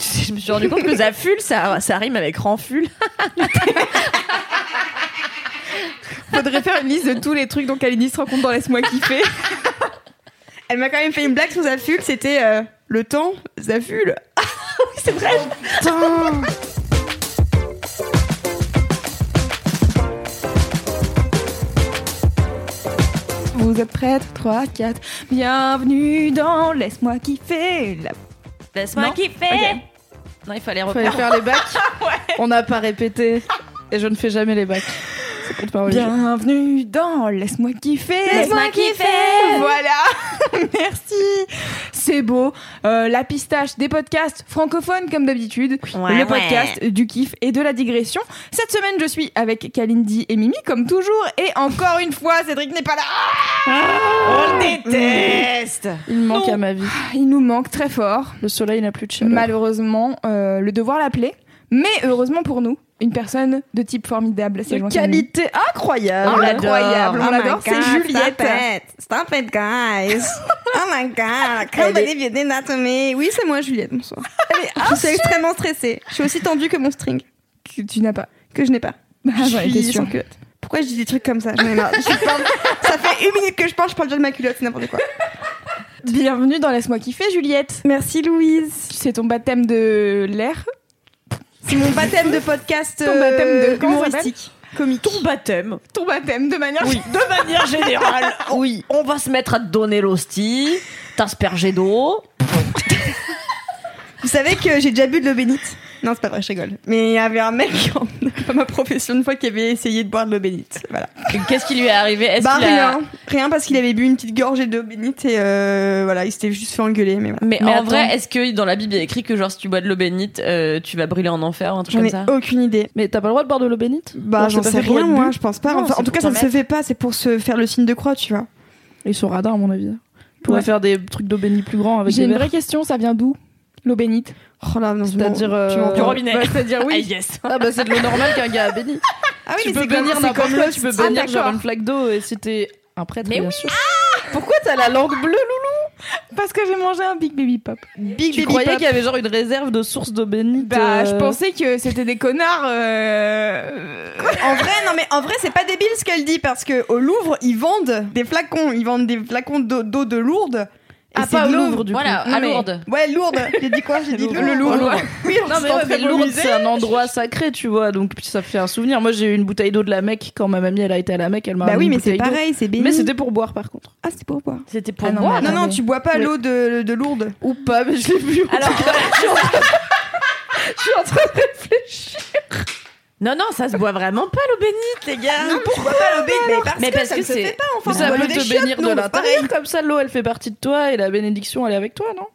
Je me suis rendu compte que Zaful, ça, ça rime avec Ranful. Faudrait faire une liste de tous les trucs dont Kalini se rend compte dans Laisse-moi kiffer. Elle m'a quand même fait une blague sur Zaful, c'était euh, le temps, Zaful. oui, c'est vrai. Putain. Vous êtes prêtes? 3, 4. Bienvenue dans Laisse-moi kiffer. La... Laisse-moi kiffer. Non, il fallait Fallait refaire. faire les bacs. On n'a pas répété. Et je ne fais jamais les bacs. Bienvenue dans Laisse-moi kiffer. Laisse-moi kiffer. Voilà. Merci. C'est beau. Euh, la pistache des podcasts francophones comme d'habitude. Ouais, le ouais. podcast du kiff et de la digression. Cette semaine, je suis avec Kalindi et Mimi comme toujours. Et encore une fois, Cédric n'est pas là. On le déteste. Il manque à ma vie. Il nous manque très fort. Le soleil n'a plus de chaleur. Malheureusement, euh, le devoir l'appeler. Mais heureusement pour nous, une personne de type formidable. C'est qualité incroyable. Incroyable, on l'adore, c'est Juliette. Stop it, guys. Oh my god, can't believe you did that to me. Oui, c'est moi, Juliette, bonsoir. je suis extrêmement stressée. Je suis aussi tendue que mon string, Que tu n'as pas. que je n'ai pas. Ah, je j'en étais suis sûre. sans culotte. Pourquoi je dis des trucs comme ça? J'en ai marre. Je parle- Ça fait une minute que je parle, je parle déjà de ma culotte, c'est n'importe quoi. Bienvenue dans Laisse-moi kiffer, Juliette. Merci, Louise. C'est ton baptême de l'air. C'est mon baptême de podcast Ton baptême de- euh, humoristique. Comique. Ton baptême. Ton baptême de manière. Oui, de manière générale. Oui, on va se mettre à te donner l'hostie, t'asperger d'eau. Vous savez que j'ai déjà bu de l'eau bénite Non, c'est pas vrai, je rigole. Mais il y avait un mec en pas ma profession une fois qui avait essayé de boire de l'eau bénite. Voilà. Qu'est-ce qui lui est arrivé? Est-ce Bah a- rien, rien parce qu'il avait bu une petite gorgée d'eau bénite et euh, voilà, il s'était juste fait engueuler. Mais voilà. Mais, Mais en attends. vrai, est-ce que dans la Bible il y a écrit que genre si tu bois de l'eau bénite, euh, tu vas brûler en enfer ou un truc J'en comme ai ça? aucune idée. Mais t'as pas le droit de boire de l'eau bénite? Bah j'en sais rien moi, je pense pas. Non, Enfin, en tout cas, ça ne se fait pas. C'est pour se faire le signe de croix, tu vois. Ils sont radins à mon avis. Ils pourraient Ouais. faire des trucs d'eau bénite plus grands avec J'ai une vraie question, ça vient d'où L'eau bénite? Oh là, non, C'est-à-dire, euh, Du robinet. Bah, C'est-à-dire Ah, oui. yes. Ah bah c'est de l'eau normale qu'un gars a béni. Ah oui, tu mais peux bénir n'importe comme quoi, le- tu peux Ah, bénir genre une flaque d'eau et c'était un prêtre Mais bien oui. sûr. Pourquoi t'as la langue bleue Loulou? Parce que j'ai mangé un Big Baby Pop. Big Tu Baby croyais Pop. qu'il y avait genre une réserve de sources d'eau bénite Bah, euh, je pensais que c'était des connards. euh, En vrai, non mais en vrai, c'est pas débile ce qu'elle dit parce que au Louvre, ils vendent des flacons, ils vendent des flacons d'eau d'eau de Lourdes. Et Ah, c'est pas. Louvre du Voilà, coup. à Non, mais- Lourdes. Ouais, Lourdes. J'ai dit quoi J'ai dit Louvre. le Louvre. Oui, on Non mais, ouais, mais de Lourdes c'est un endroit sacré tu vois donc puis ça fait un souvenir. Moi j'ai eu une bouteille d'eau de la Mecque quand ma mamie elle a été à la Mecque elle m'a Bah oui, mais c'est pareil, c'est béni. Mais c'était pour boire par contre. Ah, c'est pour boire. C'était pour Ah non, mais Non, non, tu bois pas l'eau de, de Lourdes. Ou pas mais je l'ai bu. Alors, je suis en train de réfléchir. non, non, ça se boit vraiment pas l'eau bénite, les gars. Non, pourquoi pas l'eau bénite? Mais parce Mais que parce ça que ne se fait pas, enfin. Ça peut des te bénir de l'intérieur pareil. comme ça l'eau elle fait partie de toi et la bénédiction elle est avec toi non?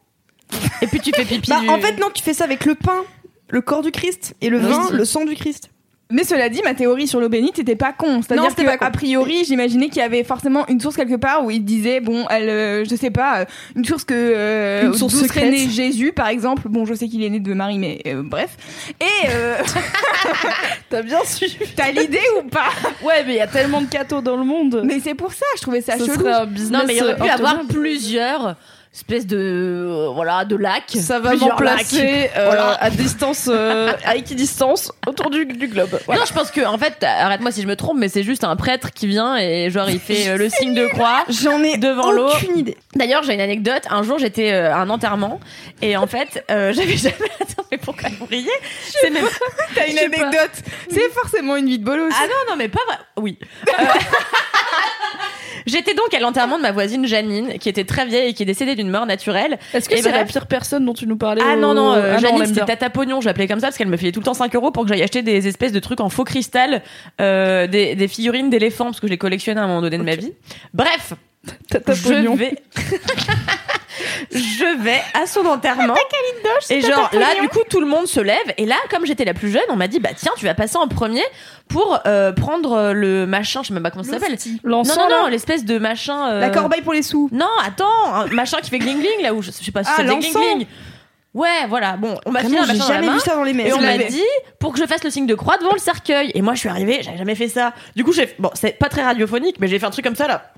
Et puis tu fais pipi. Bah, du- en fait, non, tu fais ça avec le pain, le corps du Christ, et le vin, le sang du Christ. Mais cela dit, ma théorie sur l'eau bénite était pas con. C'est-à-dire que, pas con. a priori, j'imaginais qu'il y avait forcément une source quelque part où il disait, bon, elle, euh, je sais pas, euh, une source que euh, Une source d'où serait né Jésus, par exemple. Bon, je sais qu'il est né de Marie, mais euh, bref. Et euh, T'as bien suivi. t'as l'idée ou pas? Ouais mais il y a tellement de cathos dans le monde. Mais c'est pour ça, je trouvais ça, ça chelou. serait un business. Non, mais il y aurait pu avoir plusieurs espèces de euh, voilà de lacs. Ça va Plusieurs m'emplacer euh, Voilà. à distance, euh, à équidistance autour du, du globe. Voilà. Non, je pense que en fait, arrête-moi si je me trompe, mais c'est juste un prêtre qui vient et genre il fait le signe de croix. J'en ai Devant l'eau. aucune idée. D'ailleurs, j'ai une anecdote. Un jour, j'étais à un enterrement et en fait, j'avais jamais. Attends, mais pourquoi vous riez? C'est même. T'as une anecdote. C'est forcément une vie de bolo aussi. Ah non, non, mais pas vrai. Oui. J'étais donc à l'enterrement de ma voisine Janine, qui était très vieille et qui est décédée d'une mort naturelle. Est-ce que c'est la pire personne dont tu nous parlais Ah non, non, euh, Ah Janine, c'était. Tata Pognon, je l'appelais comme ça parce qu'elle me payait tout le temps 5 euros pour que j'aille acheter des espèces de trucs en faux cristal, euh, des, des figurines d'éléphants, parce que je les collectionnais à un moment donné de ma vie. Bref, Tata je Pognon. vais. je vais à son enterrement. et genre là, du coup, tout le monde se lève. Et là, comme j'étais la plus jeune, on m'a dit bah tiens, tu vas passer en premier pour euh, prendre euh, le machin, je sais même pas comment ça s'appelle. Non, non, non, l'espèce de machin. euh, La corbeille pour les sous. Non, attends, un machin qui fait gling gling là où je, je sais pas si Ah, c'est gling l'encens. gling. Ouais, voilà. Bon, on m'a filé un machin dans la jamais main. vu ça dans les Et messes. on m'a dit pour que je fasse le signe de croix devant le cercueil. Et moi, je suis arrivée, j'avais jamais fait ça. Du coup, j'ai bon, c'est pas très radiophonique, mais j'ai fait un truc comme ça là.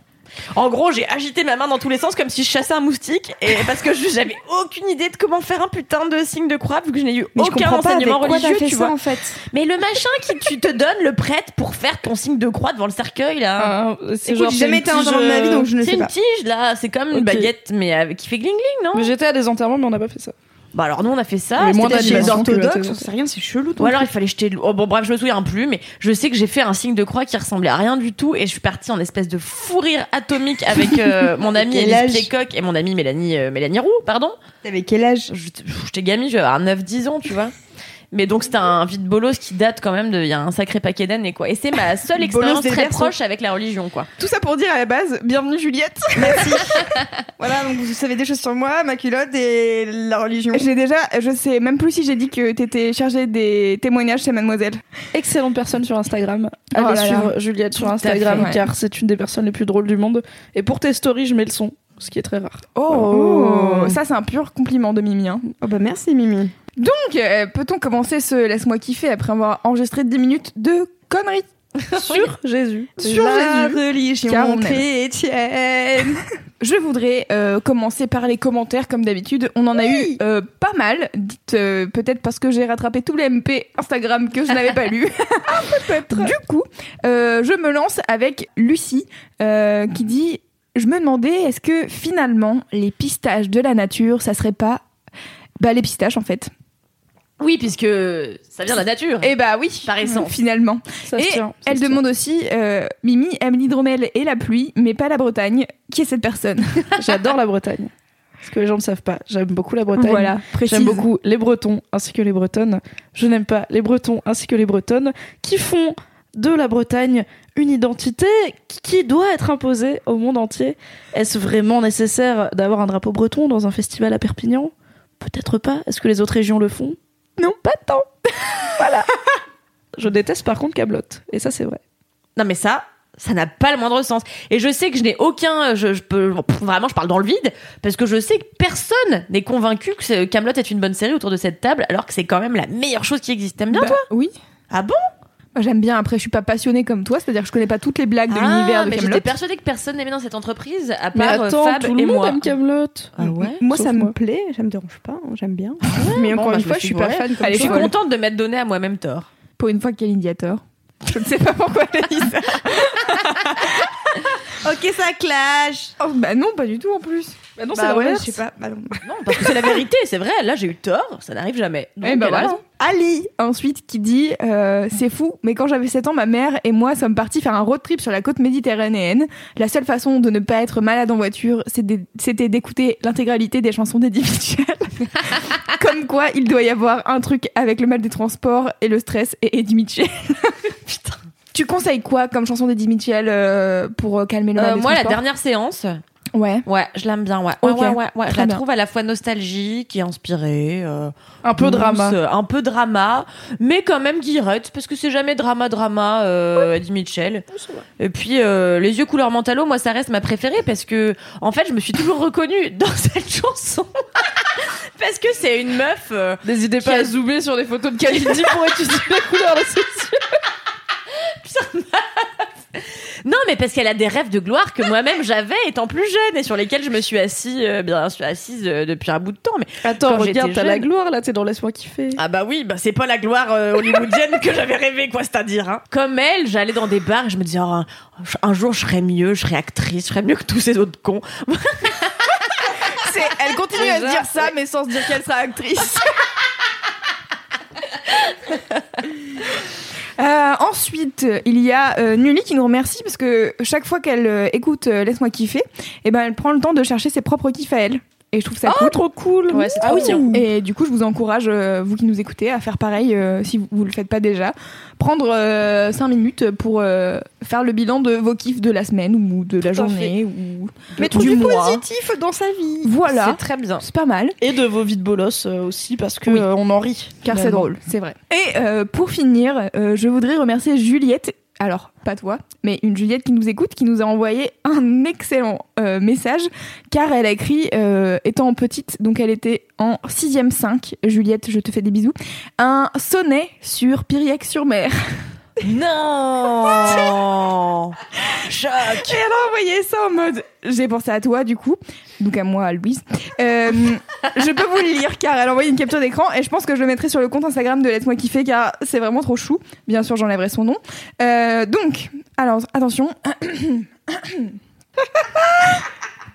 En gros, j'ai agité ma main dans tous les sens comme si je chassais un moustique et parce que j'avais aucune idée de comment faire un putain de signe de croix vu que je n'ai eu Mais aucun enseignement religieux, tu ça vois. en fait. Mais le machin qui tu te donnes le prêtre pour faire ton signe de croix devant le cercueil là. Ah, c'est Écoute, j'ai jamais une été à un tige, enterrement de ma vie euh, donc je ne C'est sais une pas. tige là, c'est comme une baguette mais avec- qui fait gling gling, non? Mais j'étais à des enterrements, mais on n'a pas fait ça. Bah alors nous on a fait ça. C'était Chez les orthodoxes, on sait rien, c'est chelou. Ou alors il fallait jeter. Oh, bon bref, je me souviens plus, mais je sais que j'ai fait un signe de croix qui ressemblait à rien du tout et je suis partie en espèce de fou rire atomique avec euh, mon amie Elise Plécoq et mon amie Mélanie euh, Mélanie Roux, pardon. T'avais quel âge? Je- J'étais gamine, j'avais avoir 9-10 ans, tu vois. Mais donc c'était un vide bolos qui date quand même de il y a un sacré paquet d'années quoi. Et c'est ma seule expérience très proche avec la religion quoi. Tout ça pour dire à la base, bienvenue Juliette. Merci. voilà, donc vous savez des choses sur moi, ma culotte et la religion. J'ai déjà, je sais même plus si j'ai dit que t'étais chargée des témoignages chez Mademoiselle. Excellente personne sur Instagram. Oh Allez là. suivre Juliette sur Tout Instagram fait, ouais. car c'est une des personnes les plus drôles du monde. Et pour tes stories, je mets le son, ce qui est très rare. Oh, ça c'est un pur compliment de Mimi. hein. Oh bah merci Mimi. Donc, euh, peut-on commencer ce laisse-moi kiffer après avoir enregistré 10 minutes de conneries Sur Jésus? sur la Jésus religion chrétienne. Je voudrais euh, commencer par les commentaires comme d'habitude. On en a eu euh, pas mal. Dites euh, peut-être parce que j'ai rattrapé tous les MP Instagram que je n'avais pas lus. peut-être. Du coup, je me lance avec Lucie qui dit je me demandais est-ce que finalement les pistaches de la nature ça serait pas bah les pistaches en fait. Oui, puisque ça vient de la nature. Et bah oui, Par essence. finalement. Ça Et tient, elle tient. demande aussi euh, Mimi aime l'hydromel et la pluie, mais pas la Bretagne. Qui est cette personne J'adore la Bretagne. Ce que les gens ne savent pas, j'aime beaucoup la Bretagne. Voilà, précise. J'aime beaucoup les Bretons ainsi que les Bretonnes. Je n'aime pas les Bretons ainsi que les Bretonnes qui font de la Bretagne une identité qui doit être imposée au monde entier. Est-ce vraiment nécessaire d'avoir un drapeau breton dans un festival à Perpignan? Peut-être pas. Est-ce que les autres régions le font? Non, pas tant. voilà. Je déteste par contre Cablot. Et ça, c'est vrai. Non mais ça, ça n'a pas le moindre sens. Et je sais que je n'ai aucun, je, je peux pff, vraiment, je parle dans le vide parce que je sais que personne n'est convaincu que Camelot est une bonne série autour de cette table, alors que c'est quand même la meilleure chose qui existe. T'aimes bien Bah, toi? Oui. Ah bon? J'aime bien. Après, je suis pas passionnée comme toi, c'est-à-dire que je connais pas toutes les blagues de Ah, l'univers de mais Camelot. j'étais persuadée que personne n'aimait dans cette entreprise à Mais part euh, attends, Fab tout le et monde moi. aime Camelot. Ah ouais. Moi ça moi. me plaît, ça me dérange pas, hein, j'aime bien. Mais Bon, encore bah, une je fois, je suis suis pas fan comme Allez, Je suis contente de m'être donné à moi-même tort. Pour une fois a tort. Je ne sais pas pourquoi elle a dit ça. Ok, ça clash. Oh, bah non, pas du tout en plus. Bah non, Bah c'est ouais, je sais pas. Bah non. Non, parce que c'est la vérité, c'est vrai. Là, j'ai eu tort, ça n'arrive jamais. Donc, Eh ben voilà. Ali, ensuite, qui dit euh, C'est fou, mais quand j'avais 7 ans, ma mère et moi sommes partis faire un road trip sur la côte méditerranéenne. La seule façon de ne pas être malade en voiture, c'était d'écouter l'intégralité des chansons d'Eddie Mitchell. Comme quoi, il doit y avoir un truc avec le mal des transports et le stress et Eddie Mitchell. Putain. Tu conseilles quoi comme chanson d'Eddie Mitchell euh, pour euh, calmer le mal Euh, des moi, la dernière séance, Ouais. ouais, je l'aime bien. Ouais, ouais, ouais, ouais, ouais. Je la bien. trouve à la fois nostalgique et inspirée. euh, Un peu douce, drama. euh, un peu drama, mais quand même guillerette, parce que c'est jamais drama, drama, euh, Eddie Mitchell. Et puis, euh, Les yeux couleur mentalo, moi, ça reste ma préférée, parce que, en fait, je me suis toujours reconnue dans cette chanson. parce que c'est une meuf. N'hésitez pas a- à zoomer sur des photos de Kalindi pour étudier la couleur de ses yeux. Non, mais parce qu'elle a des rêves de gloire que moi-même j'avais étant plus jeune et sur lesquels je me suis assis, euh, bien sûr, assise euh, depuis un bout de temps. Mais Attends, Quand regarde, t'as la gloire là, t'es dans Laisse-moi kiffer. Ah bah oui, bah c'est pas la gloire euh, hollywoodienne que j'avais rêvé, quoi, c'est-à-dire. Hein. Comme elle, j'allais dans des bars et je me disais, oh, un, un jour je serai mieux, je serai actrice, je serai mieux que tous ces autres cons. C'est- Elle continue à dire ça, mais sans se dire qu'elle sera actrice. Euh, ensuite, il y a euh, Nully qui nous remercie parce que chaque fois qu'elle euh, écoute euh, Laisse-moi kiffer, eh ben, elle prend le temps de chercher ses propres kiffs à elle. Et je trouve ça cool. trop cool. Ouais, c'est ah trop oui. bien. Et du coup, je vous encourage, euh, vous qui nous écoutez, à faire pareil euh, si vous, vous le faites pas déjà. Prendre 5 minutes pour euh, faire le bilan de vos kiffs de la semaine ou de la Tout journée ou Mettons du du, positif dans sa vie. Voilà, C'est très bien. c'est pas mal. Et de vos vies de bolos euh, aussi parce que Oui. euh, on en rit. car c'est drôle, c'est vrai. Et euh, pour finir, euh, je voudrais remercier Juliette. Alors, pas toi, mais une Juliette qui nous écoute, qui nous a envoyé un excellent euh, message, car elle a écrit, euh, étant petite, donc elle était en 6ème 5, Juliette, je te fais des bisous, un sonnet sur Piriac-sur-Mer. Non Choc. Et elle a envoyé ça en mode j'ai pensé à toi du coup donc à moi à Louise. Euh, je peux vous le lire car elle a envoyé une capture d'écran et je pense que je le mettrai sur le compte Instagram de Laisse-moi kiffer car c'est vraiment trop chou. Bien sûr j'enlèverai son nom. Euh, donc alors attention.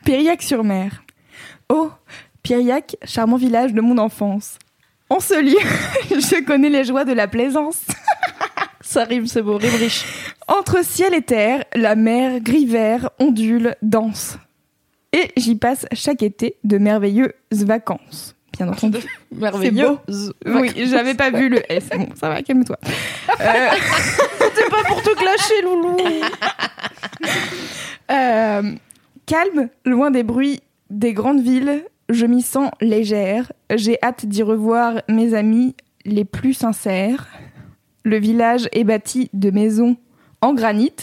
Piriac-sur-Mer oh Piriac charmant village de mon enfance. En ce lieu je connais les joies de la plaisance. Ça rime, c'est beau, rime riche. Entre ciel et terre, la mer gris vert ondule, danse. Et j'y passe chaque été de merveilleuses vacances. Bien entendu. Merveilleux. Oui, j'avais pas vu le S. Bon, ça va, calme-toi. Euh, C'est pas pour te clasher, loulou. euh, calme, loin des bruits des grandes villes, je m'y sens légère. J'ai hâte d'y revoir mes amis les plus sincères. Le village est bâti de maisons en granit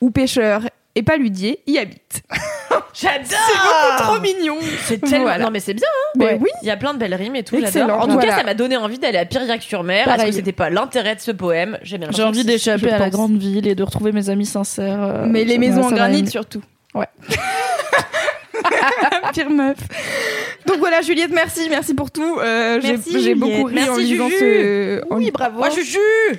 où pêcheurs et paludiers y habitent. J'adore Trop mignon. C'est tellement... Voilà. Non mais c'est bien, hein. Mais Ouais. oui, il y a plein de belles rimes et tout, j'adore. En tout Voilà. cas, ça m'a donné envie d'aller à Piriac-sur-Mer. Pareil. que c'était pas l'intérêt de ce poème J'ai bien J'ai envie d'échapper à la grande ville et de retrouver mes amis sincères. euh, mais les maisons m'a- en granit surtout. Ouais. Pire meuf. Donc voilà, Juliette, merci, merci pour tout. Euh, j'ai- Merci, j'ai beaucoup ri Merci, en lisant Juju. ce. En, Oui, bravo. Moi, Juju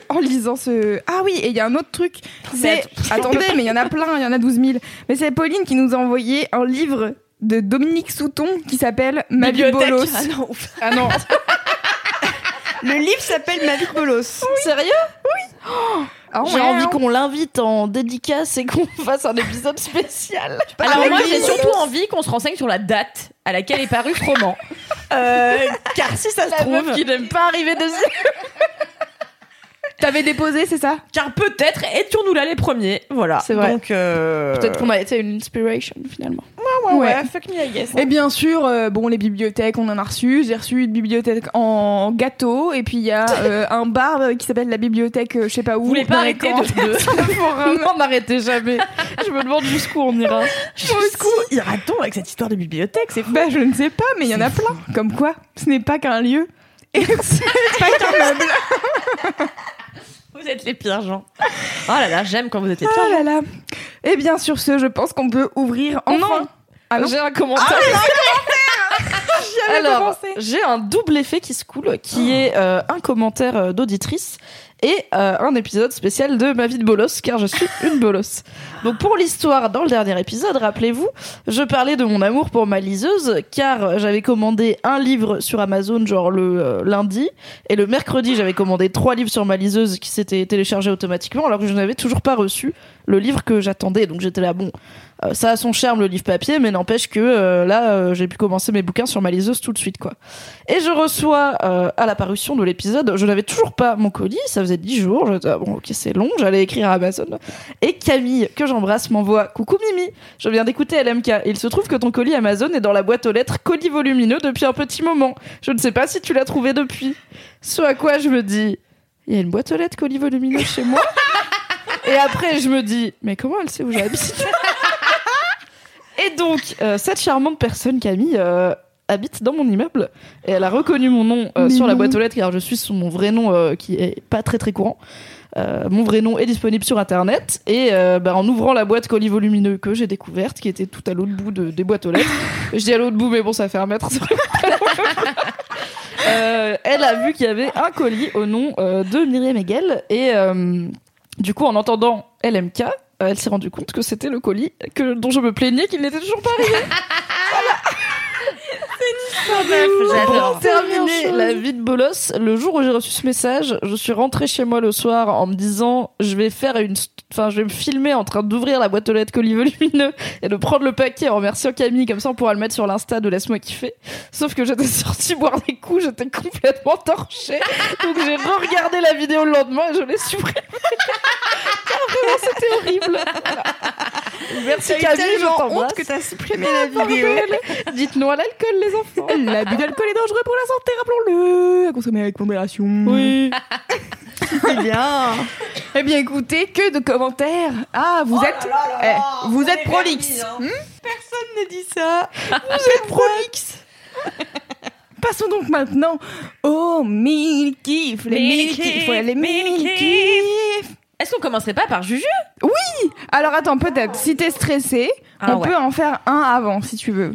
en lisant ce. Ah oui, et il y a un autre truc. C'est. Attendez, mais il y en a plein, il y en a 12 000. Mais c'est Pauline qui nous a envoyé un livre de Dominique Souton qui s'appelle Ma vie bolos. Ah non. Ah. Le livre s'appelle Ma vie bolos. Sérieux? Ah J'ai envie hein. qu'on l'invite en dédicace et qu'on fasse un épisode spécial. Alors moi, j'ai surtout envie qu'on se renseigne sur la date à laquelle est paru ce roman. Euh, car si ça se La trouve, qui n'aime pas arriver deuxième. T'avais déposé, c'est ça? Car peut-être étions-nous là les premiers. Voilà. C'est vrai. Donc euh... Peut-être qu'on a été une inspiration finalement. ouais, ouais, Ouais. fuck me I guess. Et bien sûr, euh, bon, les bibliothèques, on en a reçu. J'ai reçu une bibliothèque en gâteau. Et puis il y a euh, un bar qui s'appelle la bibliothèque, euh, je sais pas où. Vous voulez pas arrêter de, de... Non, n'arrêtez jamais. Je me demande jusqu'où on ira. Jusqu'où ira-t-on avec cette histoire de bibliothèque? C'est fou. Bah, je ne sais pas, mais il y en a plein. Comme quoi, ce n'est pas qu'un lieu. Et ce n'est pas qu'un meuble. Vous êtes les pires gens. Oh là là, j'aime quand vous êtes les pires Oh là là. Et bien sur ce, je pense qu'on peut ouvrir enfin. Non. Ah non J'ai un commentaire. J'avais Alors, j'ai un double effet qui se coule, qui est euh, un commentaire euh, d'auditrice et euh, un épisode spécial de ma vie de bolos, car je suis une bolos. Donc pour l'histoire, dans le dernier épisode, rappelez-vous, je parlais de mon amour pour ma liseuse, car j'avais commandé un livre sur Amazon, genre le euh, lundi, et le mercredi, j'avais commandé trois livres sur ma liseuse qui s'étaient téléchargés automatiquement, alors que je n'avais toujours pas reçu le livre que j'attendais. Donc j'étais là, bon, euh, ça a son charme le livre papier, mais n'empêche que euh, là, j'ai pu commencer mes bouquins sur ma liseuse tout de suite, quoi. Et je reçois à la parution de l'épisode, je n'avais toujours pas mon colis, ça faisait dix jours. Je ah, bon, ok, c'est long, j'allais écrire à Amazon. Et Camille, que j'embrasse, m'envoie coucou Mimi, je viens d'écouter LMK. Il se trouve que ton colis Amazon est dans la boîte aux lettres colis volumineux depuis un petit moment. Je ne sais pas si tu l'as trouvé depuis. Ce à quoi je me dis, il y a une boîte aux lettres colis volumineux chez moi. Et après, je me dis, mais comment elle sait où j'habite Et donc, euh, cette charmante personne, Camille, euh, habite dans mon immeuble et elle a reconnu mon nom euh, sur la boîte aux lettres car je suis sous mon vrai nom qui est pas très très courant. Euh, mon vrai nom est disponible sur internet et euh, bah, en ouvrant la boîte colis volumineux que j'ai découverte qui était tout à l'autre bout de- des boîtes aux lettres je dis à l'autre bout mais bon ça fait un mètre. Euh, elle a vu qu'il y avait un colis au nom euh, de Myriam Hegel et du coup en entendant LMK elle s'est rendue compte que c'était le colis que, dont je me plaignais qu'il n'était toujours pas arrivé J'adore. Pour terminer la vie de bolos, le jour où j'ai reçu ce message, je suis rentrée chez moi le soir en me disant je vais faire une enfin je vais me filmer en train d'ouvrir la boîte aux lettres colis volumineux et de prendre le paquet en remerciant Camille comme ça on pourra le mettre sur l'insta de laisse-moi kiffer. Sauf que j'étais sortie boire des coups, j'étais complètement torchée. Donc j'ai re-regardé la vidéo le lendemain et je l'ai supprimée. Vraiment c'était horrible. Voilà. Merci Camille, je honte que t'as supprimé la vidéo. Dites-nous à l'alcool les enfants. L'abus d'alcool est dangereux pour la santé, rappelons-le. À consommer avec modération. Oui. C'est bien. Eh bien, écoutez, que de commentaires. Ah, vous êtes, eh, vous êtes prolixe. Hmm Personne ne dit ça. Vous êtes prolixe. Passons donc maintenant aux mille kiffs. Les mille kiffs. les mille kiffs. Est-ce qu'on commencerait pas par Juju? Alors attends, peut-être. Si t'es stressé, Ah on ouais. peut en faire un avant, si tu veux.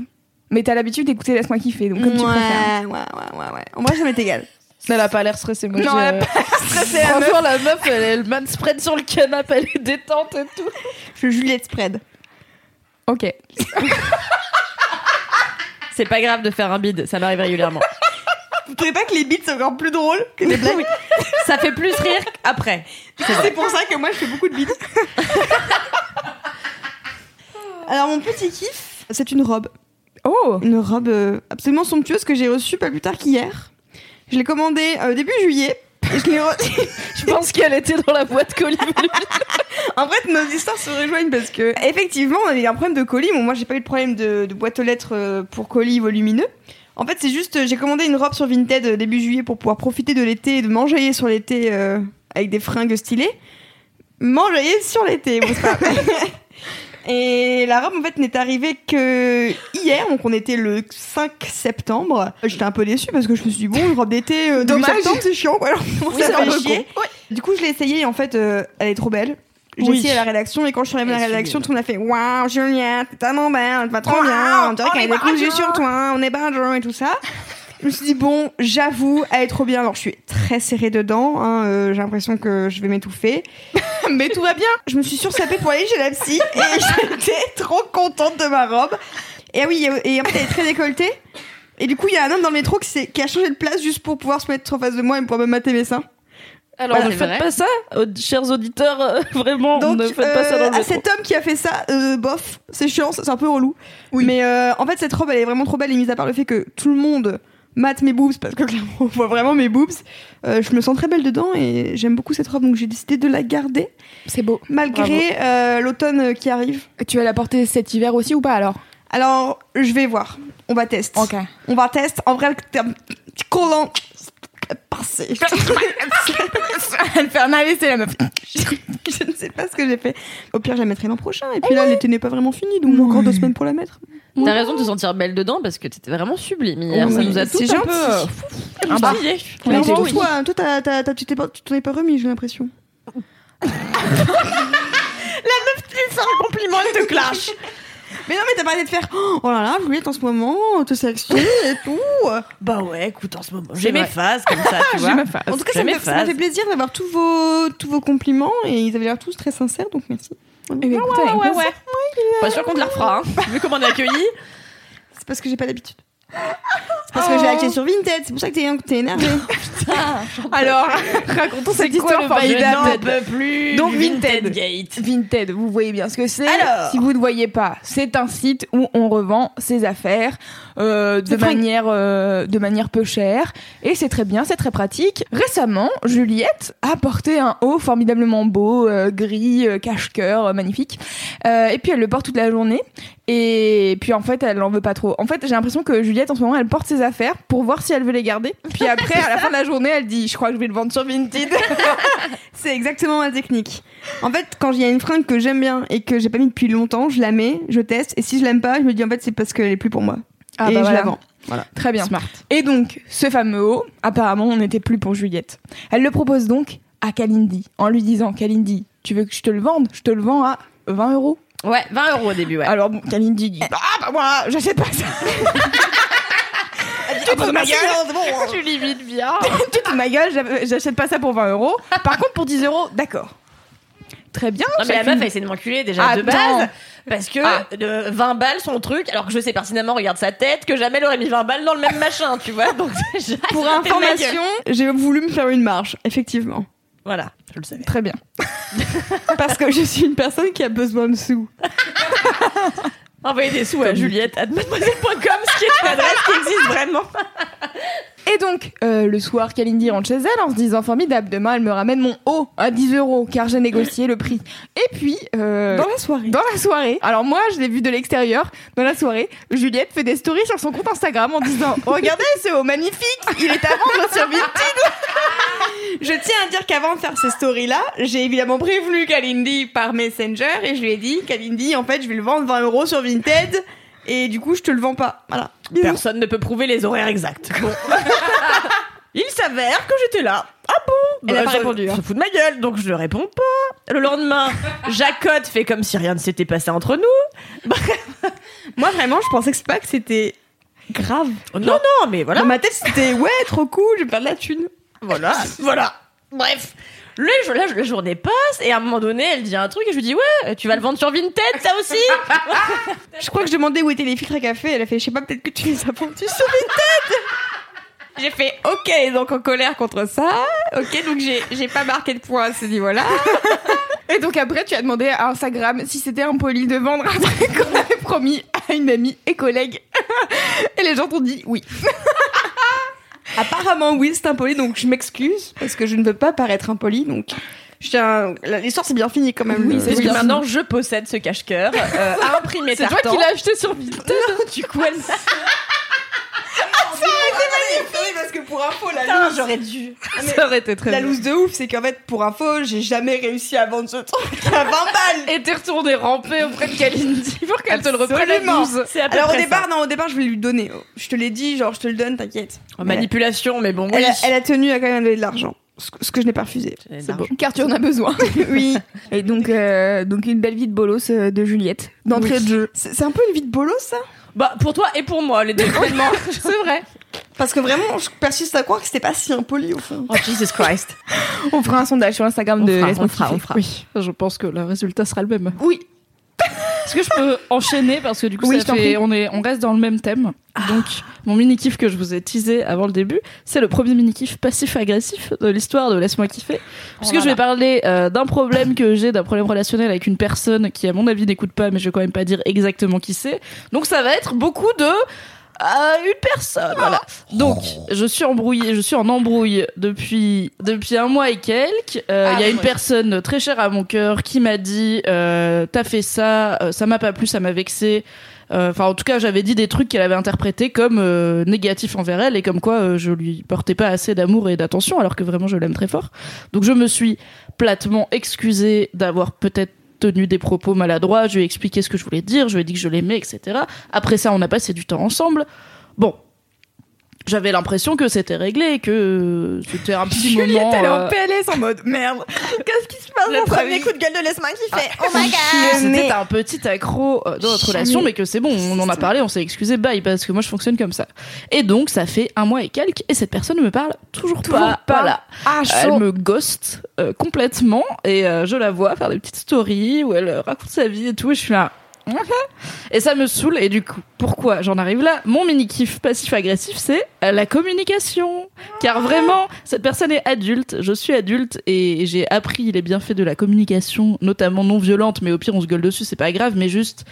Mais t'as l'habitude d'écouter Laisse-moi kiffer, donc comme tu préfères. ouais, ouais, ouais, ouais, ouais. En vrai, ça m'est égal. Elle a pas l'air stressée, moi. Non, elle a Stressé, la meuf. Franchement, la meuf, elle, elle manspread sur le canapé, elle est détente et tout. Je suis Juliette Spread. Ok. C'est pas grave de faire un bide, ça m'arrive régulièrement. Vous trouvez pas que les beats sont encore plus drôles que les blagues? Ça fait plus rire qu'après. C'est pour ça que moi, je fais beaucoup de beats. Alors, mon petit kiff, c'est une robe. Oh Une robe euh, absolument somptueuse que j'ai reçue pas plus tard qu'hier. Je l'ai commandée euh, début juillet. Et je l'ai re- Je pense qu'elle était dans la boîte colis. En fait, nos histoires se rejoignent parce que, effectivement, on avait un problème de colis. Bon, moi, j'ai pas eu de problème de, de boîte aux lettres euh, pour colis volumineux. En fait, c'est juste, j'ai commandé une robe sur Vinted début juillet pour pouvoir profiter de l'été et de m'enjailler sur l'été euh, avec des fringues stylées. M'enjailler sur l'été, bon, c'est pas- Et la robe, en fait, n'est arrivée que hier, donc on était le 5 septembre. J'étais un peu déçue parce que je me suis dit, bon, une robe d'été, euh, début Dommage. septembre, c'est chiant, quoi. Alors, Oui, ça c'est un fait peu chier. Du coup, je l'ai essayée et en fait, euh, elle est trop belle. J'ai Oui. essayé à la rédaction et quand je suis arrivée à la Elle est rédaction, tout le monde a fait Waouh, Juliette, t'es tellement belle, tu vas trop Waouh, bien, on dirait on qu'elle est sur toi, on est badger et tout ça. Je me suis dit, bon, j'avoue, elle est trop bien. Alors, je suis très serrée dedans, hein, euh, j'ai l'impression que je vais m'étouffer. Mais tout va bien. Je me suis sursapée pour aller chez la psy et j'étais trop contente de ma robe. Et ah oui, et en fait, elle est très décolletée. Et du coup, il y a un homme dans le métro qui, s'est- qui a changé de place juste pour pouvoir se mettre en face de moi et pouvoir me mater mes seins. Alors, Ouais, ne c'est faites vrai. pas ça, euh, chers auditeurs, euh, vraiment, Donc, ne faites pas ça dans euh, le à métro. cet homme qui a fait ça, euh, bof, c'est chiant, c'est un peu relou. Mais euh, en fait, cette robe, elle est vraiment trop belle, et mis à part le fait que tout le monde mate mes boobs, parce que clairement, on voit vraiment mes boobs, euh, je me sens très belle dedans, et j'aime beaucoup cette robe, donc j'ai décidé de la garder, C'est beau. malgré euh, l'automne qui arrive. Tu vas la porter cet hiver aussi ou pas alors? Alors, je vais voir, on va tester. Ok. On va tester, en vrai, t'es un petit collant passé. Elle fait un AVC la meuf. je ne sais pas ce que j'ai fait. Au pire, je la mettrai l'an prochain, et puis là, l'été n'est pas vraiment fini, donc j'ai encore deux semaines pour la mettre. T'as raison de te sentir belle dedans parce que t'étais vraiment sublime hier. Oui, ça nous a c'est tous un gentil. peu euh, Ah bah. Mais toi, oui. toi, t'as- t'as- tu tu t'en es pas remis, j'ai l'impression. C'est un compliment, elle te clash. Mais non, mais t'as parlé de faire Oh là là, Juliette en ce moment, te sexy et tout. Bah ouais, écoute, en ce moment, j'ai mes phases comme ça, tu vois. En tout cas, ça me, fait, ça plaisir d'avoir tous vos, tous vos compliments et ils avaient l'air tous très sincères, donc merci. Eh bien, écoutez, avec Ouais, plaisir. ouais. Pas sûr qu'on te la refera, hein. Vu comment on est accueillis. C'est parce que j'ai pas d'habitude. C'est parce que j'ai acheté sur Vinted, c'est pour ça que t'es énervé. Alors, racontons cette quoi histoire formidable. peux plus. Donc, Vinted. Gate. Vinted, vous voyez bien ce que c'est. Alors si vous ne voyez pas, c'est un site où on revend ses affaires euh, de manière euh, de manière peu chère et c'est très bien, c'est très pratique. Récemment, Juliette a porté un haut formidablement beau, euh, gris, cache-cœur, magnifique. Et puis elle le porte toute la journée et puis en fait elle en veut pas trop. En fait, j'ai l'impression que Juliette en ce moment elle porte ses affaires pour voir si elle veut les garder. Puis après, à la fin de la journée, elle dit, je crois que je vais le vendre sur Vinted. C'est exactement ma technique. En fait, quand il y a une fringue que j'aime bien et que j'ai pas mis depuis longtemps, je la mets, je teste, et si je l'aime pas, je me dis en fait c'est parce qu'elle est plus pour moi. Ah et bah je voilà. la vends. Très bien. Smart. Et donc, ce fameux haut, apparemment, on n'était plus pour Juliette. Elle le propose donc à Kalindi, en lui disant Kalindi, tu veux que je te le vende? Je te le vends à 20 euros. Ouais, 20 euros au début, ouais. Alors, bon, Kalindi dit Ah, bah moi, j'achète pas ça. tu te fous de ma gueule Tu limites bien. Tu te fous de ma gueule, j'a- j'achète pas ça pour 20 euros. Par contre, pour 10 euros, d'accord. Très bien. Non mais la meuf elle essaie de m'enculer déjà de Attends. base. Parce que Ah. euh, 20 balles son truc, alors que je sais pertinemment, regarde sa tête, que jamais elle aurait mis 20 balles dans le même machin, tu vois. Donc déjà, Pour de information, j'ai voulu me faire une marge, effectivement. Voilà, je le savais. Très bien. Parce que je suis une personne qui a besoin de sous. Envoyez des sous à Juliette à mademoiselle.com, ce qui est une adresse qui existe vraiment. Et donc, euh, le soir, Kalindi rentre chez elle en se disant formidable, demain elle me ramène mon haut à 10 euros car j'ai négocié le prix. Et puis, euh, Dans la soirée. dans la soirée, alors moi je l'ai vu de l'extérieur, dans la soirée, Juliette fait des stories sur son compte Instagram en disant Regardez ce haut magnifique, il est à vendre sur Vinted. Je tiens à dire qu'avant de faire ces stories-là, j'ai évidemment prévenu Kalindi par Messenger et je lui ai dit Kalindi, en fait, je vais le vendre 20 euros sur Vinted et du coup, je te le vends pas. Voilà. Personne ne peut prouver les horaires exacts. Bon. Il s'avère que j'étais là. Ah bon? Elle a pas ça- répondu, hein. Ça fout de ma gueule, donc je ne réponds pas. Le lendemain, Jacotte fait comme si rien ne s'était passé entre nous. Moi, vraiment, je pensais que c'est pas que c'était grave. Non, non, mais voilà. Dans ma tête, c'était ouais, trop cool, je vais faire de la thune. Voilà, voilà. Bref. Le, jour- la, la journée passe et à un moment donné, elle dit un truc et je lui dis ouais, tu vas le vendre sur Vinted, ça aussi. Je crois que je demandais où étaient les filtres à café. Elle a fait, je sais pas, peut-être que tu les as vendus sur Vinted. J'ai fait, ok, donc en colère contre ça. Ok, donc j'ai, j'ai pas marqué de point à ce niveau-là. Et donc après, tu as demandé à Instagram si c'était impoli de vendre un truc qu'on avait promis à une amie et collègue. Et les gens t'ont dit oui. Apparemment, oui, c'est impoli, donc je m'excuse parce que je ne veux pas paraître impoli. Donc, je tiens. la- L'histoire, c'est bien fini quand même. Oui, c'est que bien maintenant je possède ce cache-cœur euh, à imprimer C'est toi qui l'as acheté sur Vinted Du coup, elle parce que pour info, la Putain, loose, j'aurais dû. Ça aurait été très la bien. loose de ouf, c'est qu'en fait, pour info, j'ai jamais réussi à vendre ce truc à 20 balles. Et t'es retourné ramper auprès de Kalindi pour qu'elle te le reprenne à Absolument. 12. C'est à peu Alors au près départ, ça. non, au départ, je voulais lui donner. Je te l'ai dit, genre, je te le donne, t'inquiète. En manipulation, mais bon, oui. Elle, a, elle a tenu à quand même donner de l'argent. Ce que, ce que je n'ai pas refusé. C'est beau. Car tu en as besoin. oui. Et donc, euh, donc une belle vie de bolos euh, de Juliette. D'entrée de jeu. C'est c'est un peu une vie de bolos, ça? Bah, pour toi et pour moi, les deux. C'est vrai. Parce que vraiment, je persiste à croire que c'était pas si impoli au fond. Oh, Jesus Christ. On fera un sondage sur Instagram On de fera, on fera, on fera. Oui, je pense que le résultat sera le même. Oui. Est-ce que je peux enchaîner parce que du coup Oui, ça fait, on est on reste dans le même thème. Donc mon mini kiff que je vous ai teasé avant le début, c'est le premier mini kiff passif agressif de l'histoire de laisse-moi kiffer. Puisque là je vais parler euh, d'un problème que j'ai, d'un problème relationnel avec une personne qui à mon avis n'écoute pas, mais je vais quand même pas dire exactement qui c'est. Donc ça va être beaucoup de une personne, voilà. Donc, je suis embrouillée, je suis en embrouille depuis depuis un mois et quelques. Euh, Il Ah, y a une personne très chère à mon cœur qui m'a dit euh, t'as fait ça, euh, ça m'a pas plu, ça m'a vexé. Euh, Enfin, en tout cas, j'avais dit des trucs qu'elle avait interprétés comme euh, négatifs envers elle et comme quoi euh, je lui portais pas assez d'amour et d'attention, alors que vraiment je l'aime très fort. Donc, je me suis platement excusée d'avoir peut-être tenu des propos maladroits. Je lui ai expliqué ce que je voulais dire, je lui ai dit que je l'aimais, etc. Après ça, on a passé du temps ensemble. Bon. J'avais l'impression que c'était réglé, que c'était un petit Juliette, moment. elle est en euh, PLS en mode merde. Qu'est-ce qui se passe Le Mon premier coup de gueule de Laisse-moi kiffer. Oh my que god. c'était un petit accro euh, dans notre relation, mais que c'est bon, on en a parlé, on s'est excusé, bye, parce que moi je fonctionne comme ça. Et donc ça fait un mois et quelques, et cette personne ne me parle toujours, Toujours pas. pas. Voilà. Ah, Elle me ghost euh, complètement, et euh, je la vois faire des petites stories où elle raconte sa vie et tout, et je suis là. Et ça me saoule, et du coup, pourquoi j'en arrive là? Mon mini kiff passif-agressif, c'est la communication. Car vraiment, cette personne est adulte, je suis adulte, et j'ai appris les bienfaits de la communication, notamment non violente, mais au pire on se gueule dessus, c'est pas grave, mais juste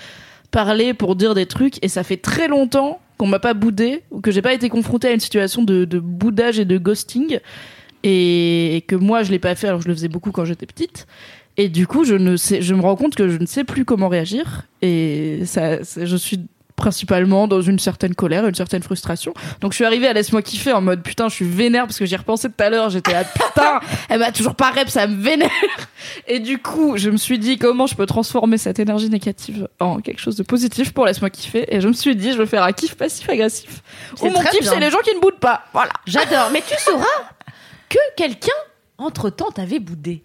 parler pour dire des trucs, et ça fait très longtemps qu'on m'a pas boudé, ou que j'ai pas été confrontée à une situation de, boudage et de ghosting, et que moi je l'ai pas fait, alors je le faisais beaucoup quand j'étais petite. Et du coup, je ne sais, je me rends compte que je ne sais plus comment réagir. Et ça, je suis principalement dans une certaine colère, une certaine frustration. Donc je suis arrivée à laisse-moi kiffer en mode putain, je suis vénère parce que j'y repensé tout à l'heure. J'étais là putain, elle m'a toujours pas rep, ça me vénère. Et du coup, je me suis dit comment je peux transformer cette énergie négative en quelque chose de positif pour laisse-moi kiffer? Et je me suis dit, je vais faire un kiff passif-agressif. C'est Où mon kiff, c'est les gens qui ne boudent pas. Voilà. J'adore. Mais tu sauras que quelqu'un, entre-temps, t'avait boudé.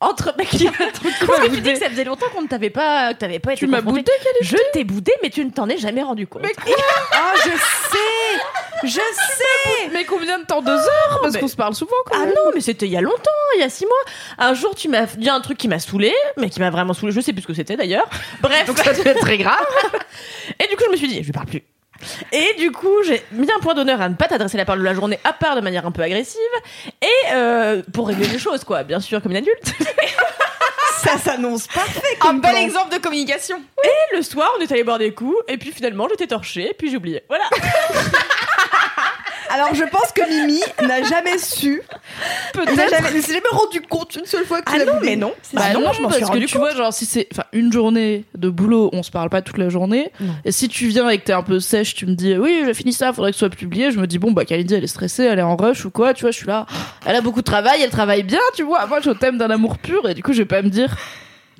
Entre qui parce que tu dis que ça faisait longtemps qu'on ne t'avait pas que t'avais pas été Tu m'as boudé, Je t'ai boudé, mais tu ne t'en es jamais rendu compte. Ah, je sais Je sais Mais combien de temps Deux heures Parce mais- qu'on se parle souvent, quoi. Ah non, mais c'était il y a longtemps, il y a six mois. Un jour, tu m'as dit un truc qui m'a saoulé, mais qui m'a vraiment saoulé. Je sais plus ce que c'était d'ailleurs. Bref, donc ça devait être très grave. Et du coup, je me suis dit, je lui parle plus. Et du coup, j'ai mis un point d'honneur à ne pas t'adresser la parole de la journée, à part de manière un peu agressive, et euh, pour régler les choses, quoi, bien sûr, comme une adulte. Ça s'annonce parfait Un bel plan. exemple de communication. Et le soir, on est allé boire des coups, et puis finalement, j'étais torchée, et puis j'ai oublié. Voilà. Alors je pense que Mimi n'a jamais su, n'a jamais, ne s'est jamais rendu compte une seule fois que Ah non, mais non. Bah non, non, je m'en suis parce que rendu tu vois, genre, si c'est enfin, une journée de boulot, on se parle pas toute la journée. Non. Et si tu viens et que t'es un peu sèche, tu me dis, oui, j'ai fini ça, faudrait que ce soit publié. Je me dis, bon, bah, Kalindi, elle est stressée, elle est en rush ou quoi, tu vois, je suis là. Elle a beaucoup de travail, elle travaille bien, tu vois. Moi, je t'aime d'un amour pur et du coup, je vais pas me dire,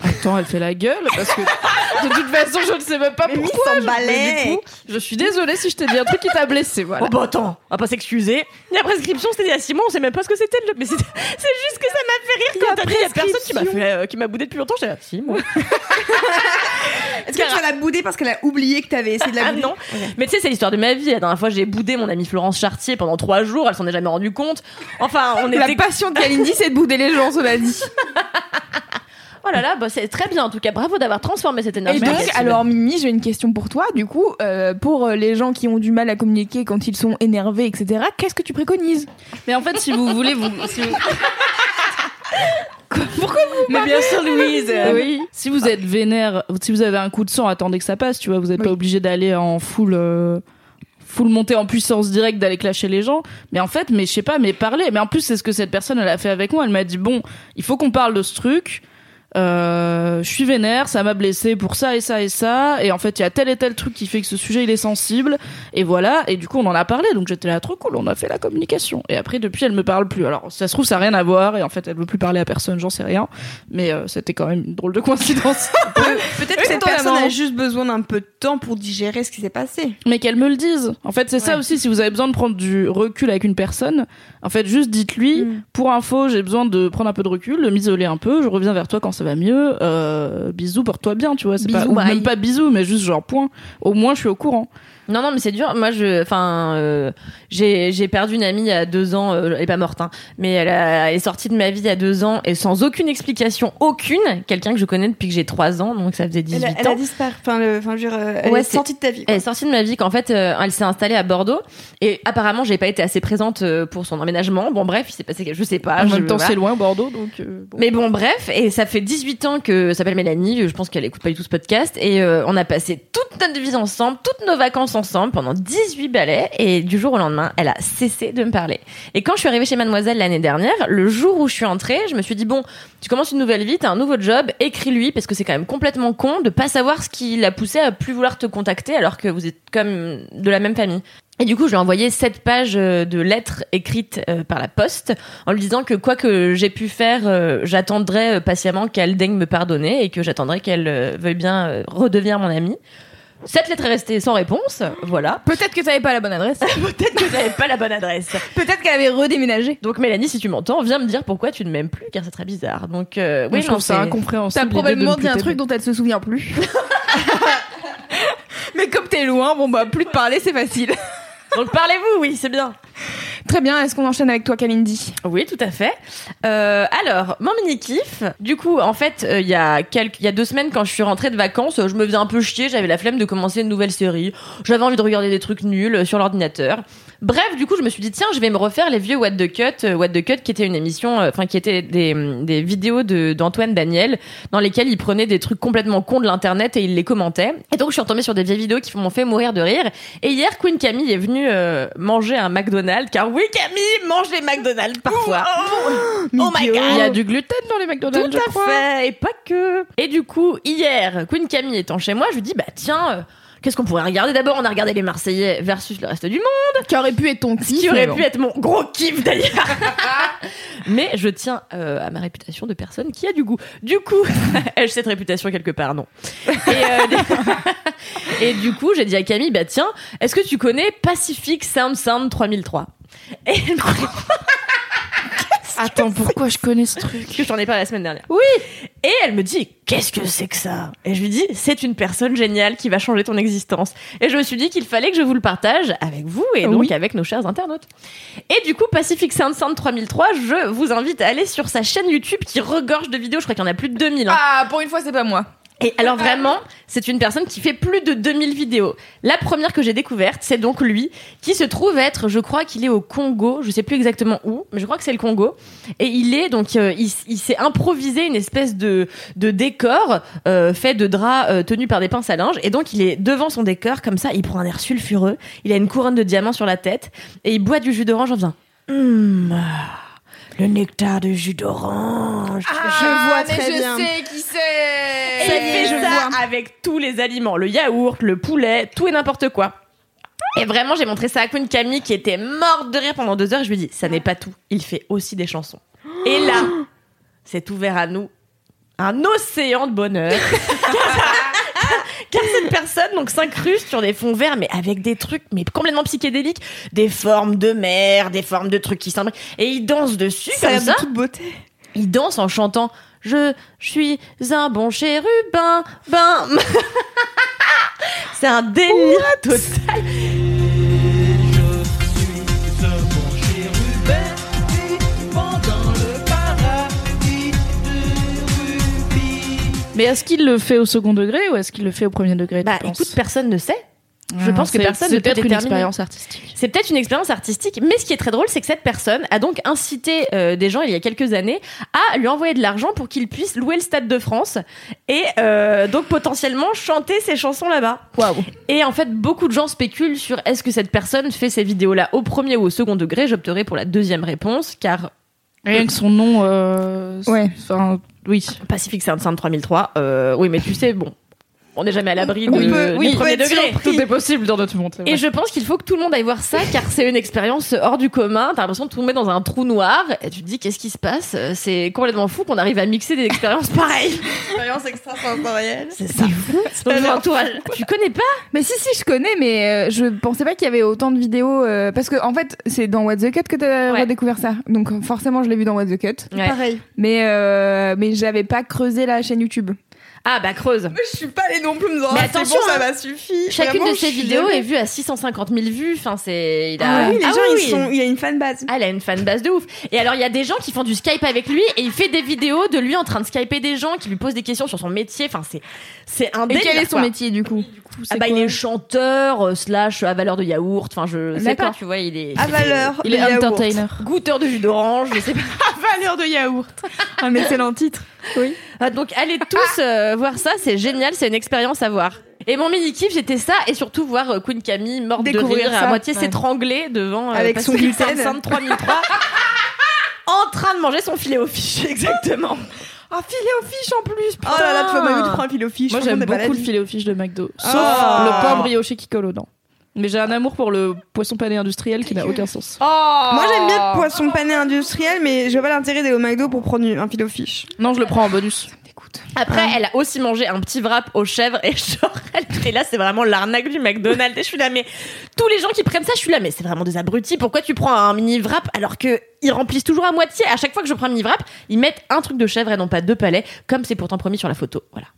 attends, elle fait la gueule parce que de toute façon, je ne sais même pas Mais pourquoi. je- mais du coup, je suis désolée si je t'ai dit un truc qui t'a blessé, voilà. Oh bah attends, on va pas s'excuser. La prescription, c'était il y a six mois, on sait même pas ce que c'était. le- Mais c'est juste que ça m'a fait rire quand t'as dit, il y a personne qui m'a fait, euh, qui m'a boudé depuis longtemps. J'étais là, si, moi. Est-ce que tu l'as boudé parce qu'elle a oublié que t'avais essayé de la Ah bouder? non. Mais tu sais, c'est l'histoire de ma vie. La dernière fois, j'ai boudé mon amie Florence Chartier pendant trois jours. Elle s'en est jamais rendue compte. Enfin, on La était. passion de Kalindi, c'est de bouder les gens, cela dit. Oh là là, bah, c'est très bien en tout cas. Bravo d'avoir transformé cette énergie. Et donc, alors Mimi, j'ai une question pour toi. Du coup, euh, pour euh, les gens qui ont du mal à communiquer quand ils sont énervés, etc., qu'est-ce que tu préconises? Mais en fait, si vous voulez, vous. si vous- Mais bien sûr, Louise. Euh, oui. Si vous êtes vénère, si vous avez un coup de sang, attendez que ça passe, tu vois. Vous n'êtes pas obligé d'aller en full, euh, full montée en puissance directe, d'aller clasher les gens. Mais en fait, mais je sais pas, mais parler. Mais en plus, c'est ce que cette personne, elle a fait avec moi. Elle m'a dit, bon, il faut qu'on parle de ce truc. Euh, je suis vénère, ça m'a blessé pour ça et ça et ça. Et en fait, il y a tel et tel truc qui fait que ce sujet, il est sensible. Et voilà. Et du coup, on en a parlé. Donc j'étais là, trop cool. On a fait la communication. Et après, depuis, elle me parle plus. Alors, ça se trouve, ça n'a rien à voir. Et en fait, elle veut plus parler à personne. J'en sais rien. Mais euh, c'était quand même une drôle de coïncidence. Peut-être que cette personne a juste besoin d'un peu de temps pour digérer ce qui s'est passé. mais qu'elle me le dise. En fait, c'est ça aussi. Si vous avez besoin de prendre du recul avec une personne, en fait, juste dites-lui, Mm. pour info, j'ai besoin de prendre un peu de recul, de m'isoler un peu, je reviens vers toi quand ça va mieux. Euh, bisous, porte-toi bien, tu vois. C'est pas, ou bye. même pas bisous, mais juste genre point. Au moins, je suis au courant. Non, non, mais c'est dur. Moi, je, enfin, euh, j'ai, j'ai perdu une amie il y a deux ans. euh, elle est pas morte, hein, mais elle, a- elle est sortie de ma vie il y a deux ans et sans aucune explication, aucune. Quelqu'un que je connais depuis que j'ai trois ans, donc ça faisait 18 Elle a, elle ans. a disparu. Enfin, le, enfin, je veux dire, euh, elle Ouais, est sortie de ta vie. quoi. Elle est sortie de ma vie qu'en fait, euh, elle s'est installée à Bordeaux et apparemment, j'ai pas été assez présente pour son emménagement. Bon, bref, il s'est passé quelque, je sais pas. en je- même temps, voilà. c'est loin, Bordeaux, donc. euh, bon. Mais bon, bref, et ça fait 18 ans que ça s'appelle Mélanie, je pense qu'elle écoute pas du tout ce podcast, et euh, on a passé toute notre vie ensemble, toutes nos vacances ensemble pendant 18 balais, et du jour au lendemain, elle a cessé de me parler. Et quand je suis arrivée chez Mademoiselle l'année dernière, le jour où je suis entrée, je me suis dit, bon, tu commences une nouvelle vie, t'as un nouveau job, écris-lui, parce que c'est quand même complètement con de pas savoir ce qui l'a poussé à plus vouloir te contacter alors que vous êtes comme de la même famille. Et du coup, je lui ai envoyé sept pages euh, de lettres écrites euh, par la poste en lui disant que quoi que j'ai pu faire, euh, j'attendrai patiemment qu'elle daigne me pardonner et que j'attendrai qu'elle veuille bien redevenir mon amie. Cette lettre est restée sans réponse, voilà. Peut-être que t'avais pas la bonne adresse. Peut-être que j'avais pas la bonne adresse. Peut-être qu'elle avait redéménagé. Donc Mélanie, si tu m'entends, viens me dire pourquoi tu ne m'aimes plus, car c'est très bizarre. Donc euh, oui, je trouve ça c'est- incompréhensible. T'as probablement dit un truc dont elle se souvient plus. Mais comme t'es loin, bon bah plus de parler, c'est facile. Donc parlez-vous, oui, c'est bien. Très bien, est-ce qu'on enchaîne avec toi, Kalindi Oui, tout à fait. Euh, alors, mon mini kiff. Du coup, en fait, euh, il y a y a deux semaines, quand je suis rentrée de vacances, je me faisais un peu chier. J'avais la flemme de commencer une nouvelle série. J'avais envie de regarder des trucs nuls euh, sur l'ordinateur. Bref, du coup, je me suis dit tiens, je vais me refaire les vieux What the Cut. Euh, What the Cut, qui était une émission, euh, enfin, qui était des, des vidéos de d'Antoine Daniel dans lesquelles il prenait des trucs complètement cons de l'internet et il les commentait. Et donc, je suis retombée sur des vieilles vidéos qui m'ont fait mourir de rire. Et hier, Queen Camille est venue euh, manger un McDonald's, car oui, Camille mange les McDonald's parfois. Oh my god Il y a du gluten dans les McDonald's, tout je à crois. fait, et pas que. Et du coup, hier, Queen Camille étant chez moi, je lui dis bah tiens, euh, qu'est-ce qu'on pourrait regarder D'abord, on a regardé les Marseillais versus le reste du monde, Qui aurait pu être ton kiff. qui aurait pu être mon gros kiff d'ailleurs. Mais je tiens euh, à ma réputation de personne qui a du goût. Du coup, ai-je cette réputation quelque part Non. Et, euh, et du coup, j'ai dit à Camille bah tiens, est-ce que tu connais Pacific Sound Sound 3003 Et elle me répond- Attends, pourquoi je connais ce truc Parce que je t'en ai parlé la semaine dernière. Oui. Et elle me dit, qu'est-ce que c'est que ça? Et je lui dis, c'est une personne géniale qui va changer ton existence. Et je me suis dit qu'il fallait que je vous le partage avec vous et donc Oui. avec nos chers internautes. Et du coup, Pacific Sound Sound 3003, je vous invite à aller sur sa chaîne YouTube qui regorge de vidéos. Je crois qu'il y en a plus de 2000. hein. Ah, pour une fois, c'est pas moi. Et alors vraiment, c'est une personne qui fait plus de 2000 vidéos. La première que j'ai découverte, c'est donc lui, qui se trouve être, je crois qu'il est au Congo, je sais plus exactement où, mais je crois que c'est le Congo. Et il est donc, euh, il, s'est improvisé une espèce de, de décor euh, fait de draps euh, tenus par des pinces à linge. Et donc il est devant son décor comme ça, il prend un air sulfureux, il a une couronne de diamants sur la tête et il boit du jus d'orange en faisant. Hum, le nectar de jus d'orange. je vois très bien. qui c'est. Et il fait ça avec tous les aliments, le yaourt, le poulet, tout et n'importe quoi. Et vraiment, j'ai montré ça à Queen Camille qui était morte de rire pendant deux heures. Je lui dis, ça n'est pas tout. Il fait aussi des chansons. Et là, c'est ouvert à nous un océan de bonheur. Car cette personne donc s'incruste sur des fonds verts, mais avec des trucs mais complètement psychédéliques, des formes de mer, des formes de trucs qui s'imbriquent, et il danse dessus Ça comme l'air ça. de toute beauté. Il danse en chantant Je suis un bon chérubin, ben. C'est un délire total. Mais est-ce qu'il le fait au second degré ou est-ce qu'il le fait au premier degré Bah écoute, personne ne sait. Je Ah, pense que personne ne C'est peut peut-être une expérience artistique. C'est peut-être une expérience artistique, mais ce qui est très drôle, c'est que cette personne a donc incité euh, des gens il y a quelques années à lui envoyer de l'argent pour qu'il puisse louer le Stade de France et euh, donc potentiellement chanter ses chansons là-bas. Waouh. Et en fait, beaucoup de gens spéculent sur est-ce que cette personne fait ces vidéos-là au premier ou au second degré. J'opterai pour la deuxième réponse, car Rien que son nom. euh, Ouais. Enfin, oui. Pacific Sound Sound 3003, euh, oui, mais tu sais, bon, on n'est jamais à l'abri de, On peut- du oui, premier degré. Tout est possible dans notre monde. Et je pense qu'il faut que tout le monde aille voir ça car c'est une expérience hors du commun. T'as l'impression de tomber dans un trou noir et tu te dis qu'est-ce qui se passe? C'est complètement fou qu'on arrive à mixer des expériences pareilles. Expérience extrasensorielle. C'est ça. Donc, mon entourage, tu connais pas? Mais si, si, je connais, mais euh, je pensais pas qu'il y avait autant de vidéos. euh, parce que, en fait, c'est dans What the Cut que t'as Ouais. redécouvert ça. Donc, forcément, je l'ai vu dans What the Cut. Ouais. Pareil. Mais, euh, mais j'avais pas creusé la chaîne YouTube. Ah bah creuse. Je suis pas allée non plus me dire, Mais ah, attention, bon, ça hein. m'a suffi. Chacune Vraiment, de suis vidéos jamais- est vue à 650 000 vues. Enfin c'est. Il a... Ah oui, les Ah gens, oui, ils oui. sont. Il y a une fanbase. Ah, elle a une fanbase de ouf. Et alors, il y a des gens qui font du Skype avec lui et il fait des vidéos de lui en train de Skyper des gens qui lui posent des questions sur son métier. Enfin, c'est, c'est un Et délire. quel est son quoi. métier, du coup Ah bah, il est chanteur, euh, slash à valeur de yaourt. Enfin, je sais D'accord. pas, tu vois, il est. À valeur. Il de est yaourt. entertainer. Goûteur de jus d'orange, je sais pas. Valeur de yaourt. Un excellent titre. Oui. Ah, donc, allez tous euh, voir ça, c'est génial, c'est une expérience à voir. Et mon mini kiff, c'était ça, et surtout voir euh, Queen Camille morte de Découvrir rire, à moitié Ouais. s'étrangler devant euh, Avec son gluten. Sound 3003 en train de manger son filet au fish, exactement. Ah, filet aux fiches en plus. Putain. Oh là là, tu vas Mario, tu prends un filet aux fiches. Moi, j'aime beaucoup le filet aux fiches de McDo. Sauf Ah. le pain brioché qui colle aux dents. Mais j'ai un amour pour le poisson pané industriel qui n'a aucun sens. Moi, j'aime bien le poisson pané industriel, mais je vois pas l'intérêt d'aller au McDo pour prendre un filet aux fiches. Non, je le prends en bonus. Après, elle a aussi mangé un petit wrap aux chèvres et genre, elle fait là, c'est vraiment l'arnaque du McDonald's. Et je suis là, mais tous les gens qui prennent ça, je suis là, mais c'est vraiment des abrutis. Pourquoi tu prends un mini wrap alors que ils remplissent toujours à moitié? À chaque fois que je prends un mini wrap, ils mettent un truc de chèvre et non pas deux palais, comme c'est pourtant promis sur la photo. Voilà.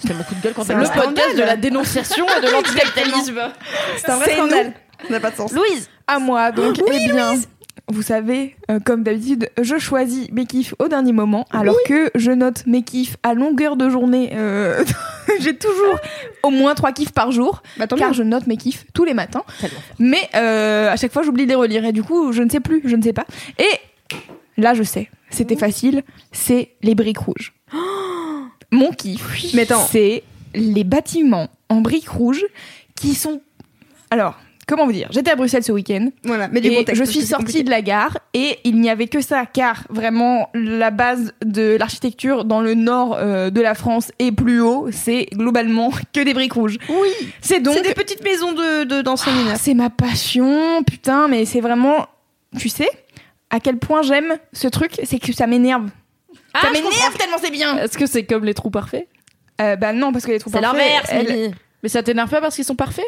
C'était mon coup de gueule quand C'est le scandale. podcast de la dénonciation et de l'anticapitalisme. C'est un vrai scandale. Ça n'a pas de sens. Louise, À moi, donc, eh bien. Vous savez, euh, comme d'habitude, je choisis mes kiffs au dernier moment, alors que je note mes kiffs à longueur de journée. euh, J'ai toujours au moins trois kiffs par jour, Bah, tant car je note mes kiffs tous les matins. Mais euh, à chaque fois, j'oublie de les relire, et du coup, je ne sais plus, je ne sais pas. Et là, je sais, c'était facile, c'est les briques rouges. Mon kiff, c'est les bâtiments en briques rouges qui sont... Alors, comment vous dire J'étais à Bruxelles ce week-end. Voilà, mais du Et contexte. je suis sortie de la gare et il n'y avait que ça, car vraiment la base de l'architecture dans le nord euh, de la France et plus haut, c'est globalement que des briques rouges. Oui. C'est donc C'est des petites maisons de Ah, c'est ma passion, putain, mais c'est vraiment, tu sais, à quel point j'aime ce truc, c'est que ça m'énerve. Ah, ça m'énerve tellement c'est bien. Est-ce que c'est comme les trous parfaits? Euh, bah non, parce que les trous c'est parfaits, l'inverse, elles-. Mais ça t'énerve pas parce qu'ils sont parfaits?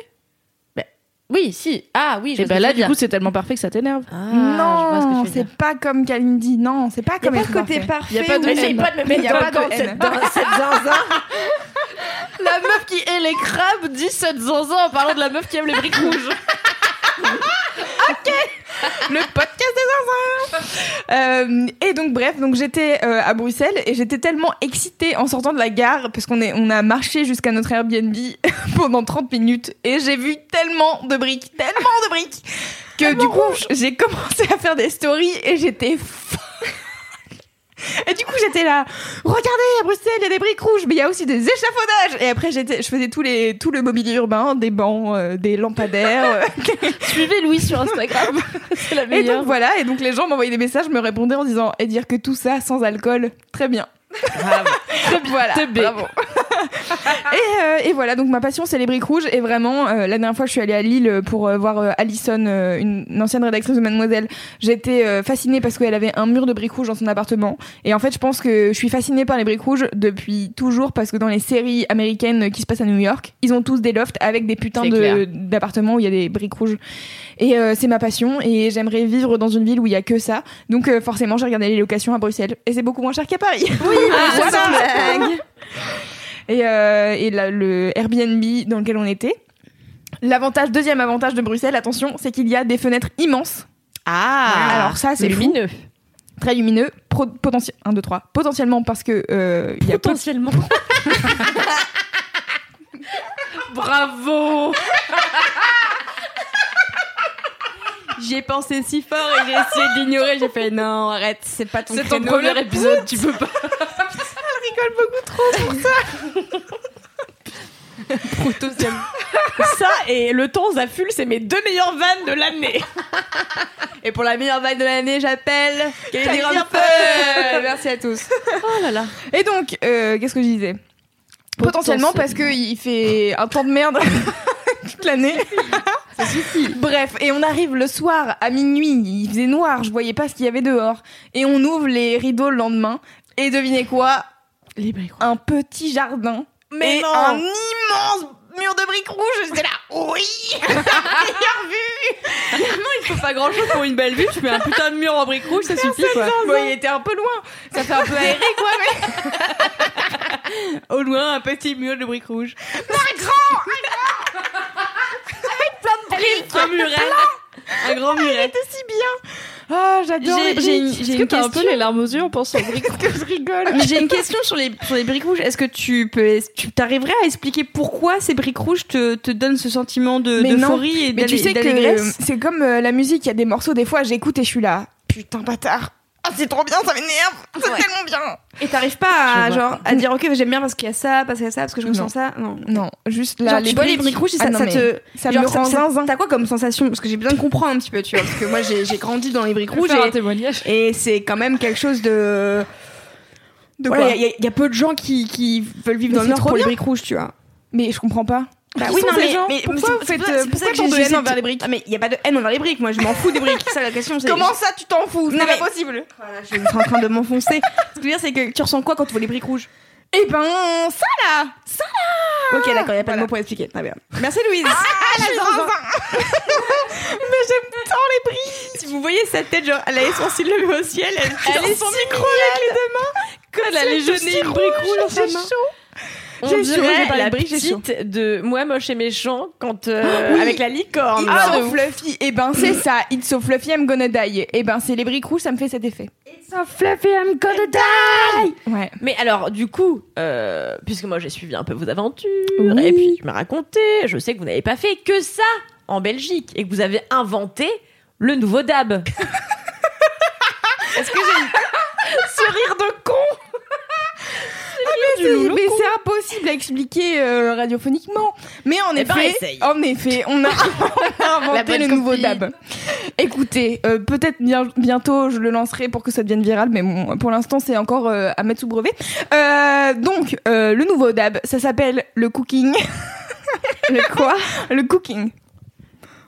Oui, si. Ah oui, je Et bah là, du coup, c'est tellement parfait que ça t'énerve. Ah, non, c'est pas comme Kalindi. Non, c'est pas Il y a comme pas de côté parfait. parfait. Y a pas de ou- Essaye pas de me Mais mettre y a pas de haine. cette, dans cette zinzin. La meuf qui hait les crabes dit cette zinzin en parlant de la meuf qui aime les briques rouges. le podcast. Euh, et donc bref, donc j'étais euh, à Bruxelles et j'étais tellement excitée en sortant de la gare parce qu'on est on a marché jusqu'à notre Airbnb pendant 30 minutes et j'ai vu tellement de briques, tellement de briques que du coup j'ai commencé à faire des stories et j'étais folle. Et du coup, j'étais là, regardez, à Bruxelles, il y a des briques rouges, mais il y a aussi des échafaudages. Et après, j'étais, je faisais tous les, tout le mobilier urbain, des bancs, euh, des lampadaires. euh, Suivez Louis sur Instagram. c'est la et meilleure. donc voilà, et donc les gens m'envoyaient des messages, me répondaient en disant et dire que tout ça sans alcool, très bien. voilà, Teubé. bravo. et, euh, et voilà, donc ma passion c'est les briques rouges et vraiment euh, la dernière fois je suis allée à Lille pour euh, voir Alison, une, une ancienne rédactrice de Mademoiselle. J'étais fascinée parce qu'elle avait un mur de briques rouges dans son appartement et en fait je pense que je suis fascinée par les briques rouges depuis toujours parce que dans les séries américaines qui se passent à New York, ils ont tous des lofts avec des putains de d'appartements où il y a des briques rouges. Et c'est ma passion et j'aimerais vivre dans une ville où il y a que ça. Donc forcément, j'ai regardé les locations à Bruxelles et c'est beaucoup moins cher qu'à Paris. Oui, Ah, Et, euh, et la- le Airbnb dans lequel on était. L'avantage, deuxième avantage de Bruxelles, attention, c'est qu'il y a des fenêtres immenses. Ah, Alors ça, c'est fou. lumineux. Très lumineux, pro- potentiel, 1, 2, 3. Potentiellement parce que euh, il y a peu- Potentiellement. Bravo. J'y ai pensé si fort et j'ai essayé de l'ignorer. J'ai fait non, arrête, c'est pas ton C'est ton premier épisode, tu peux pas. potentiel. Ça et le ton Zaful, c'est mes deux meilleures vannes de l'année. Et pour la meilleure vague de l'année, j'appelle Kelly. Merci à tous. Oh là là. Et donc, euh, qu'est-ce que je disais? Potentiellement parce qu'il fait un temps de merde toute l'année. Ça suffit. Bref, et on arrive le soir à minuit, il faisait noir, je voyais pas ce qu'il y avait dehors. Et on ouvre les rideaux le lendemain. Et devinez quoi? Les briques Un petit jardin. Mais et non. un immense mur de briques rouges. J'étais là, oui Meilleure vue Il faut pas grand chose pour une belle vue. Tu mets un putain de mur en briques rouges, ça suffit quoi. Bon, il était un peu loin. Ça fait un peu aéré, quoi, mais... Au loin, un petit mur de briques rouges. Un muret. Un grand muret. C'était si bien Ah, j'adore les J'ai- j'ai une- briques j'ai que une t'as un peu question. les larmes aux yeux en pensant aux briques que je rigole Mais j'ai une question sur les, sur les briques rouges. Est-ce que tu peux, tu t'arriverais à expliquer pourquoi ces briques rouges te, te donnent ce sentiment de, d'euphorie et Mais tu sais que c'est comme euh, la musique, il y a des morceaux, des fois j'écoute et je suis là, putain bâtard. Ah c'est trop bien, ça m'énerve, c'est Ouais. tellement bien. Et t'arrives pas à, genre, à dire, ok, j'aime bien parce qu'il y a ça, parce qu'il y a ça, parce que je Non. ressens ça. Non. Non, juste là, Genre, les tu vois les briques rouges, et ça, Ah non, ça mais te, ça genre, me rend zinzin. T'as quoi comme sensation? Parce que j'ai besoin de comprendre un petit peu, tu vois. Parce que moi, j'ai, j'ai grandi dans les briques rouges et, c'est quand même quelque chose de. De Voilà, quoi? il y, a- il y a peu de gens qui, qui veulent vivre Mais dans le Nord pour les briques rouges, tu vois. Mais je comprends pas. Bah oui, non, mais, gens mais Pourquoi vous faites euh, pourquoi tant de haine envers les briques Ah, mais il y a pas de haine envers les briques. Moi, je m'en fous des briques. Ça, la question, c'est. Comment ça tu t'en fous? C'est pas mais- possible. Voilà, je suis en train de m'enfoncer. Ce que je veux dire, c'est que tu ressens quoi quand tu vois les briques rouges? Eh ben ça là, ça là. Ok, d'accord, il y a pas Voilà. de mots pour expliquer. Très bien. Merci Louise. Ah, zinzin. Mais j'aime tant les briques. si vous voyez sa tête, genre, elle a les sourcils levés au ciel, elle, Elle est son micro avec les deux mains, comme Elle a les elle yeux tenait si une brique rouge dans sa main. chaud. On dirait la petite de moi moche et méchant quand euh, Oui. avec la licorne. It's là. so fluffy. Et ben c'est ça. It's so fluffy, I'm gonna die. Et ben c'est les briques rouges, ça me fait cet effet. So fluffy, I'm gonna die. Ouais. Mais alors, du coup, euh, puisque moi j'ai suivi un peu vos aventures, Oui. et puis tu m'as raconté, je sais que vous n'avez pas fait que ça en Belgique, et que vous avez inventé le nouveau DAB. Est-ce que j'ai ce rire de con Mais c'est- mais c'est impossible à expliquer euh, radiophoniquement. Mais en Eh ben, effet, essaye. en effet, on a, on a inventé le nouveau. DAB. Écoutez, euh, peut-être bien, bientôt je le lancerai pour que ça devienne viral, mais bon, pour l'instant c'est encore euh, à mettre sous brevet. Donc le nouveau DAB, ça s'appelle le cooking. le quoi? Le cooking.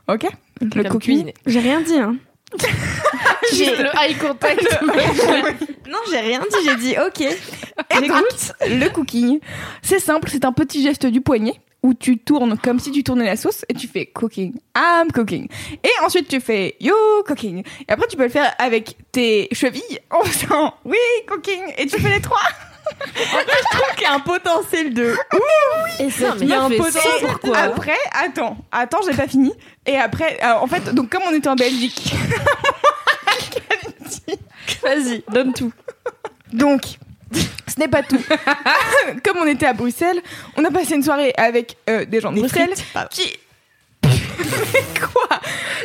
Ok? Le cooking. J'ai rien dit, hein. J'ai le eye contact. Non, j'ai rien dit, j'ai dit ok. Donc, le cooking, c'est simple, c'est un petit geste du poignet où tu tournes comme si tu tournais la sauce et tu fais cooking, I'm cooking. Et ensuite tu fais you cooking. Et après tu peux le faire avec tes chevilles en faisant oui cooking et tu fais les trois. Je trouve qu'il y a un potentiel de Et ça, il y a un potentiel. Après, attends, attends, j'ai pas fini. Et après, euh, en fait, donc comme on était en Belgique, Vas-y, donne tout. donc ce n'est pas tout. comme on était à Bruxelles, on a passé une soirée avec euh, des gens de Bruxelles qui quoi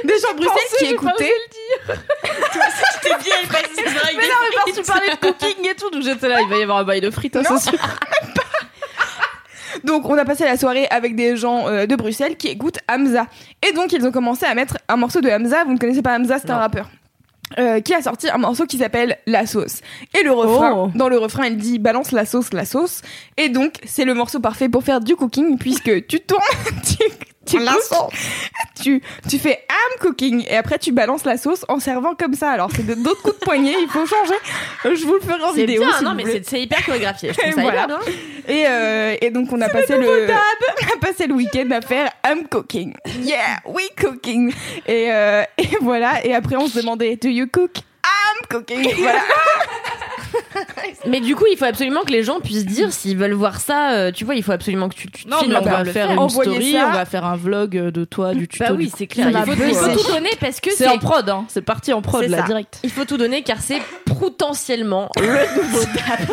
Des gens de Bruxelles qui écoutaient. J'étais bien, elle passe ses oreilles Mais non, mais parce que tu parlais de cooking et tout, donc j'étais là, il va y avoir un bail de frites, hein, c'est sûr. Donc on a passé la soirée avec des gens euh, de Bruxelles qui écoutent Hamza. Et donc ils ont commencé à mettre un morceau de Hamza. Vous ne connaissez pas Hamza, c'est un rappeur. Euh, qui a sorti un morceau qui s'appelle La sauce. Et le refrain, Oh. dans le refrain, il dit balance la sauce, la sauce. Et donc, c'est le morceau parfait pour faire du cooking puisque tu tournes, tu, tu, tu fais I'm cooking et après tu balances la sauce en servant comme ça. Alors, c'est d'autres coups de poignet, il faut changer. Je vous le ferai en vidéo. bien, si non, vous mais c'est- hyper chorégraphié. Je trouve ça Voilà. hyper bien. Et, euh, et donc on a passé le, on a passé le week-end à faire I'm cooking. Yeah, we cooking. Et, euh, et voilà. Et après on se demandait Do you cook? I'm cooking. Voilà. Mais du coup, il faut absolument que les gens puissent dire s'ils veulent voir ça. euh, tu vois, il faut absolument que tu, tu te Non, filmes mais on va le faire faire. une Envoyez story, ça. on va faire un vlog de toi, du tuto. Bah oui, du- c'est clair. Il faut, il faut bosser. tout donner parce que C'est c'est en prod, hein. C'est parti en prod, C'est là, ça. direct. Il faut tout donner car c'est potentiellement le nouveau tap.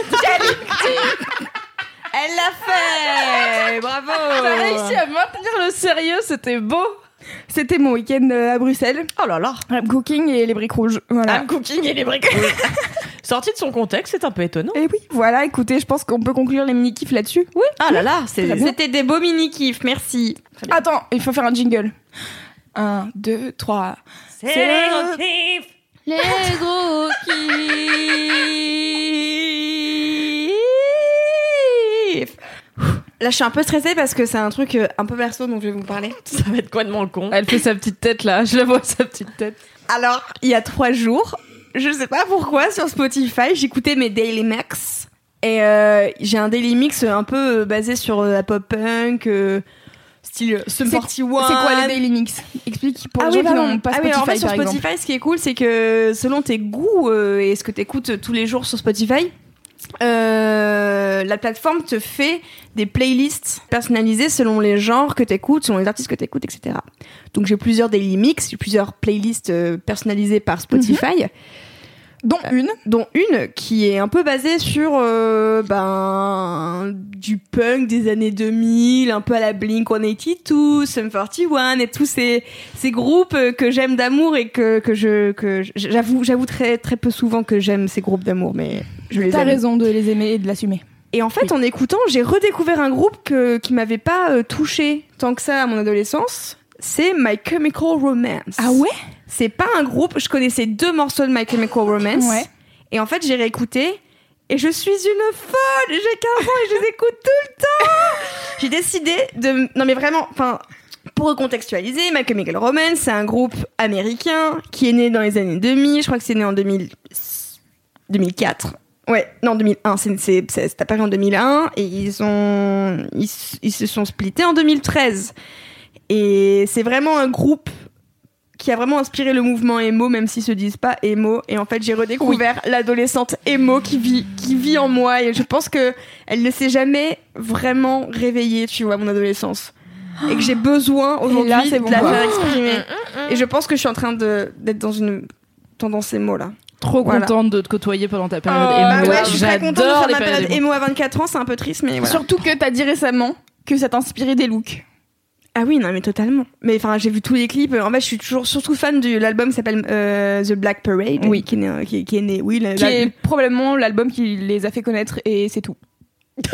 Elle l'a fait. Bravo. T'as réussi à maintenir le sérieux, c'était beau. C'était mon week-end euh, à Bruxelles. Oh là là. I'm cooking et les briques rouges. Voilà. I'm cooking et les briques rouges. Sorti de son contexte, c'est un peu étonnant. Et oui, voilà. Écoutez, je pense qu'on peut conclure les mini kifs là-dessus. Oui. Ah là là. C'était des beaux mini-kifs, merci. Attends, il faut faire un jingle. Un, deux, trois. c'est les gros kiffs. Les gros kiffs. Là, je suis un peu stressée parce que c'est un truc euh, un peu perso dont je vais vous parler. Ça va être complètement le con. Elle fait sa petite tête là, je la vois sa petite tête. Alors, il y a trois jours, je sais pas pourquoi, sur Spotify, j'écoutais mes Daily Mix. Et euh, j'ai un Daily Mix un peu euh, basé sur euh, la pop punk, euh, style Sum C'est 41. c'est quoi les daily mix? Explique pour ah les oui, gens qui pardon. n'ont pas Ah oui, Spotify en fait, sur par exemple. Spotify, ce qui est cool, c'est que selon tes goûts euh, et ce que tu écoutes tous les jours sur Spotify, euh, la plateforme te fait des playlists personnalisées selon les genres que tu écoutes, selon les artistes que tu écoutes, etc. Donc j'ai plusieurs daily mix, j'ai plusieurs playlists euh, personnalisées par Spotify. Dont une. dont une qui est un peu basée sur euh, ben du punk des années 2000, un peu à la Blink 182, Sum 41 et tous ces ces groupes euh, que j'aime d'amour et que que je que j'avoue j'avoue très très peu souvent que j'aime ces groupes d'amour mais je les T'as raison de les aimer et de l'assumer. Et en fait, en écoutant, j'ai redécouvert un groupe que, qui m'avait pas euh, touché tant que ça à mon adolescence. C'est My Chemical Romance. Ah ouais? C'est pas un groupe. Je connaissais deux morceaux de My Chemical Romance. Ouais. Et en fait, j'ai réécouté. Et je suis une folle. J'ai 15 ans et je les écoute tout le temps. J'ai décidé de. Non, mais vraiment. Enfin. Pour recontextualiser, My Chemical Romance, c'est un groupe américain qui est né dans les années 2000. Je crois que c'est né en 2000... 2004. Ouais, non, 2001. C'est, c'est, c'est, c'est apparu en 2001 et ils ont, ils, ils se sont splittés en 2013. Et c'est vraiment un groupe qui a vraiment inspiré le mouvement emo, même s'ils se disent pas emo. Et en fait, j'ai redécouvert l'adolescente emo qui vit, qui vit en moi. Et je pense que elle ne s'est jamais vraiment réveillée, tu vois, mon adolescence. Et que j'ai besoin aujourd'hui de bon, la faire exprimer. Et je pense que je suis en train d'être dans une tendance emo là. Trop Voilà. contente de te côtoyer pendant ta période Bah émo. ouais, je suis très contente de faire ma période émo à 24 ans, c'est un peu triste, mais voilà. Surtout que t'as dit récemment que ça t'inspirait des looks. Ah oui, non, mais totalement. Mais enfin, j'ai vu tous les clips. En fait, je suis toujours surtout fan de l'album qui s'appelle euh, The Black Parade. Oui. Qui est né, qui, qui est né oui. la- Qui la- est probablement l'album qui les a fait connaître et c'est tout.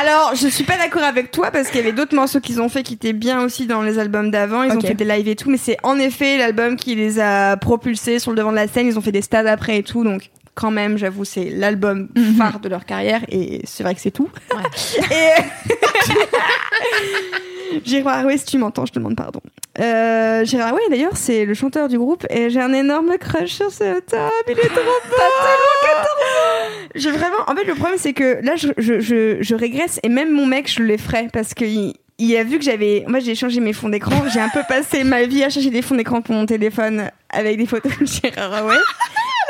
Alors, je suis pas d'accord avec toi parce qu'il y avait d'autres morceaux qu'ils ont fait qui étaient bien aussi dans les albums d'avant. Ils ont fait des lives et tout, mais c'est en effet l'album qui les a propulsés sur le devant de la scène. Ils ont fait des stades après et tout, donc quand même, j'avoue, c'est l'album Mhm. phare de leur carrière et c'est vrai que c'est tout. et Gérard, oui, si tu m'entends, je te demande pardon. Euh, Gérard, oui, d'ailleurs, c'est le chanteur du groupe et j'ai un énorme crush sur ce top. Il est trop beau. J'ai vraiment. En fait, le problème, c'est que là, je, je, je, je régresse et même mon mec, je le ferais parce qu'il il a vu que j'avais. Moi, j'ai changé mes fonds d'écran. J'ai un peu passé ma vie à chercher des fonds d'écran pour mon téléphone avec des photos de Gérard Haway.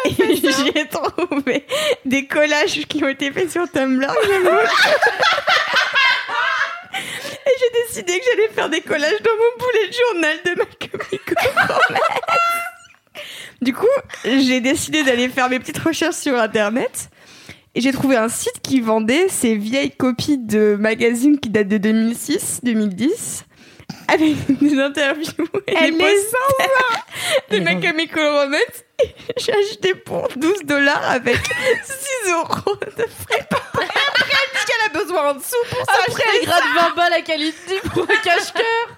Et j'ai trouvé des collages qui ont été faits sur Tumblr. Et j'ai décidé que j'allais faire des collages dans mon bullet journal de ma Romance. Du coup, j'ai décidé d'aller faire mes petites recherches sur Internet. Et j'ai trouvé un site qui vendait ces vieilles copies de magazines qui datent de 2006, 2010, avec des interviews et Elle des les posters de Elle ma les Chemical Romance. Et J'ai acheté pour 12 dollars avec 6 euros de frais. Après, elle dit qu'elle a besoin en dessous pour Après, elle gratte 20 balles à qualité pour un cache-cœur.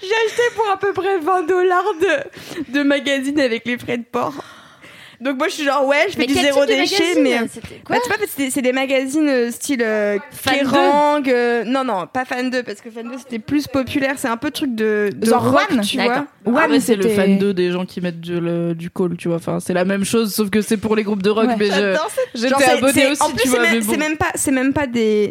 J'ai acheté pour à peu près 20 dollars de, de magazines avec les frais de port. Donc moi je suis genre ouais je fais du zéro déchet mais euh, bah, tu vois c'est des- c'est des magazines euh, style euh, Fan Kerrang euh, non non pas Fan 2 parce que Fan 2 c'était plus populaire c'est un peu truc de, de Genre rock One, tu d'accord. vois Ouais, mais c'est le c'était- fan 2 des gens qui mettent du, le- du call, tu vois. Enfin, c'est la même chose, sauf que c'est pour les groupes de rock. Ouais. Mais je- J'adore genre, j'étais c'est- abonnée c'est- aussi, en plus tu vois. mais bon. c'est même pas c'est même pas des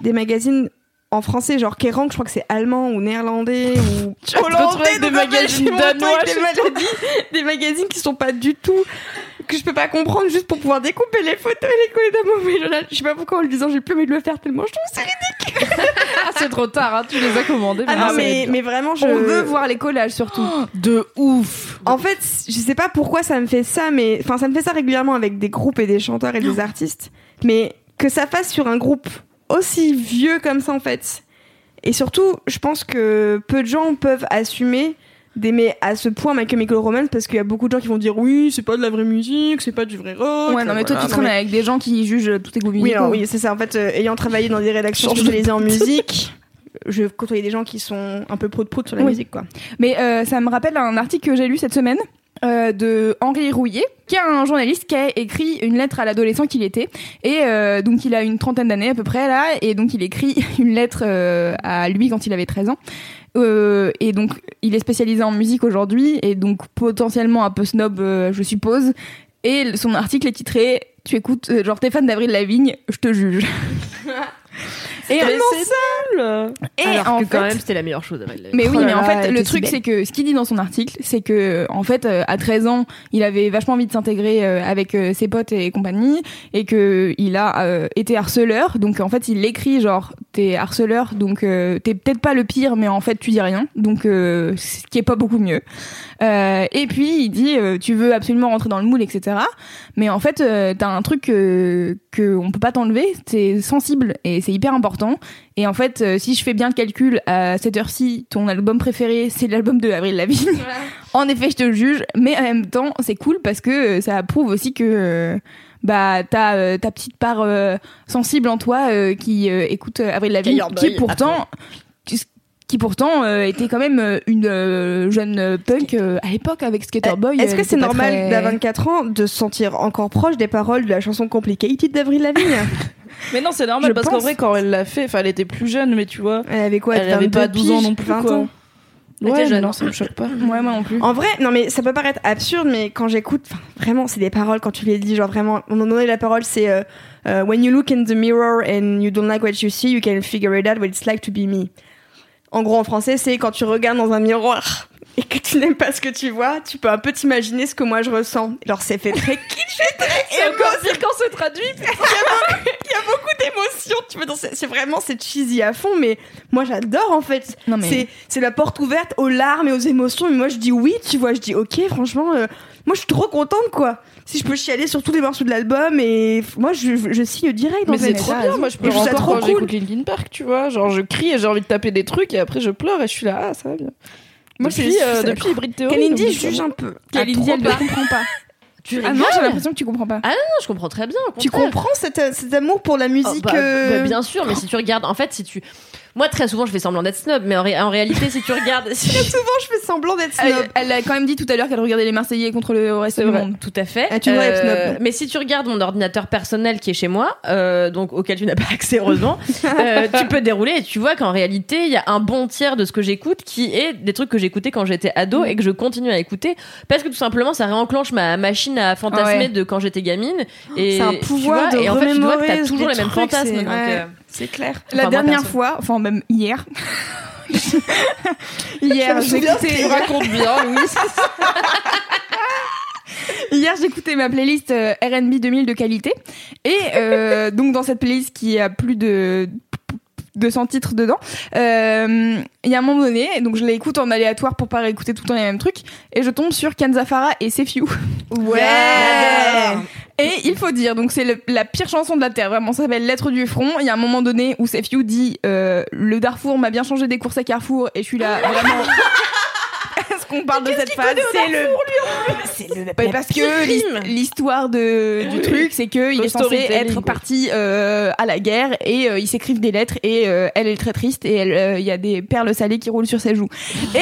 Des magazines en français genre Kerrang je crois que c'est allemand ou néerlandais ou avec des magazines danois, des, magazines qui sont pas du tout que je peux pas comprendre juste pour pouvoir découper les photos et les coller mon bullet journal je sais pas pourquoi en le disant j'ai plus envie de le faire tellement je trouve c'est ridicule Ah, c'est trop tard, hein, tu les as commandés. ah non mais, c'est mais vraiment je On veut voir les collages surtout. De ouf. en fait je sais pas pourquoi ça me fait ça mais enfin ça me fait ça régulièrement avec des groupes et des chanteurs et des artistes mais que ça fasse sur un groupe aussi vieux comme ça en fait. Et surtout je pense que peu de gens peuvent assumer d'aimer à ce point My Chemical Romance parce qu'il y a beaucoup de gens qui vont dire oui c'est pas de la vraie musique c'est pas du vrai rock. Ouais, non, mais toi, Voilà. tu traînes avec des gens qui jugent tous tes goûts oui, alors, oui c'est ça. En fait euh, ayant travaillé dans des rédactions de spécialisées en musique je côtoyais des gens qui sont un peu prout-prout sur la Oui. musique quoi. Mais euh, ça me rappelle un article que j'ai lu cette semaine euh, de Henri Rouillet, qui est un journaliste qui a écrit une lettre à l'adolescent qu'il était. Et euh, donc il a une trentaine d'années à peu près là, et donc il écrit une lettre euh, à lui quand il avait 13 ans. Et donc il est spécialisé en musique aujourd'hui, et donc potentiellement un peu snob, je suppose. Et son article est titré Tu écoutes, genre t'es fan d'Avril Lavigne, je te juge. et tellement seul. et Alors en que quand fait- même, c'était la meilleure chose avec la mais oui, Oh mais en fait, le si truc, c'est que ce qu'il dit dans son article, c'est que, en fait, euh, à 13 ans, il avait vachement envie de s'intégrer euh, avec euh, ses potes et compagnie, et que il a euh, été harceleur. Donc, en fait, il écrit genre, t'es harceleur, donc euh, t'es peut-être pas le pire, mais en fait, tu dis rien. Donc, euh, ce qui est pas beaucoup mieux. Euh, et puis, il dit, euh, tu veux absolument rentrer dans le moule, etc. Mais en fait, euh, t'as un truc que, que on peut pas t'enlever, c'est sensible et c'est hyper important. Et en fait, si je fais bien le calcul, à cette heure-ci, ton album préféré, c'est l'album de Avril Lavigne. en effet, je te juge, mais en même temps, c'est cool parce que ça prouve aussi que bah t'as euh, ta petite part euh, sensible en toi euh, qui écoute Avril Lavigne, qui boy, pourtant qui, pourtant euh, était quand même euh, une euh, jeune punk euh, à l'époque avec Skater Boy. Est-ce que c'est normal très- d'à 24 ans de se sentir encore proche des paroles de la chanson Complicated d'Avril Lavigne Mais non, c'est normal Je parce qu'en vrai, quand elle l'a fait, enfin, elle était plus jeune, mais tu vois. Elle avait quoi elle avait 22 pas 12 ans non plus, 20 quoi. ans Elle était Ouais, jeune. non, ça me choque pas. Ouais, moi non plus. En vrai, non mais ça peut paraître absurde, mais quand j'écoute, enfin, vraiment, c'est des paroles quand tu les dis, genre vraiment, un moment donné, la parole c'est euh, When you look in the mirror and you don't like what you see, you can figure it out what it's like to be me. En gros, en français, c'est quand tu regardes dans un miroir et que tu n'aimes pas ce que tu vois, tu peux un peu t'imaginer ce que moi je ressens. Alors c'est fait très kitsch et très pire quand c'est traduit. il y a beaucoup, d'émotions. Tu vois, c'est vraiment c'est cheesy à fond, mais moi j'adore en fait. Mais- C'est c'est la porte ouverte aux larmes et aux émotions. Et moi je dis oui, tu vois, je dis ok, franchement, euh, moi je suis trop contente quoi. Si je peux chialer sur tous les morceaux de l'album et moi je, je, je signe direct. Mais c'est trop bien, moi je Et ça encore trop quand cool. j'écoute Linkin Park, tu vois. Genre je crie et j'ai envie de taper des trucs et après je pleure et je suis là, ah ça va bien. Moi, depuis, je- euh, depuis Hybrid Theory. Kalindi donc, juge un peu. Kalindi, Ah, elle ne comprend pas. Tu Ah non, j'ai l'impression que tu comprends pas. Non, je comprends très bien. tu comprends cet, cet amour pour la Oh, musique bah, euh, bah, bien sûr, mais si tu regardes, en fait, si tu, moi très souvent je fais semblant d'être snob, mais en, ré- en réalité, si tu regardes, si- Souvent, je fais semblant d'être Elle, snob. elle a quand même dit tout à l'heure qu'elle regardait les Marseillais contre le reste du monde. tout à fait. Ah, tu être snob. mais si tu regardes mon ordinateur personnel qui est chez moi, euh, donc auquel tu n'as pas accès heureusement, euh, tu peux dérouler et tu vois qu'en réalité, il y a un bon tiers de ce que j'écoute qui est des trucs que j'écoutais quand j'étais ado et que je continue à écouter parce que tout simplement ça réenclenche ma machine à fantasmer ouais. de quand j'étais gamine. Et C'est un pouvoir vois, de et en fait, tu vois que t'as toujours les mêmes trucs, fantasmes. C'est- clair. La Enfin, dernière fois, enfin même hier. hier, raconte bien, Louise. Hier, j'écoutais ma playlist euh, R&B 2000 de qualité. Et euh, donc, dans cette playlist qui a plus de 200 titres dedans, euh, il y a un moment donné, donc je l'écoute en aléatoire pour pas réécouter tout le temps les mêmes trucs, et je tombe sur Kanzafara et C'est Few. Ouais. Et il faut dire, donc c'est la pire chanson de la Terre, vraiment, ça s'appelle Lettre du front. Il y a un moment donné où Few dit euh, Le Darfour m'a bien changé des courses à Carrefour, et je suis là, vraiment... Qu'on parle de cette phase C'est le C'est le. Parce que l'his- l'histoire de, du truc, c'est que il Le est censé être parti euh, à la guerre et euh, ils s'écrivent des lettres et euh, elle est très triste et elle, euh, il y a des perles salées qui roulent sur ses joues. Et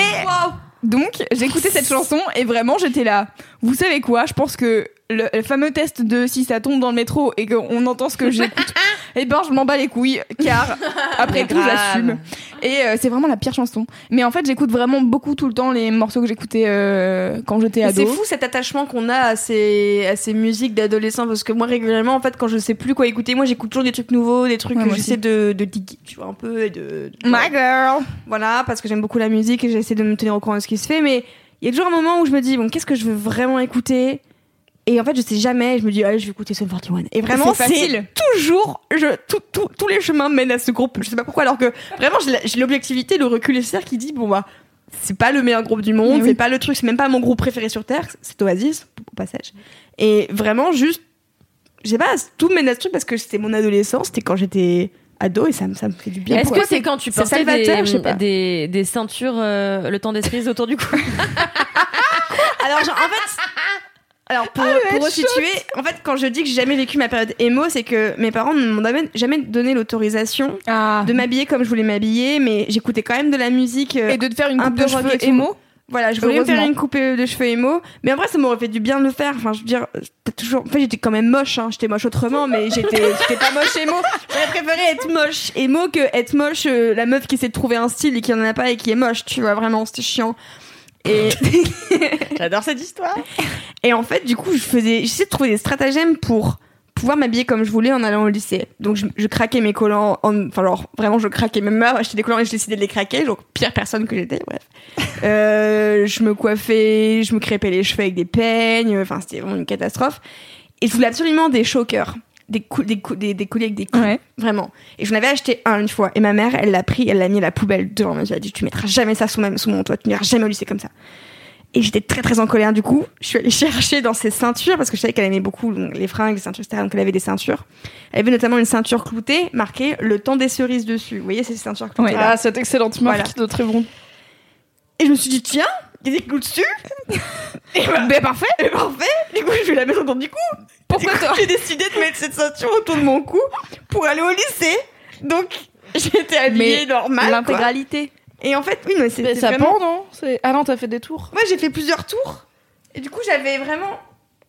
donc écouté cette chanson et vraiment j'étais là. Vous savez quoi? Je pense que le, le fameux test de si ça tombe dans le métro et qu'on entend ce que j'écoute, eh ben je m'en bats les couilles car après tout j'assume. Et euh, c'est vraiment la pire chanson. Mais en fait j'écoute vraiment beaucoup tout le temps les morceaux que j'écoutais euh, quand j'étais Et ado. C'est fou cet attachement qu'on a à ces, à ces musiques d'adolescents parce que moi régulièrement en fait quand je sais plus quoi écouter moi j'écoute toujours des trucs nouveaux des trucs Ouais, que j'essaie de, de diguer tu vois un peu et de, de- My girl. voilà parce que j'aime beaucoup la musique et j'essaie de me tenir au courant de ce qui se fait mais il y a toujours un moment où je me dis bon qu'est-ce que je veux vraiment écouter? Et en fait je sais jamais je me dis allez je vais écouter Sun 41 et vraiment C'est facile. toujours je tout, tout- tous les chemins mènent à ce groupe je sais pas pourquoi alors que vraiment j'ai l'objectivité le recul nécessaire qui dit bon bah c'est pas le meilleur groupe du monde, oui. c'est pas le truc, c'est même pas mon groupe préféré sur Terre, c'est Oasis, au passage. Et vraiment, juste, je sais pas, tout mène à ce truc parce que c'était mon adolescence, c'était quand j'étais ado et ça, me- ça me fait du bien. Est-ce que c'est quand tu portais salvateur, je sais des, pas. des, des ceintures euh, le temps des cerises autour du cou Alors, genre, en fait. Alors, pour, pour resituer, en fait, quand je dis que j'ai jamais vécu ma période emo, c'est que mes parents ne m'ont jamais, donné l'autorisation Ah. de m'habiller comme je voulais m'habiller, mais j'écoutais quand même de la musique. euh, Et de te faire une un coupe de cheveux émo. Voilà, je voulais me faire une coupe de cheveux émo, mais en vrai, ça m'aurait fait du bien de le faire. Enfin, je veux dire, t'as toujours. En fait, j'étais quand même moche. Hein. J'étais moche autrement, mais j'étais, j'étais pas moche émo. J'aurais préféré être moche émo que être moche euh, la meuf qui essaie de trouver un style et qui en a pas et qui est moche. Tu vois, vraiment, c'était chiant. Et J'adore cette histoire. et en fait, du coup, je faisais, j'essayais de trouver des stratagèmes pour pouvoir m'habiller comme je voulais en allant au lycée. Donc, je, je craquais mes collants, en, enfin, genre, vraiment, je craquais même mère, acheter des collants et je décidais de les craquer. Donc, pire personne que j'étais, bref. Euh, je me coiffais, je me crêpais les cheveux avec des peignes, enfin, c'était vraiment une catastrophe. Et je voulais absolument des chokers. Des, cou- des, cou- des, des colliers avec des coups. Ouais. Vraiment. Et je n'avais acheté un une fois. Et ma mère, elle l'a pris, elle l'a mis à la poubelle devant moi. Elle a dit, tu mettras jamais ça sous, ma- sous mon toit, tu n'iras jamais au lycée comme ça. Et j'étais très très en colère du coup. Je suis allée chercher dans ses ceintures parce que je savais qu'elle aimait beaucoup donc, les fringues, les ceintures, etc. Donc elle avait des ceintures. Elle avait notamment une ceinture cloutée marquée le temps des cerises dessus. Vous voyez ces ceintures cloutées là. Ah, cette excellente marque de très bon. Et je me suis dit tiens, il y a des clous dessus. et bah, Ben parfait. et parfait. Du coup, je vais la mettre autour du cou. Pourquoi toi? J'ai décidé de mettre cette ceinture autour de mon cou pour aller au lycée. Donc j'étais habillée normale. L'intégralité. Et en fait, oui, mais c'était ça vraiment... pend, non? C'est- Ah non, t'as fait des tours. Moi, j'ai fait plusieurs tours. Et du coup, j'avais vraiment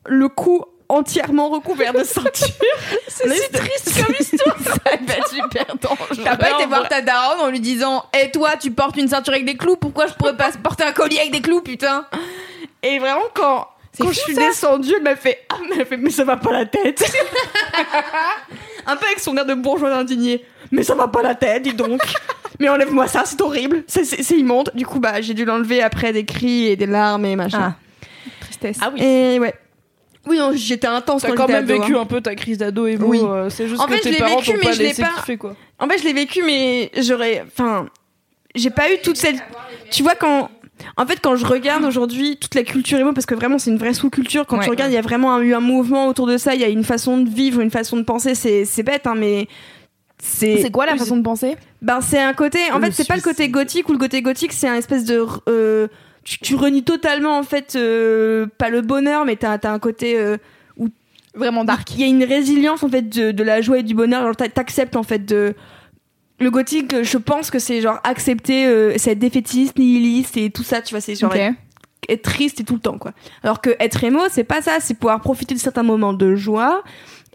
le cou entièrement recouvert de ceinture. C'est si triste comme histoire. ça va être super dangereux. T'as pas été voir ta daronne en lui disant Eh toi, tu portes une ceinture avec des clous, pourquoi je pourrais pas porter un collier avec des clous, putain? Et vraiment, quand, quand fou, je suis ça. descendue, elle m'a fait Ah, mais, elle fait, mais ça va pas la tête. Un peu avec son air de bourgeois indigné. Mais ça va pas la tête, dis donc. mais enlève-moi ça, c'est horrible. C'est- C'est c'est immonde. Du coup, bah, j'ai dû l'enlever après des cris et des larmes et machin. Tristesse. Ah oui. Et ouais. Oui, non, j'étais intense T'as quand quand même ado, vécu hein. un peu ta crise d'ado et Oui. c'est juste En que fait, je tes l'ai parents vécu, t'ont mais pas je l'ai laissé pas- kiffer quoi. En fait, je l'ai vécu, mais j'aurais. Enfin, j'ai pas eu toute cette. Tu vois, quand. En fait, quand je regarde aujourd'hui toute la culture émo, parce que vraiment c'est une vraie sous-culture, quand Ouais. tu regardes, il y a vraiment un- eu un mouvement autour de ça, il y a une façon de vivre, une façon de penser, c'est c'est bête, hein, mais. C'est quoi la façon de penser? Ben, c'est un côté. En Le fait, c'est pas le côté gothique ou le côté gothique, c'est un espèce de. euh, tu, tu renies totalement en fait euh, pas le bonheur, mais t'as as un côté euh, Vraiment dark. il y a une résilience en fait de, de la joie et du bonheur. Genre t'a- t'acceptes en fait de le gothique. Je pense que c'est genre accepter, euh, c'est être défaitiste, nihiliste et tout ça. Tu vois, c'est genre être, être triste et tout le temps quoi. Alors que être émo, c'est pas ça. C'est pouvoir profiter de certains moments de joie.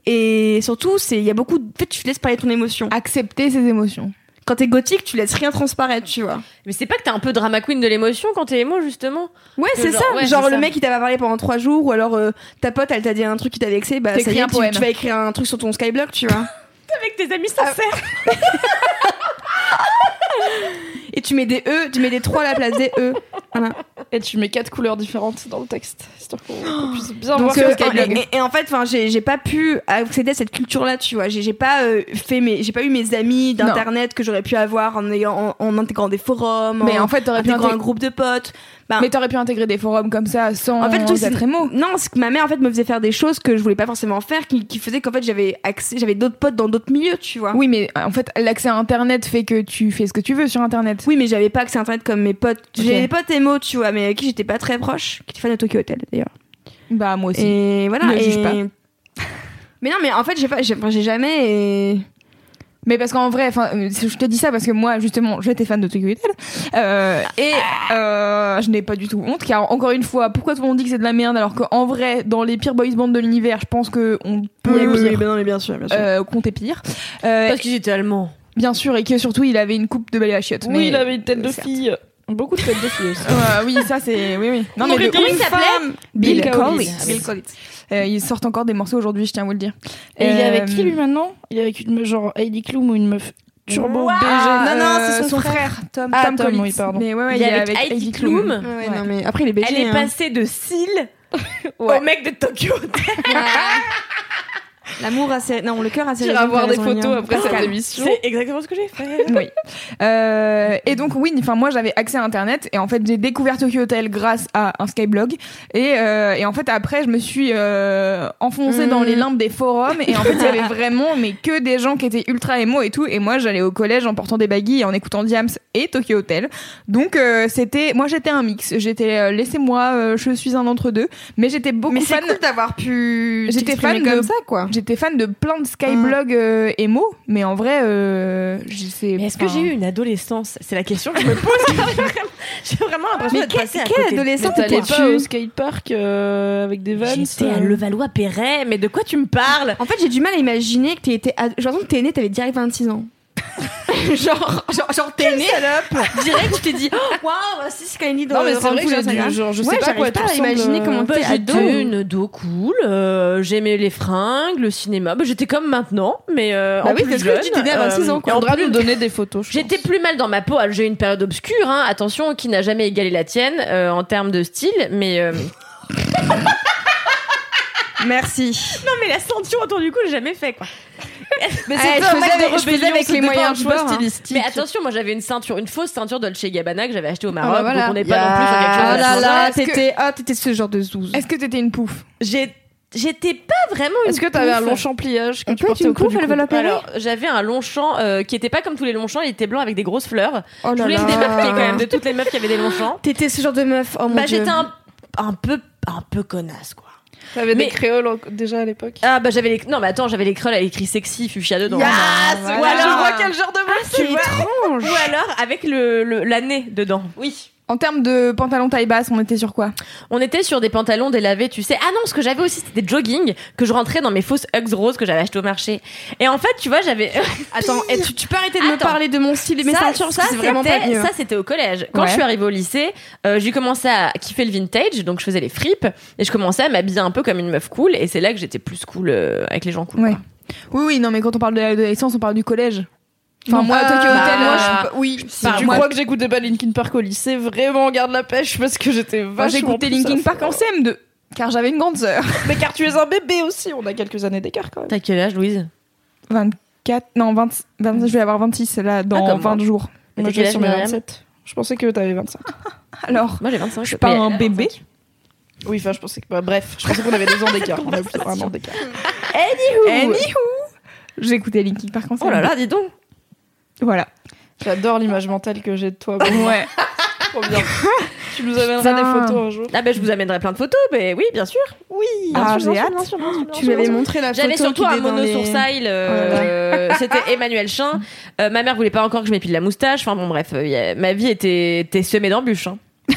Et surtout, c'est il y a beaucoup. De... En fait, tu laisses parler ton émotion. Accepter ses émotions. Quand t'es gothique, tu laisses rien transparaître, tu vois. Mais c'est pas que t'es un peu drama queen de l'émotion quand t'es émo, justement Ouais, c'est ça. ouais, genre le ça. mec qui t'a pas parlé pendant trois jours, ou alors euh, ta pote, elle t'a dit un truc qui t'a vexé, bah ça y est, un tu, poème. tu vas écrire un truc sur ton skyblock, tu vois. Avec tes amis sincères. Et tu mets des E, tu mets des 3 à la place des E. Voilà. Et tu mets quatre couleurs différentes dans le texte, histoire qu'on qu'on puisse bien Donc, euh, ce qu'il y a. et, et en fait, enfin, j'ai j'ai pas pu accéder à cette culture-là, tu vois. J'ai j'ai pas euh, fait mes, j'ai pas eu mes amis d'internet que j'aurais pu avoir en, ayant, en, en intégrant des forums, Mais en, en fait, t'aurais pu, intégrant un intég- groupe de potes. Ben, mais t'aurais pu intégrer des forums comme ça sans en fait, c'est être émo. non, c'est que ma mère en fait me faisait faire des choses que je voulais pas forcément faire, qui, qui faisait qu'en fait j'avais accès, j'avais d'autres potes dans d'autres milieux, tu vois. Oui, mais en fait, l'accès à Internet fait que tu fais ce que tu veux sur Internet. Oui, mais j'avais pas accès à internet comme mes potes. J'ai Ok. des potes émo, tu vois, mais avec qui j'étais pas très proche, qui étaient fans de Tokyo Hotel d'ailleurs. Bah, moi aussi. Et voilà. Ne et... juge pas. Mais non, mais en fait, j'ai pas, j'ai jamais. et- Mais parce qu'en vrai, enfin, euh, je te dis ça parce que moi, justement, j'étais fan de Tokyo Hotel. Euh, et euh, je n'ai pas du tout honte, car encore une fois, pourquoi tout le monde dit que c'est de la merde alors qu'en vrai, dans les pires boys bands de l'univers, je pense que on peut Oui, oui, oui, ben non, mais bien sûr, bien sûr. euh, compter pire. Euh, Parce qu'ils étaient allemands. bien sûr, et que surtout, il avait une coupe de balai à chiottes. Oui, mais- il avait une tête de certes. fille. Beaucoup de têtes de filles aussi. Euh, oui, ça c'est. Oui, oui. Non, mais comment il s'appelait Bill. Collins. Bill Collins. Euh, ils sortent encore des morceaux aujourd'hui, je tiens à vous le dire. Et il est avec Euh, qui lui maintenant? Il est avec une meuf genre Heidi Klum ou une meuf turbo Waouh BG. non, non, euh, c'est son frère. Tom, Ah, Tom Tom, Collins. oui, pardon. Mais ouais, ouais, Il est avec Heidi Klum. Ouais, Ouais. non, mais après, il est BG. Elle est hein. passée de Ouais. au mec de Tokyo. L'amour a. Non, le cœur a. T'iras voir des photos après cette émission. C'est exactement ce que j'ai fait. oui. Euh, et donc oui, enfin moi j'avais accès à Internet et en fait j'ai découvert Tokyo Hotel grâce à un Skyblog et, euh, et en fait après je me suis euh, enfoncée dans les limbes des forums et en fait il y avait vraiment mais que des gens qui étaient ultra émo et tout et moi j'allais au collège en portant des baguilles et en écoutant Diams et Tokyo Hotel donc euh, c'était moi j'étais un mix j'étais euh, laissez-moi euh, je suis un entre deux mais j'étais beaucoup Mais c'est fan cool d'avoir pu. J'étais fan de- comme ça, quoi. J'étais fan de plein de Skyblog euh, émo, mais en vrai, euh, je sais. Mais est-ce que j'ai eu une adolescence? C'est la question que je me pose. j'ai vraiment l'impression Mais d'être passée à côté. adolescent Mais t'allais pas au skatepark euh, avec des vannes J'étais à Levallois-Perret, mais de quoi tu me parles? En fait, j'ai du mal à imaginer que t'es été. ad- J'ai l'impression que t'es né, t'avais direct 26 ans. genre, genre, genre, t'es né. Direct, tu t'es dit, oh, waouh, voici ce qu'elle Non, mais c'est vrai que j'ai genre, je sais Ouais, pas quoi pas tu à imaginer euh, comment Bah, t'es ado. j'étais une ado cool, euh, j'aimais les fringues, le cinéma. Bah, j'étais comme maintenant, mais euh, Bah en oui, plus parce que jeune. tu t'es né à 26 ans, euh, quoi. Faudra plus, nous donner des photos. J'étais plus mal dans ma peau. J'ai eu une période obscure, hein. attention, qui n'a jamais égalé la tienne euh, en termes de style, mais euh, Merci. non, mais la ceinture autour du cou, j'ai jamais fait quoi. Mais c'est je faisais de avec, je faisais rébellion, avec les moyens du choix hein. stylistique. Mais attention, moi j'avais une ceinture, une fausse ceinture Dolce Gabbana que j'avais achetée au Ah Maroc, bah voilà. donc on n'est pas non plus sur quelque chose. Ah de là là, t'étais ah, t'étais ce genre de zouze. Est-ce que t'étais une pouffe J'ai- J'étais pas vraiment une Est-ce que t'avais un long champ pliage que On tu portais une du elle va l'appeler Alors, j'avais un long champ euh, qui était pas comme tous les longs champs, il était blanc avec des grosses fleurs. Oh Je là voulais me là. démarquer quand même de toutes les meufs qui avaient des longs champs. T'étais ce genre de meuf. Oh mon Bah, dieu. j'étais un, un peu un peu connasse quoi. T'avais Mais- des créoles en- déjà à l'époque Ah bah j'avais les non mais attends, j'avais les crolles avec écrit sexy fuchsia dedans. Yes, Ou voilà. alors Je vois quel genre de meuf C'est tu vois. étrange. ou alors avec le le l'année dedans. Oui. En termes de pantalon taille basse, on était sur quoi On était sur des pantalons délavés, tu sais. Ah non, ce que j'avais aussi, c'était des jogging que je rentrais dans mes fausses Uggs roses que j'avais achetées au marché. Et en fait, tu vois, j'avais. Attends, et tu, tu peux arrêter de me parler de mon style et mes ceintures mieux. ça, c'était au collège. Quand Ouais. je suis arrivée au lycée, euh, j'ai commencé à kiffer le vintage, donc je faisais les fripes et je commençais à m'habiller un peu comme une meuf cool. Et c'est là que j'étais plus cool euh, avec les gens cool. Ouais. Oui, oui, non, mais quand on parle de l'adolescence, on parle du collège. Enfin, Non, moi, Tokyo Hotel, bah, moi, je suis pas- oui. Si tu moi- crois que j'écoutais pas Linkin Park au lycée, vraiment garde la pêche parce que j'étais vachement j'écoutais Linkin à Park en CM2, car j'avais une grande sœur. Mais car tu es un bébé aussi, on a quelques années d'écart quand même. T'as quel âge, Louise? 24, non, 20, 20 je vais avoir 26 là, dans Ah, comme 20 moi. jours. Mais Moi, je sur mes Myriam? 27. Je pensais que t'avais 25. Alors, Moi, j'ai 25. je suis pas un bébé. Oui, enfin, je pensais que. bah, bref, je pensais qu'on avait deux ans d'écart. On a plutôt un an d'écart. Anywho, j'écoutais Linkin Park en CM2. Oh là là, dis donc. Voilà. J'adore l'image mentale que j'ai de toi. Bon, Ouais. Trop bien. tu nous amèneras des photos un jour. Ah ben je vous amènerai plein de photos, mais oui, bien sûr. Oui. Ah, j'ai hâte. bien sûr, bien sûr, bien Tu m'avais montré la photo. J'avais surtout un mono les- sourcil. euh, C'était Emmanuel Chin. Euh, ma mère voulait pas encore que je m'épile la moustache. Enfin bon, bref, euh, ma vie était, était semée d'embûches. hein.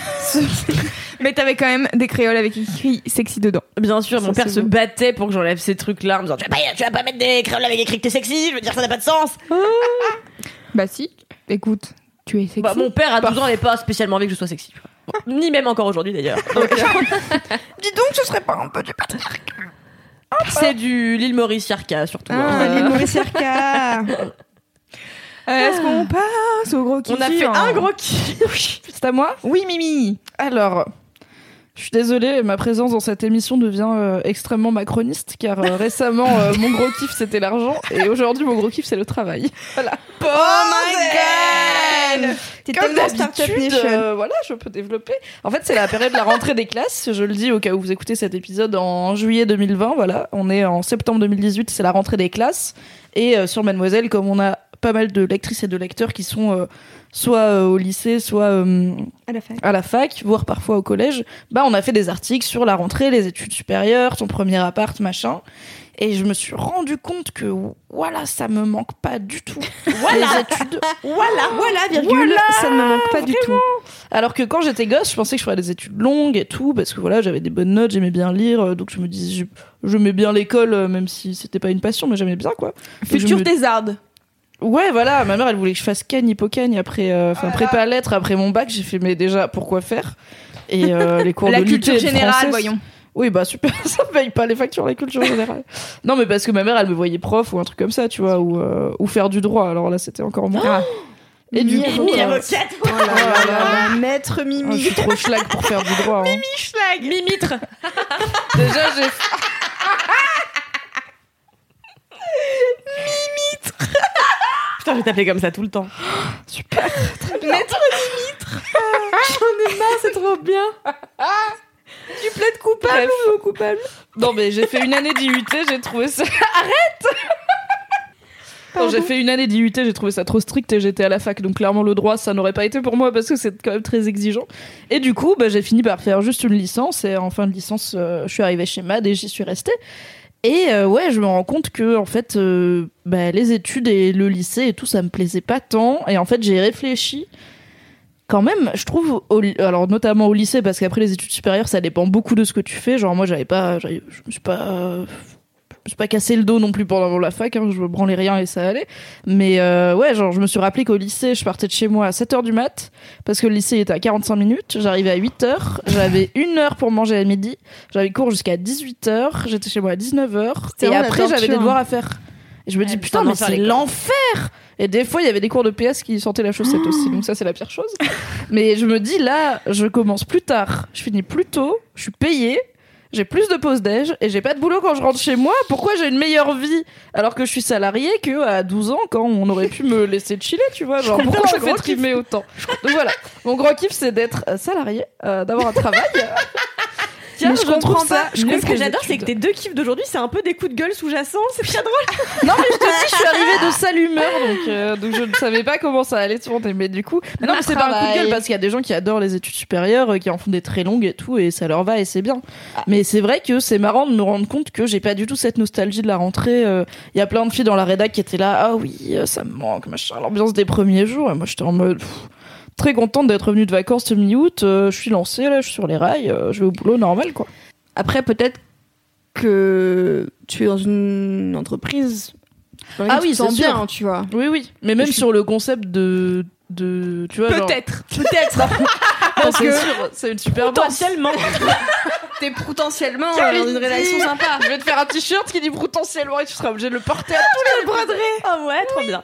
Mais t'avais quand même des créoles avec écrit sexy dedans. Bien sûr, Ça, mon père se battait pour que j'enlève ces trucs-là en me disant tu vas, pas, tu vas pas mettre des créoles avec écrit que t'es sexy. Je veux dire, ça n'a pas de sens. Bah si. Écoute, tu es sexy. Bah, mon père à 12 ans n'avait pas spécialement envie que je sois sexy. Bon, Ni même encore aujourd'hui d'ailleurs. Donc, Dis donc, ce serait pas un peu du patriarcat. C'est du l'île Maurice Yarka surtout. Ah, hein. l'île Maurice Yarka. Euh, Est-ce qu'on passe au gros kiff On a fait un gros kiff. C'est à moi? Oui, Mimi. Alors, je suis désolée, ma présence dans cette émission devient euh, extrêmement macroniste car euh, récemment euh, mon gros kiff c'était l'argent et aujourd'hui mon gros kiff c'est le travail. Voilà. Oh my god T'es tellement Startup Nation. voilà, je peux développer. En fait, c'est la période de la rentrée des classes. Je le dis au cas où vous écoutez cet épisode en juillet 2020. Voilà, on est en septembre 2018, c'est la rentrée des classes. Et sur Mademoiselle, comme on a pas mal de lectrices et de lecteurs qui sont euh, soit euh, au lycée, soit euh, À la fac. à la fac, voire parfois au collège, bah on a fait des articles sur la rentrée, les études supérieures, ton premier appart, machin. Et je me suis rendu compte que voilà, ça me manque pas du tout. Voilà. Les études. Voilà, voilà, virgule, ça ne me manque pas du tout. Alors que quand j'étais gosse, je pensais que je ferais des études longues et tout, parce que voilà, j'avais des bonnes notes, j'aimais bien lire, donc je me disais, je- j'aimais bien l'école, même si c'était pas une passion, mais j'aimais bien quoi. Futur me- thésarde. Ouais, voilà, ma mère elle voulait que je fasse cagne, hypocagne après, euh, enfin prépa lettres après mon bac. J'ai fait, mais déjà, pourquoi faire? Et euh, les cours La de culture générale, français, voyons. Oui, bah super, ça paye pas les factures, la culture générale. non, mais parce que ma mère elle me voyait prof ou un truc comme ça, tu vois, ou, euh, ou faire du droit. Alors là, c'était encore moins. Ah. Et du Mimi coup, euh, avocate. Oh là là là, maître ah, je Mimi. suis trop schlag pour faire du droit. hein. Schlag. Mimitre. Déjà, j'ai Putain, je vais t'appeler comme ça tout le temps. Maître Mimitre. J'en ai marre, c'est trop bien. Tu plaides coupable ou non coupable? Non, mais j'ai fait une année d'IUT, j'ai trouvé ça. Arrête Non, j'ai fait une année d'IUT, j'ai trouvé ça trop strict et j'étais à la fac, donc clairement le droit ça n'aurait pas été pour moi parce que c'est quand même très exigeant. Et du coup, bah, j'ai fini par faire juste une licence et en fin de licence, euh, je suis arrivée chez MAD et j'y suis restée. Et euh, ouais, je me rends compte que en fait, euh, bah, les études et le lycée et tout, ça me plaisait pas tant. Et en fait, j'ai réfléchi. Quand même, je trouve, alors notamment au lycée, parce qu'après les études supérieures, ça dépend beaucoup de ce que tu fais. Genre moi, j'avais pas, je me suis pas, suis pas cassé le dos non plus pendant la fac. Hein, je me branlais rien et ça allait. Mais euh, ouais, genre je me suis rappelé qu'au lycée, je partais de chez moi à 7h du mat, parce que le lycée était à 45 minutes. J'arrivais à 8h, j'avais une heure pour manger à midi. J'avais cours jusqu'à 18h, j'étais chez moi à 19h. C'est Et après, j'avais des torture. devoirs à faire. Et je me dis, Ouais, putain, putain, mais c'est l'enfer! Et des fois, il y avait des cours de PS qui sentaient la chaussette aussi, donc ça, c'est la pire chose. Mais je me dis, là, je commence plus tard, je finis plus tôt, je suis payée, j'ai plus de pause déj et j'ai pas de boulot quand je rentre chez moi. Pourquoi j'ai une meilleure vie alors que je suis salariée que à 12 ans quand on aurait pu me laisser chiller, tu vois Genre, pourquoi je fais trimer autant? Donc voilà, mon gros kiff, c'est d'être euh, salarié, euh, d'avoir un travail. Tiens, je comprends pas. Je ce que j'adore, c'est que tes deux kiffs d'aujourd'hui, c'est un peu des coups de gueule sous-jacents. C'est très drôle. Non mais je te dis, je suis arrivée de sale humeur, donc, euh, donc je ne savais pas comment ça allait tourner. Mais du coup, mais non, mais c'est pas un coup de gueule parce qu'il y a des gens qui adorent les études supérieures, euh, qui en font des très longues et tout, et ça leur va et c'est bien. Mais c'est vrai que c'est marrant de me rendre compte que j'ai pas du tout cette nostalgie de la rentrée. euh, Il y a plein de filles dans la rédac qui étaient là, ah oui, ça me manque, machin. L'ambiance des premiers jours, et moi j'étais en mode. pff, Très contente d'être revenue de vacances mi-août, euh, je suis lancée là, je suis sur les rails, euh, je vais au boulot normal quoi. Après, peut-être que tu es dans une entreprise. dans Ah oui, c'est bien, tu vois. Oui oui, mais même Je suis- sur le concept de de tu vois genre- Peut-être, peut-être. C'est sûr, c'est une super. Potentiellement. T'es potentiellement euh, dans une rédaction sympa. Je vais te faire un t-shirt qui dit potentiellement et tu seras obligé de le porter à tous les broderies. Ah ouais, trop bien.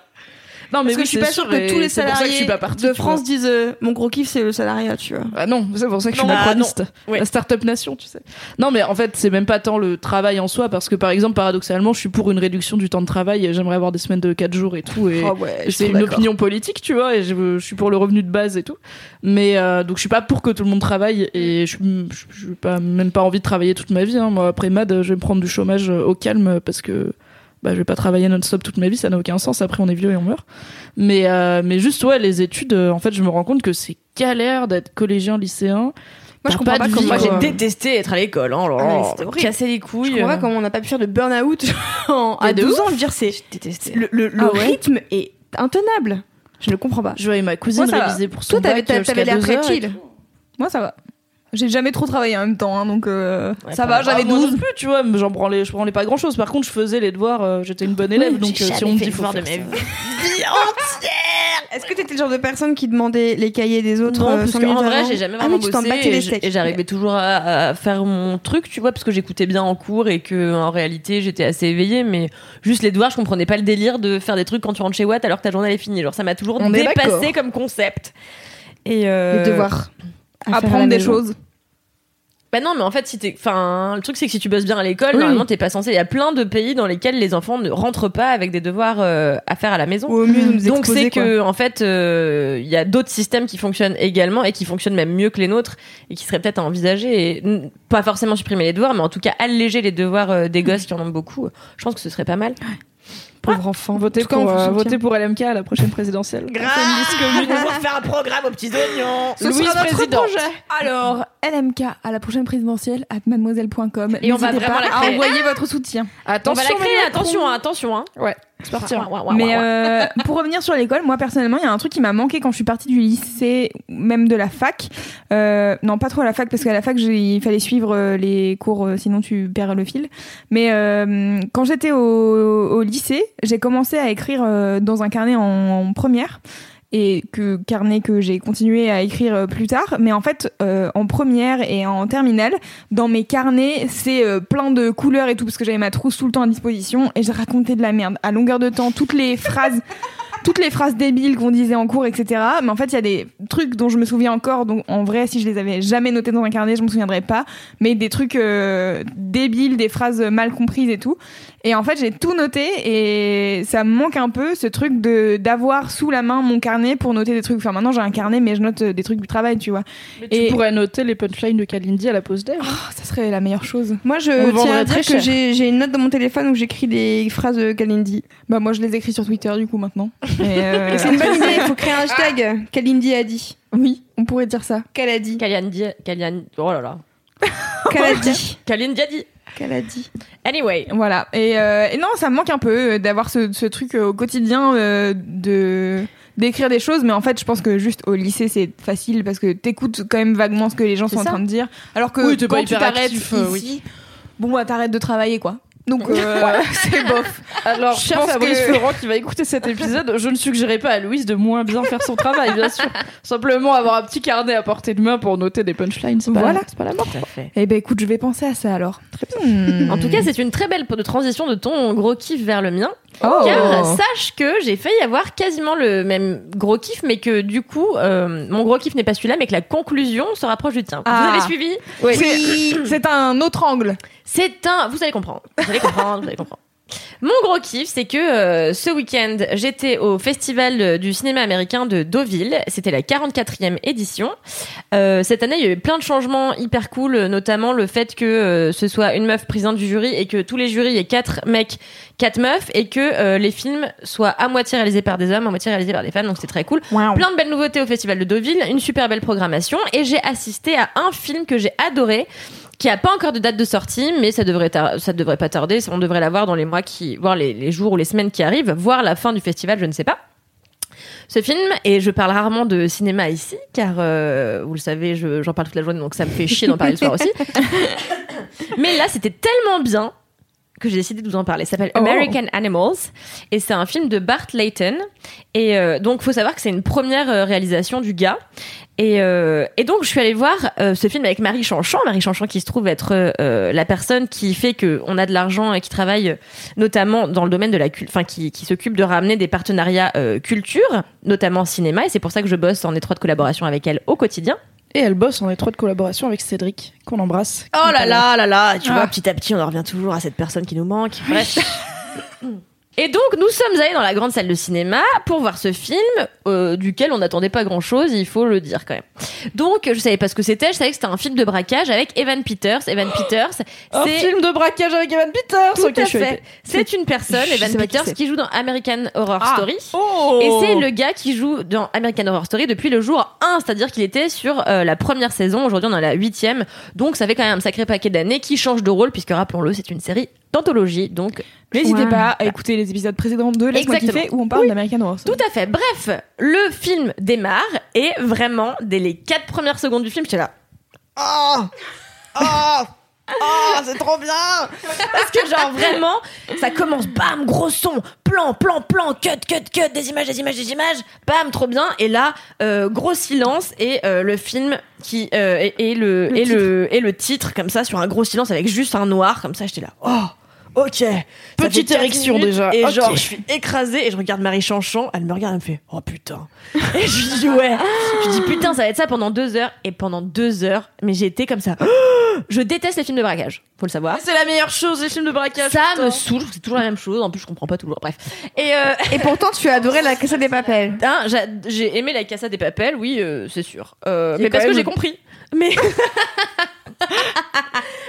Non, mais Parce que oui, je suis pas sûre que tous les que je salariés suis pas partie, de France disent euh, mon gros kiff c'est le salariat, tu vois. Ah non, c'est pour ça que je suis Non, ah, macroniste. Ouais. La start-up nation, tu sais. Non, mais en fait, c'est même pas tant le travail en soi, parce que par exemple, paradoxalement, je suis pour une réduction du temps de travail. J'aimerais avoir des semaines de 4 jours et tout. Et, Ah ouais, et c'est une opinion politique, tu vois, et je, je suis pour le revenu de base et tout. Mais euh, donc, je suis pas pour que tout le monde travaille et je je- je n'ai pas même pas envie de travailler toute ma vie. hein. Moi, après Mad, je vais me prendre du chômage euh, au calme parce que bah, je vais pas travailler non-stop toute ma vie, ça n'a aucun sens. Après, on est vieux et on meurt. Mais, euh, mais juste, ouais, les études, euh, en fait, je me rends compte que c'est galère d'être collégien, lycéen. Moi, je comprends pas pas comment Moi, j'ai détesté être à l'école. Hein, Ah, c'était horrible. casser les Je couilles. comprends pas comment on n'a pas pu faire de burn-out à de 12 ouf. ans. Je veux dire, c'est détesté. le, le- le Ah ouais rythme est intenable. Je ne comprends pas. Je voyais ma cousine Moi, réviser pour son Toi, t'avais l'air très chill. Moi, ça va. J'ai jamais trop travaillé en même temps, hein, donc euh, Ouais, ça va, j'avais Ah, moi 12. non plus, tu vois, mais j'en branlais, je branlais pas grand chose. Par contre, je faisais les devoirs, euh, j'étais une bonne élève, donc euh, si on me dit faut faire ça. Est-ce que t'étais le genre de personne qui demandait les cahiers des autres Non, euh, parce qu'en vrai, j'ai jamais Ah vraiment t'en bossé et j'arrivais toujours à, à faire mon truc, tu vois, parce que j'écoutais bien en cours et que en réalité j'étais assez éveillée, mais juste les devoirs, je comprenais pas le délire de faire des trucs quand tu rentres chez Watt alors que ta journée elle est finie. Genre ça m'a toujours On dépassé comme concept. Et euh, Les devoirs. À faire à la Apprendre des maison. choses. Bah non, mais en fait, si t'es, enfin, le truc c'est que si tu bosses bien à l'école, Oui. normalement t'es pas censé. Il y a plein de pays dans lesquels les enfants ne rentrent pas avec des devoirs euh, à faire à la maison. Ou au mieux, nous Donc exposer, c'est quoi. que en fait euh, il y a d'autres systèmes qui fonctionnent également et qui fonctionnent même mieux que les nôtres et qui seraient peut-être à envisager et n- pas forcément supprimer les devoirs mais en tout cas alléger les devoirs euh, des gosses qui en ont beaucoup. Je pense que ce serait pas mal. Pauvre enfant. Voter En tout cas, on pour, euh, voter pour LMK à la prochaine présidentielle. pour faire un programme aux petits oignons. Ce Louise sera notre présidente. projet. Alors, LMK à la prochaine présidentielle à mademoiselle.com. Et on va vraiment pas la à créer. envoyer votre soutien. On va Attention, la créer, attention, hein, attention hein. Ouais, c'est parti. Ouais, ouais, ouais, Mais euh, pour revenir sur l'école, moi personnellement, il y a un truc qui m'a manqué quand je suis partie du lycée, même de la fac. Euh, non, pas trop à la fac, parce qu'à la fac, il fallait suivre euh, les cours, euh, sinon tu perds le fil. Mais euh, quand j'étais au, au lycée, j'ai commencé à écrire euh, dans un carnet en, en première. Et que carnet que j'ai continué à écrire euh, plus tard, mais en fait euh, en première et en terminale, dans mes carnets, c'est euh, plein de couleurs et tout parce que j'avais ma trousse tout le temps à disposition et j'ai raconté de la merde. À longueur de temps, toutes les phrases, toutes les phrases débiles qu'on disait en cours, etc. Mais en fait, il y a des trucs dont je me souviens encore. Donc en vrai, si je les avais jamais notés dans un carnet, je me souviendrais pas. Mais des trucs euh, débiles, des phrases mal comprises et tout. Et en fait, j'ai tout noté et ça me manque un peu ce truc de d'avoir sous la main mon carnet pour noter des trucs. Enfin, maintenant j'ai un carnet, mais je note euh, des trucs du travail, tu vois. Mais tu Et- pourrais noter les punchlines de Kalindi à la pause d'air. Oh, ça serait la meilleure chose. Moi, je On tiens à dire que j'ai j'ai une note dans mon téléphone où j'écris des phrases de Kalindi. Bah, moi, je les écris sur Twitter, du coup, maintenant. Euh, c'est une bonne idée. Il faut créer un hashtag. Kalindi a dit. Oui, on pourrait dire ça. Qu'elle a dit. Kalian Di- Kalian- oh là là. Qu'elle a dit. Qu'elle a dit. Anyway. Voilà. Et, euh, et non, ça me manque un peu euh, d'avoir ce, ce truc au quotidien euh, de d'écrire des choses mais en fait je pense que juste au lycée c'est facile parce que t'écoutes quand même vaguement ce que les gens sont en train de dire alors que Oui, quand tu t'arrêtes euh, ici bon bah t'arrêtes de travailler quoi donc euh, c'est bof Alors, Je cher pense Fabrice que- Florent qui va écouter cet épisode, je ne suggérerai pas à Louise de moins bien faire son travail, bien sûr. Simplement avoir un petit carnet à portée de main pour noter des punchlines, c'est pas, Voilà. c'est pas la mort. Tout à fait. eh ben écoute je vais penser à ça alors très bien En tout cas, c'est une très belle de transition de ton gros kiff vers le mien. Oh. Car sache que j'ai failli avoir quasiment le même gros kiff, mais que du coup, euh, mon gros kiff n'est pas celui-là, mais que la conclusion se rapproche du tien. Ah. Vous avez suivi? Oui. c'est un autre angle C'est un. Vous allez comprendre. Vous allez comprendre. vous allez comprendre. Mon gros kiff, c'est que euh, ce week-end, j'étais au festival euh, du cinéma américain de Deauville. C'était la 44e édition. Euh, cette année, il y a eu plein de changements hyper cool, notamment le fait que euh, ce soit une meuf présidente du jury et que tous les jurys aient quatre mecs, quatre meufs et que les films soient à moitié réalisés par des hommes, à moitié réalisés par des femmes. Donc c'était très cool. Plein de belles nouveautés au Festival de Deauville, une super belle programmation et j'ai assisté à un film que j'ai adoré qui a pas encore de date de sortie mais ça devrait ça devrait pas tarder, on devrait l'avoir dans les mois qui voire les, les jours ou les semaines qui arrivent, voire la fin du festival, je ne sais pas. Ce film, et je parle rarement de cinéma ici, car euh, vous le savez, je- j'en parle toute la journée, donc ça me fait chier d'en parler le soir aussi. Mais là, c'était tellement bien que j'ai décidé de vous en parler. Ça s'appelle Oh. American Animals et c'est un film de Bart Layton. Et euh, donc, faut savoir que c'est une première euh, réalisation du gars. Et, euh, et donc, je suis allée voir euh, ce film avec Marie Chanchon. Marie Chanchon qui se trouve être euh, la personne qui fait que on a de l'argent et qui travaille euh, notamment dans le domaine de la culture, enfin qui, qui s'occupe de ramener des partenariats euh, culture, notamment cinéma. Et c'est pour ça que je bosse en étroite collaboration avec elle au quotidien. Et elle bosse en étroite collaboration avec Cédric, qu'on embrasse. Oh là là là là, tu Ah. vois, petit à petit, on en revient toujours à cette personne qui nous manque. Bref. Et donc, nous sommes allés dans la grande salle de cinéma pour voir ce film, euh, duquel on n'attendait pas grand-chose, il faut le dire quand même. Donc, je savais pas ce que c'était, je savais que c'était un film de braquage avec Evan Peters. Evan Peters, Un c'est... film de braquage avec Evan Peters. Tout Ok, à je suis fait. C'est une personne, Je Evan sais pas qui Peters, c'est. qui joue dans American Horror Ah. Story. Oh. Et c'est le gars qui joue dans American Horror Story depuis le jour 1, c'est-à-dire qu'il était sur euh, la première saison, aujourd'hui on est à la huitième, donc ça fait quand même un sacré paquet d'années qui change de rôle, puisque rappelons-le, c'est une série d'anthologie, donc N'hésitez pas à écouter les épisodes précédents de Laisse-moi kiffer où on parle d'American Horror Story. tout à fait. Bref, le film démarre, et vraiment, dès les quatre premières secondes du film, j'étais là, oh Oh Oh, c'est trop bien Parce que genre vraiment, ça commence, bam, gros son, plan, plan, plan, cut, cut, cut, des images, des images, des images, bam, trop bien. Et là, euh, gros silence et euh, le film qui euh, et, et le, Le et le et le titre comme ça sur un gros silence avec juste un noir comme ça. J'étais là, oh. Ok. Petite érection déjà. Et genre, je suis écrasée et je regarde Marie Chanchon. Elle me regarde, elle me fait Oh putain. et je lui dis Ouais. Je lui dis Putain, ça va être ça pendant deux heures. Et pendant deux heures, mais j'ai été comme ça. Je déteste les films de braquage, faut le savoir. C'est la meilleure chose, les films de braquage. Ça putain. me saoule, c'est toujours la même chose. En plus, je comprends pas toujours. Bref. Et euh, Et pourtant, tu as adoré la Casa des Papels. hein, j'a- j'ai aimé la Casa des Papels, oui, euh, c'est sûr. Euh, mais parce que j'ai compris. Mais.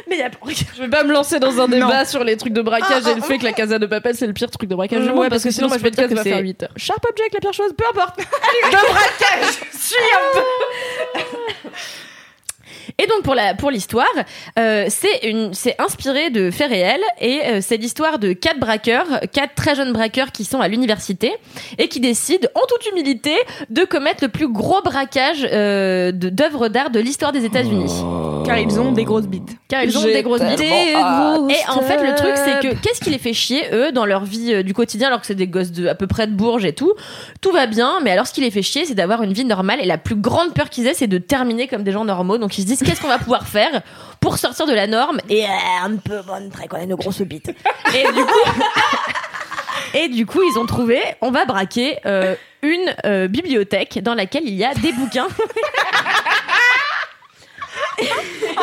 mais y a Je vais pas me lancer dans un débat sur les trucs de braquage Ah, et le ah, fait que la Casa de Papel c'est le pire truc de braquage du Ouais, monde parce que sinon moi, je podcast dire que faire c'est- 8 heures. Sharp Object, la pire chose, peu importe. de braquage, je suis un peu. Et donc pour la pour l'histoire, euh, c'est une c'est inspiré de faits réels et euh, c'est l'histoire de quatre braqueurs, quatre très jeunes braqueurs qui sont à l'université et qui décident en toute humilité de commettre le plus gros braquage euh, d'œuvres d'art de l'histoire des États-Unis. Car ils ont des grosses bites. Car ils ont des grosses bites. Et en fait, le truc, c'est que qu'est-ce qui les fait chier, eux, dans leur vie euh, du quotidien, alors que c'est des gosses de à peu près de Bourges et tout? Tout va bien, mais alors ce qui les fait chier, c'est d'avoir une vie normale. Et la plus grande peur qu'ils aient, c'est de terminer comme des gens normaux. Donc ils se disent, qu'est-ce qu'on va pouvoir faire pour sortir de la norme et euh, un peu montrer qu'on a une grosse bite. Et du coup. Et du coup, ils ont trouvé, on va braquer euh, une euh, bibliothèque dans laquelle il y a des bouquins.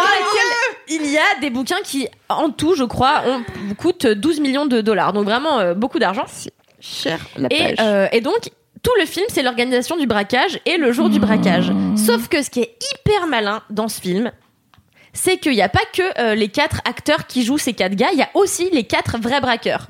dans laquelle il y a des bouquins qui, en tout, je crois, ont, coûtent 12 millions de dollars. Donc vraiment euh, beaucoup d'argent. Cher la Et, euh, et donc, tout le film, c'est l'organisation du braquage et le jour du braquage. Sauf que ce qui est hyper malin dans ce film, c'est qu'il n'y a pas que euh, les quatre acteurs qui jouent ces quatre gars, il y a aussi les quatre vrais braqueurs.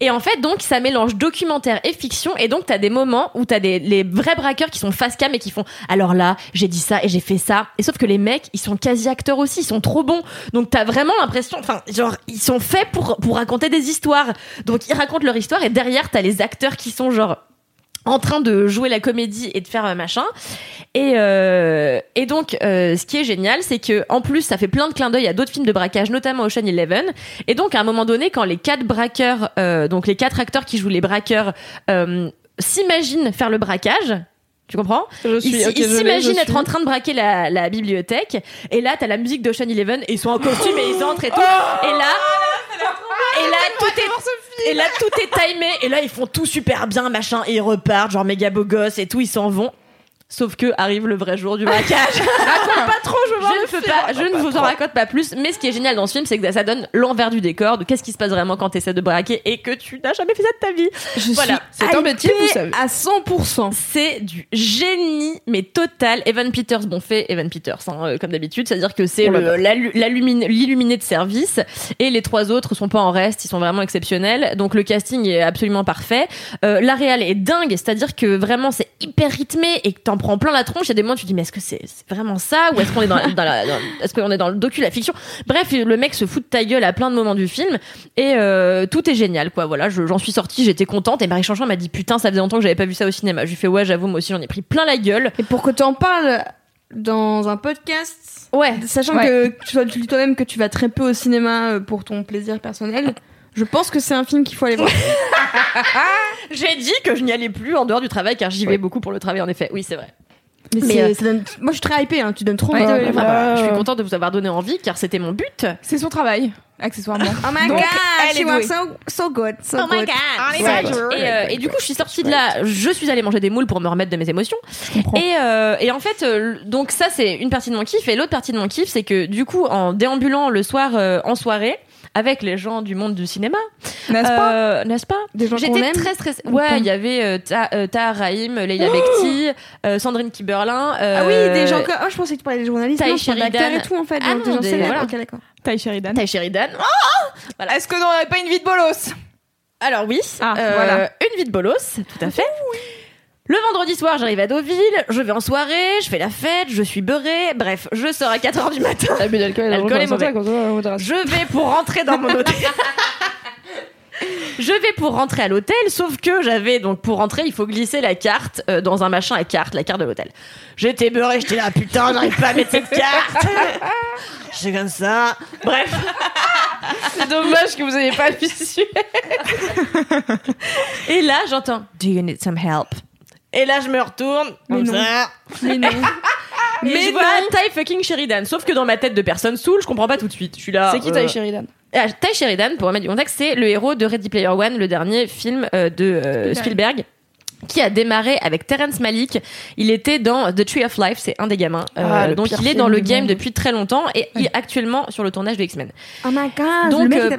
Et en fait, donc, ça mélange documentaire et fiction. Et donc, t'as des moments où t'as des, les vrais braqueurs qui sont face cam et qui font, alors là, j'ai dit ça et j'ai fait ça. Et sauf que les mecs, ils sont quasi acteurs aussi, ils sont trop bons. Donc, t'as vraiment l'impression, enfin, genre, ils sont faits pour, pour raconter des histoires. Donc, ils racontent leur histoire et derrière, t'as les acteurs qui sont genre, en train de jouer la comédie et de faire euh, machin. Et, euh, et donc, euh, ce qui est génial, c'est que en plus, ça fait plein de clins d'œil à d'autres films de braquage, notamment Ocean Eleven. Et donc, à un moment donné, quand les quatre braqueurs, euh, donc les quatre acteurs qui jouent les braqueurs, euh, s'imaginent faire le braquage. Tu comprends? Je Ils suis, s'imaginent être suis. en train de braquer la, la bibliothèque. Et là, t'as la musique d'Ocean Eleven et ils sont en costume et ils entrent et tout. Oh et là, et là, tout est, et là, tout est timé. Et là, ils font tout super bien, machin. Et ils repartent, genre méga beau gosse et tout. Ils s'en vont. Sauf que arrive le vrai jour du braquage. pas trop, je ne peux pas, je ne vous en raconte pas plus. Mais ce qui est génial dans ce film, c'est que ça donne l'envers du décor de qu'est-ce qui se passe vraiment quand tu essaies de braquer et que tu n'as jamais fait ça de ta vie. je voilà. C'est un métier, vous savez. à 100%. C'est du génie, mais total. Evan Peters, bon fait Evan Peters, hein, euh, comme d'habitude, c'est-à-dire que c'est l'illuminé de service, et les trois autres sont pas en reste, ils sont vraiment exceptionnels. Donc le casting est absolument parfait. Euh, la réal est dingue, c'est-à-dire que vraiment c'est hyper rythmé et que t'en prends plein la tronche. Il y a des moments où tu te dis mais est-ce que c'est c'est vraiment ça ou est-ce qu'on est dans, dans la, dans- est-ce qu'on est dans le docu, la fiction Bref, le mec se fout de ta gueule à plein de moments du film et euh, tout est génial quoi. Voilà, je- j'en suis sortie, j'étais contente et Marie Chanchon m'a dit putain ça faisait longtemps que j'avais pas vu ça au cinéma. Je lui fais ouais j'avoue moi aussi j'en ai pris plein la gueule. Et pour que tu en parles dans un podcast, Ouais. sachant Ouais. que tu dis toi-même que tu vas très peu au cinéma euh, pour ton plaisir personnel, je pense que c'est un film qu'il faut aller voir. J'ai dit que je n'y allais plus en dehors du travail car j'y vais beaucoup pour le travail en effet. Oui c'est vrai. Mais, euh, ça donne- moi je suis très hypée, hein. tu donnes trop envie Ouais, de les Enfin, voir. bah, Euh, je suis contente de vous avoir donné envie car c'était mon but. C'est son travail, accessoirement. Oh my Donc, god, elle she douée. so, so good, so Oh my good. god! Ouais. Et, euh, et du coup, je suis sortie de là. Je suis allée manger des moules pour me remettre de mes émotions. Et, euh, et en fait, euh, donc ça, c'est une partie de mon kiff. Et l'autre partie de mon kiff, c'est que du coup, en déambulant le soir euh, en soirée, avec les gens du monde du cinéma. N'est-ce pas Euh, N'est-ce pas Des gens J'étais très stressée. Ouais, il y avait euh, Ta- euh, Tahar Rahim, Leila Bekti, euh, Sandrine Kiberlin. Ah oui, des gens comme. Oh, je pensais que tu parlais des journalistes. D'acteurs Sheridan. et tout en fait. Ah non, des gens des- célèbres. voilà. Ok, d'accord. Ty Sheridan. Ty Sheridan. Est-ce que on n'aurait pas une vie de bolos? Alors oui, Ah, euh, voilà. une vie de bolos, tout à fait. Le vendredi soir, j'arrive à Deauville, je vais en soirée, je fais la fête, je suis beurrée, bref, je sors à 4h du matin. L'abus d'alcool est mauvais. Je vais pour rentrer dans mon hôtel. Je vais pour rentrer à l'hôtel, sauf que j'avais donc pour rentrer, il faut glisser la carte euh, dans un machin à carte, la carte de l'hôtel. J'étais beurrée, j'étais là, putain, j'arrive pas à mettre cette carte. C'est comme ça. Bref, C'est dommage que vous ayez pas le visuel. et là j'entends Do you need some help? Et là je me retourne, comme non. ça. Mais non. Mais Mais je vois Ty fucking Sheridan. Sauf que dans ma tête de personne saoul, je comprends pas tout de suite. Je suis là. C'est qui euh, Ty Sheridan Ah, Ty Sheridan, pour remettre du contexte, c'est le héros de Ready Player One, le dernier film euh, de euh, Spielberg. Qui a démarré avec Terrence Malick. Il était dans The Tree of Life, c'est un des gamins. Euh, Ah, le donc il est dans le game depuis très longtemps et il est actuellement sur le tournage de X-Men. Oh my god. Donc, le mec, euh, il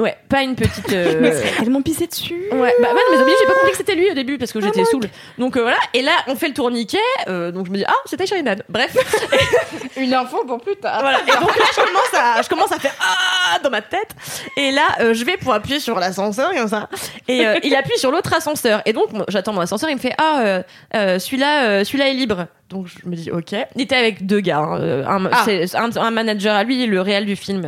a- Ouais, pas une petite. euh, serais tellement pissé dessus. Ouais, bah ouais, mais oublié, j'ai pas compris que c'était lui au début parce que j'étais saoule. Donc euh, voilà, et là on fait le tourniquet, euh, donc je me dis ah c'était Sheridan. Bref, Une info pour plus tard. voilà. Et donc là je commence à, je commence à faire ah dans ma tête. Et là euh, je vais pour appuyer sur l'ascenseur comme ça. Et euh, il appuie sur l'autre ascenseur. Et donc j'attends ascenseur, il me fait ah euh, euh, celui-là, euh, celui-là est libre. Donc je me dis ok. Il était avec deux gars, hein, un, Ah. un, un manager à lui, et le réel du film.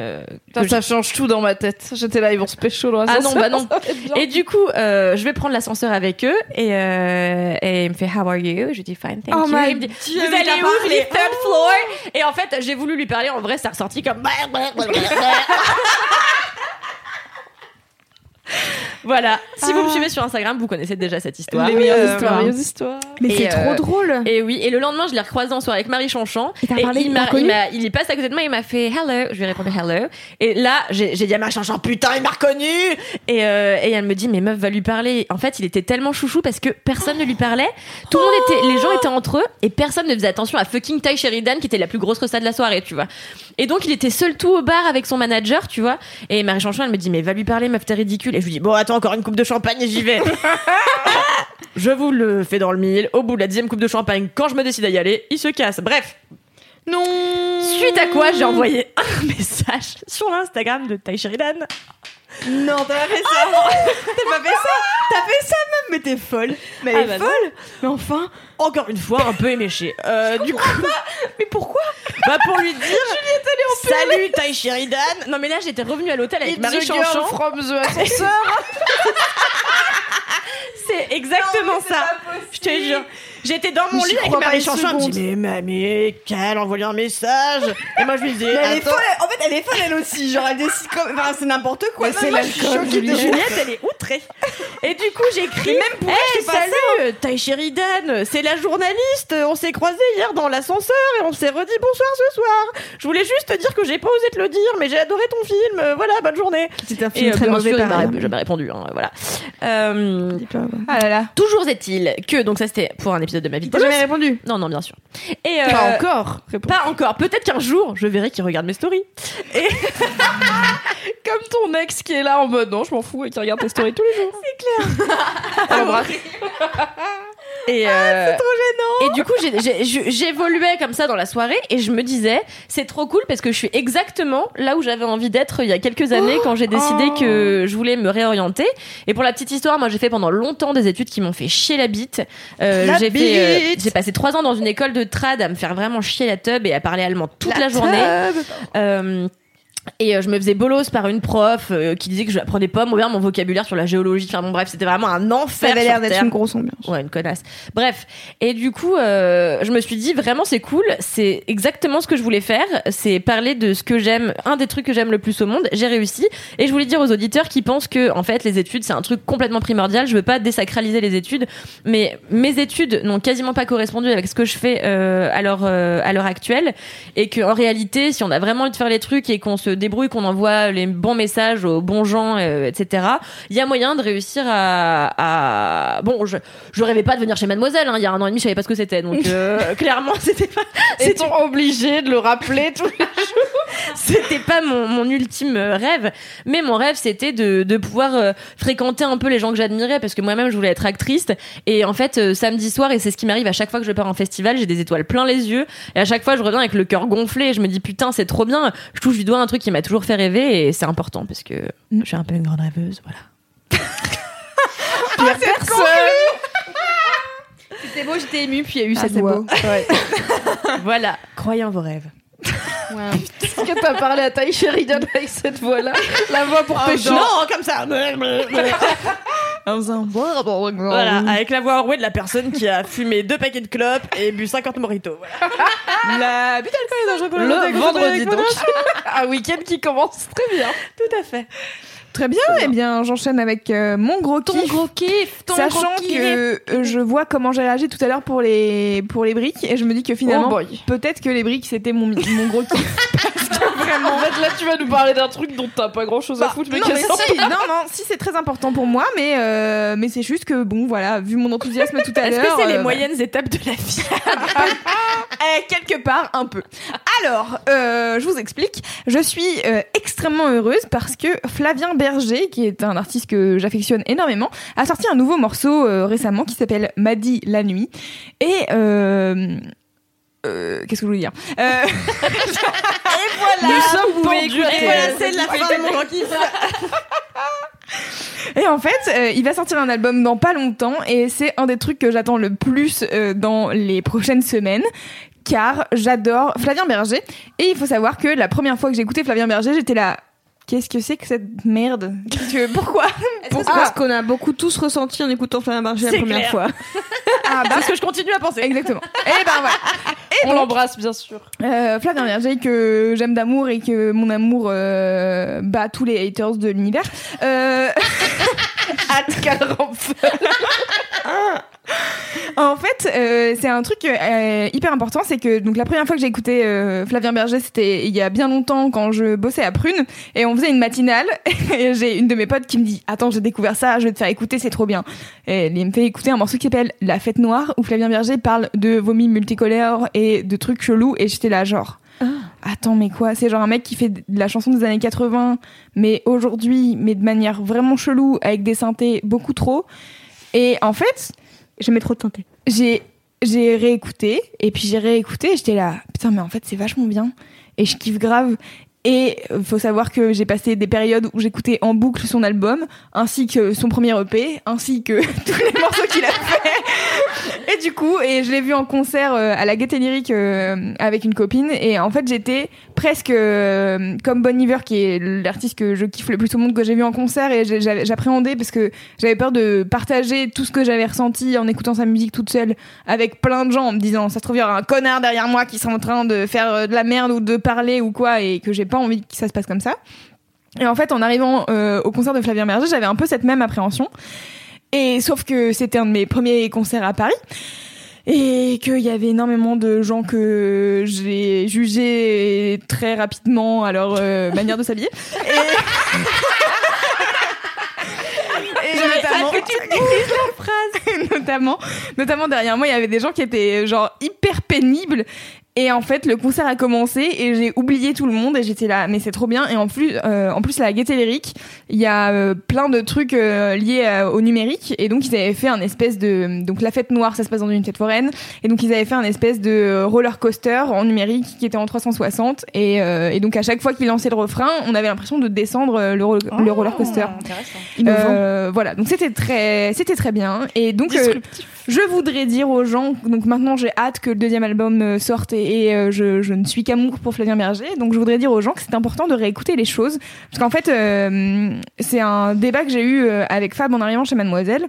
ça change tout dans ma tête. J'étais là, ils vont se pécho dans Ah non, bah non. Et du coup, je vais prendre l'ascenseur avec eux et, et il me fait How are you? Je dis Fine, thank Oh you. Il me dit Dieu, Vous allez où dis parlé. Third floor? Et en fait, j'ai voulu lui parler. En vrai, ça ressorti comme. voilà. Si vous me Ah. suivez sur Instagram, vous connaissez déjà cette histoire. Les meilleures Euh, histoires. Histoires. Mais Et, c'est trop euh, drôle. Et oui, et le lendemain, je l'ai recroisé en soirée avec Marie Chanchon. Et t'as parlé, il, m'a, reconnu il, m'a, il est passé à côté de moi, il m'a fait hello. Je lui ai répondu hello. Et là, j'ai, j'ai dit à Marie Chanchon, putain, il m'a reconnu. Et, euh, et elle me dit, mais meuf, va lui parler. En fait, il était tellement chouchou parce que personne ne lui parlait. Tout le monde était, les gens étaient entre eux et personne ne faisait attention à fucking Ty Sheridan qui était la plus grosse resta de la soirée, tu vois. Et donc, il était seul tout au bar avec son manager, tu vois. Et Marie Chanchon, elle me dit, mais va lui parler, meuf, t'es ridicule. Et je lui dis, bon, attends, encore une coupe de champagne et j'y vais. Je vous le fais dans le mille. Au bout de la dixième coupe de champagne, quand je me décide à y aller, il se casse. Bref. Non. Suite à quoi, j'ai envoyé un message sur l'Instagram de Ty Sheridan. Non, t'as pas fait ça. t'as pas fait ça. T'as fait ça même, mais t'es folle. Mais elle Ah est bah non. folle. Mais enfin. Encore une fois, un peu éméché. Euh, du coup, Mais pourquoi bah pour lui dire Salut Ty Sheridan Non mais là j'étais revenue à l'hôtel avec Marie Chanchon. from the ascenseur. C'est exactement ça. Je te jure. J'étais dans mon lit avec Marie Chanchon. Elle me dit. Mais mamie, qu'elle envoie un message. Et moi je lui dis Mais elle est Attends. folle. En fait, elle est folle elle aussi. Genre, elle décide comme. Enfin, c'est n'importe quoi. c'est l'alcool, choquée de Juliette. Elle est outrée. Et du coup, j'écris. Même pour elle, Hey, salut, Ty Sheridan, c'est la journaliste. On s'est croisés hier dans l'ascenseur et on s'est redit bonsoir ce soir. Je voulais juste te dire que j'ai pas osé te le dire, mais j'ai adoré ton film. Euh, Voilà, bonne journée. C'est un Et film euh, très mauvais jamais répondu. hein, voilà. Euh, Ah là là. toujours est-il que donc ça c'était pour un épisode de ma vie. T'as jamais répondu. Non, non, bien sûr. Et euh, Pas encore. Réponds. Pas encore. Peut-être qu'un jour, je verrai qu'il regarde mes stories. Et Comme ton ex qui est là en mode non, je m'en fous et qui regarde tes stories tous les jours. C'est clair. Et trop gênant. Et du coup, j'ai- j'ai- je- j'évoluais comme ça dans la soirée et je me disais, c'est trop cool parce que je suis exactement là où j'avais envie d'être il y a quelques années quand j'ai décidé Oh. que je voulais me réorienter. Et pour la petite histoire, moi, j'ai fait pendant longtemps des études qui m'ont fait chier la bite. Euh, La j'ai fait, euh, bite. j'ai passé trois ans dans une école de trad à me faire vraiment chier la tub et à parler allemand toute la, journée. Euh, et euh, je me faisais bolos par une prof euh, qui disait que je apprenais pas bien mon vocabulaire sur la géologie. Enfin bon bref, c'était vraiment un enfer. Ça avait l'air d'être une grosse ambiance. Ouais, une connasse. Bref. Et du coup, euh, je me suis dit, vraiment, c'est cool. C'est exactement ce que je voulais faire. C'est parler de ce que j'aime, un des trucs que j'aime le plus au monde. J'ai réussi. Et je voulais dire aux auditeurs qui pensent que, en fait, les études, c'est un truc complètement primordial. Je veux pas désacraliser les études. Mais mes études n'ont quasiment pas correspondu avec ce que je fais euh, à l'heure euh, actuelle. Et que, en réalité, si on a vraiment envie de faire les trucs et qu'on se débrouille, qu'on envoie les bons messages aux bons gens, euh, etc., il y a moyen de réussir à, à... bon je je rêvais pas de venir chez Mademoiselle hein. il y a un an et demi je savais pas ce que c'était. Donc euh, clairement c'était pas Est-on obligé de le rappeler tous les c'était pas mon, mon ultime euh, rêve, mais mon rêve c'était de, de pouvoir fréquenter un peu les gens que j'admirais parce que moi-même je voulais être actrice. Et en fait samedi soir et c'est ce qui m'arrive à chaque fois que je pars en festival, j'ai des étoiles plein les yeux. Et à chaque fois je reviens avec le cœur gonflé. Et je me dis putain c'est trop bien, je touche du doigt un truc qui m'a toujours fait rêver et c'est important parce que je suis un peu une grande rêveuse, voilà. Il y a personne. C'était beau, j'étais émue, puis il y a eu Ah, cette voix. beau. Ouais. voilà, croyez en vos rêves. Est-ce que t'as parlé à Ty Sheridan avec cette voix-là? La voix pour pécho. Non, comme ça. En faisant Voilà, avec la voix enrouée de la personne qui a fumé deux paquets de clopes et bu 50 mojitos. Voilà. La but d'alcool est dangereux pour la santé, Le vendredi donc. Un week-end qui commence très bien. Tout à fait. Très bien, eh bien j'enchaîne avec euh, mon gros kiff. gros kiff, Sachant que euh, je vois comment j'ai réagi tout à l'heure pour les pour les briques et je me dis que finalement Oh boy. peut-être que les briques c'était mon mon gros kiff. En fait, là, tu vas nous parler d'un truc dont t'as pas grand chose à Bah, foutre, mais non, mais qu'est-ce si, non, non, si c'est très important pour moi, mais euh, mais c'est juste que bon, voilà, vu mon enthousiasme tout à Est-ce l'heure. que c'est les euh, moyennes étapes de la vie? Eh, quelque part, un peu. Alors, euh, je vous explique. Je suis euh, extrêmement heureuse parce que Flavien Berger, qui est un artiste que j'affectionne énormément, a sorti un nouveau morceau euh, récemment qui s'appelle M'a dit la nuit. Et euh, qu'est-ce que je voulais dire Euh, Nous sommes vous pendus pouvez à écouter, tes- voilà, c'est de la fin de mon Et en fait, euh, il va sortir un album dans pas longtemps et c'est un des trucs que j'attends le plus euh, dans les prochaines semaines. Car j'adore Flavien Berger. Et il faut savoir que la première fois que j'ai écouté Flavien Berger, j'étais là. Qu'est-ce que c'est que cette merde Qu'est-ce que- Pourquoi C'est parce qu'on a beaucoup tous ressenti en écoutant Flavien Berger la première clair. fois. Ah bah ce que je continue à penser. exactement. Et ben voilà. Et On l'embrasse, bien sûr. euh, Flavien Berger que j'aime d'amour et que mon amour euh, bat tous les haters de l'univers. Euh. En fait, euh, c'est un truc euh, hyper important, c'est que donc la première fois que j'ai écouté euh, Flavien Berger, c'était il y a bien longtemps quand je bossais à Prune et on faisait une matinale et j'ai une de mes potes qui me dit "Attends, j'ai découvert ça, je vais te faire écouter, c'est trop bien." Et il me fait écouter un morceau qui s'appelle La fête noire où Flavien Berger parle de vomi multicolores et de trucs chelous et j'étais là genre Attends, mais quoi? C'est genre un mec qui fait de la chanson des années 80, mais aujourd'hui, mais de manière vraiment chelou, avec des synthés beaucoup trop. Et en fait, J'aimais trop de tenter. j'ai j'ai réécouté et puis j'ai réécouté et j'étais là putain mais en fait c'est vachement bien et je kiffe grave et faut savoir que j'ai passé des périodes où j'écoutais en boucle son album ainsi que son premier EP ainsi que tous les morceaux qu'il a fait. Et du coup et je l'ai vu en concert euh, à la Gaieté Lyrique euh, avec une copine. Et en fait j'étais presque euh, comme Bon Iver qui est l'artiste que je kiffe le plus au monde que j'ai vu en concert. Et j'appréhendais parce que j'avais peur de partager tout ce que j'avais ressenti en écoutant sa musique toute seule avec plein de gens en me disant ça se trouve il y aura un connard derrière moi qui sont en train de faire de la merde ou de parler ou quoi et que j'ai pas envie que ça se passe comme ça. Et en fait, en arrivant euh, au concert de Flavien Berger, j'avais un peu cette même appréhension. Et sauf que c'était un de mes premiers concerts à Paris. Et qu'il y avait énormément de gens que j'ai jugés très rapidement à leur euh, manière de s'habiller. Et, et notamment, notamment, notamment derrière moi, il y avait des gens qui étaient genre hyper pénibles. Et en fait, le concert a commencé et j'ai oublié tout le monde et j'étais là, mais c'est trop bien. Et en plus, euh, en plus, à la Gaieté Lyrique, il y a euh, plein de trucs euh, liés euh, au numérique. Et donc, ils avaient fait un espèce de, donc la fête noire, ça se passe dans une fête foraine. Et donc, ils avaient fait un espèce de roller coaster en numérique qui était en 360. Et, euh, et donc, à chaque fois qu'ils lançaient le refrain, on avait l'impression de descendre euh, le, ro- le roller coaster. Euh, voilà, donc c'était très, c'était très bien. Et donc, euh, je voudrais dire aux gens, donc maintenant j'ai hâte que le deuxième album sorte et, et, euh, je, ne suis qu'amour pour Flavien Berger. Donc je voudrais dire aux gens que c'est important de réécouter les choses. Parce qu'en fait, euh, c'est un débat que j'ai eu euh, avec Fab en arrivant chez Mademoiselle.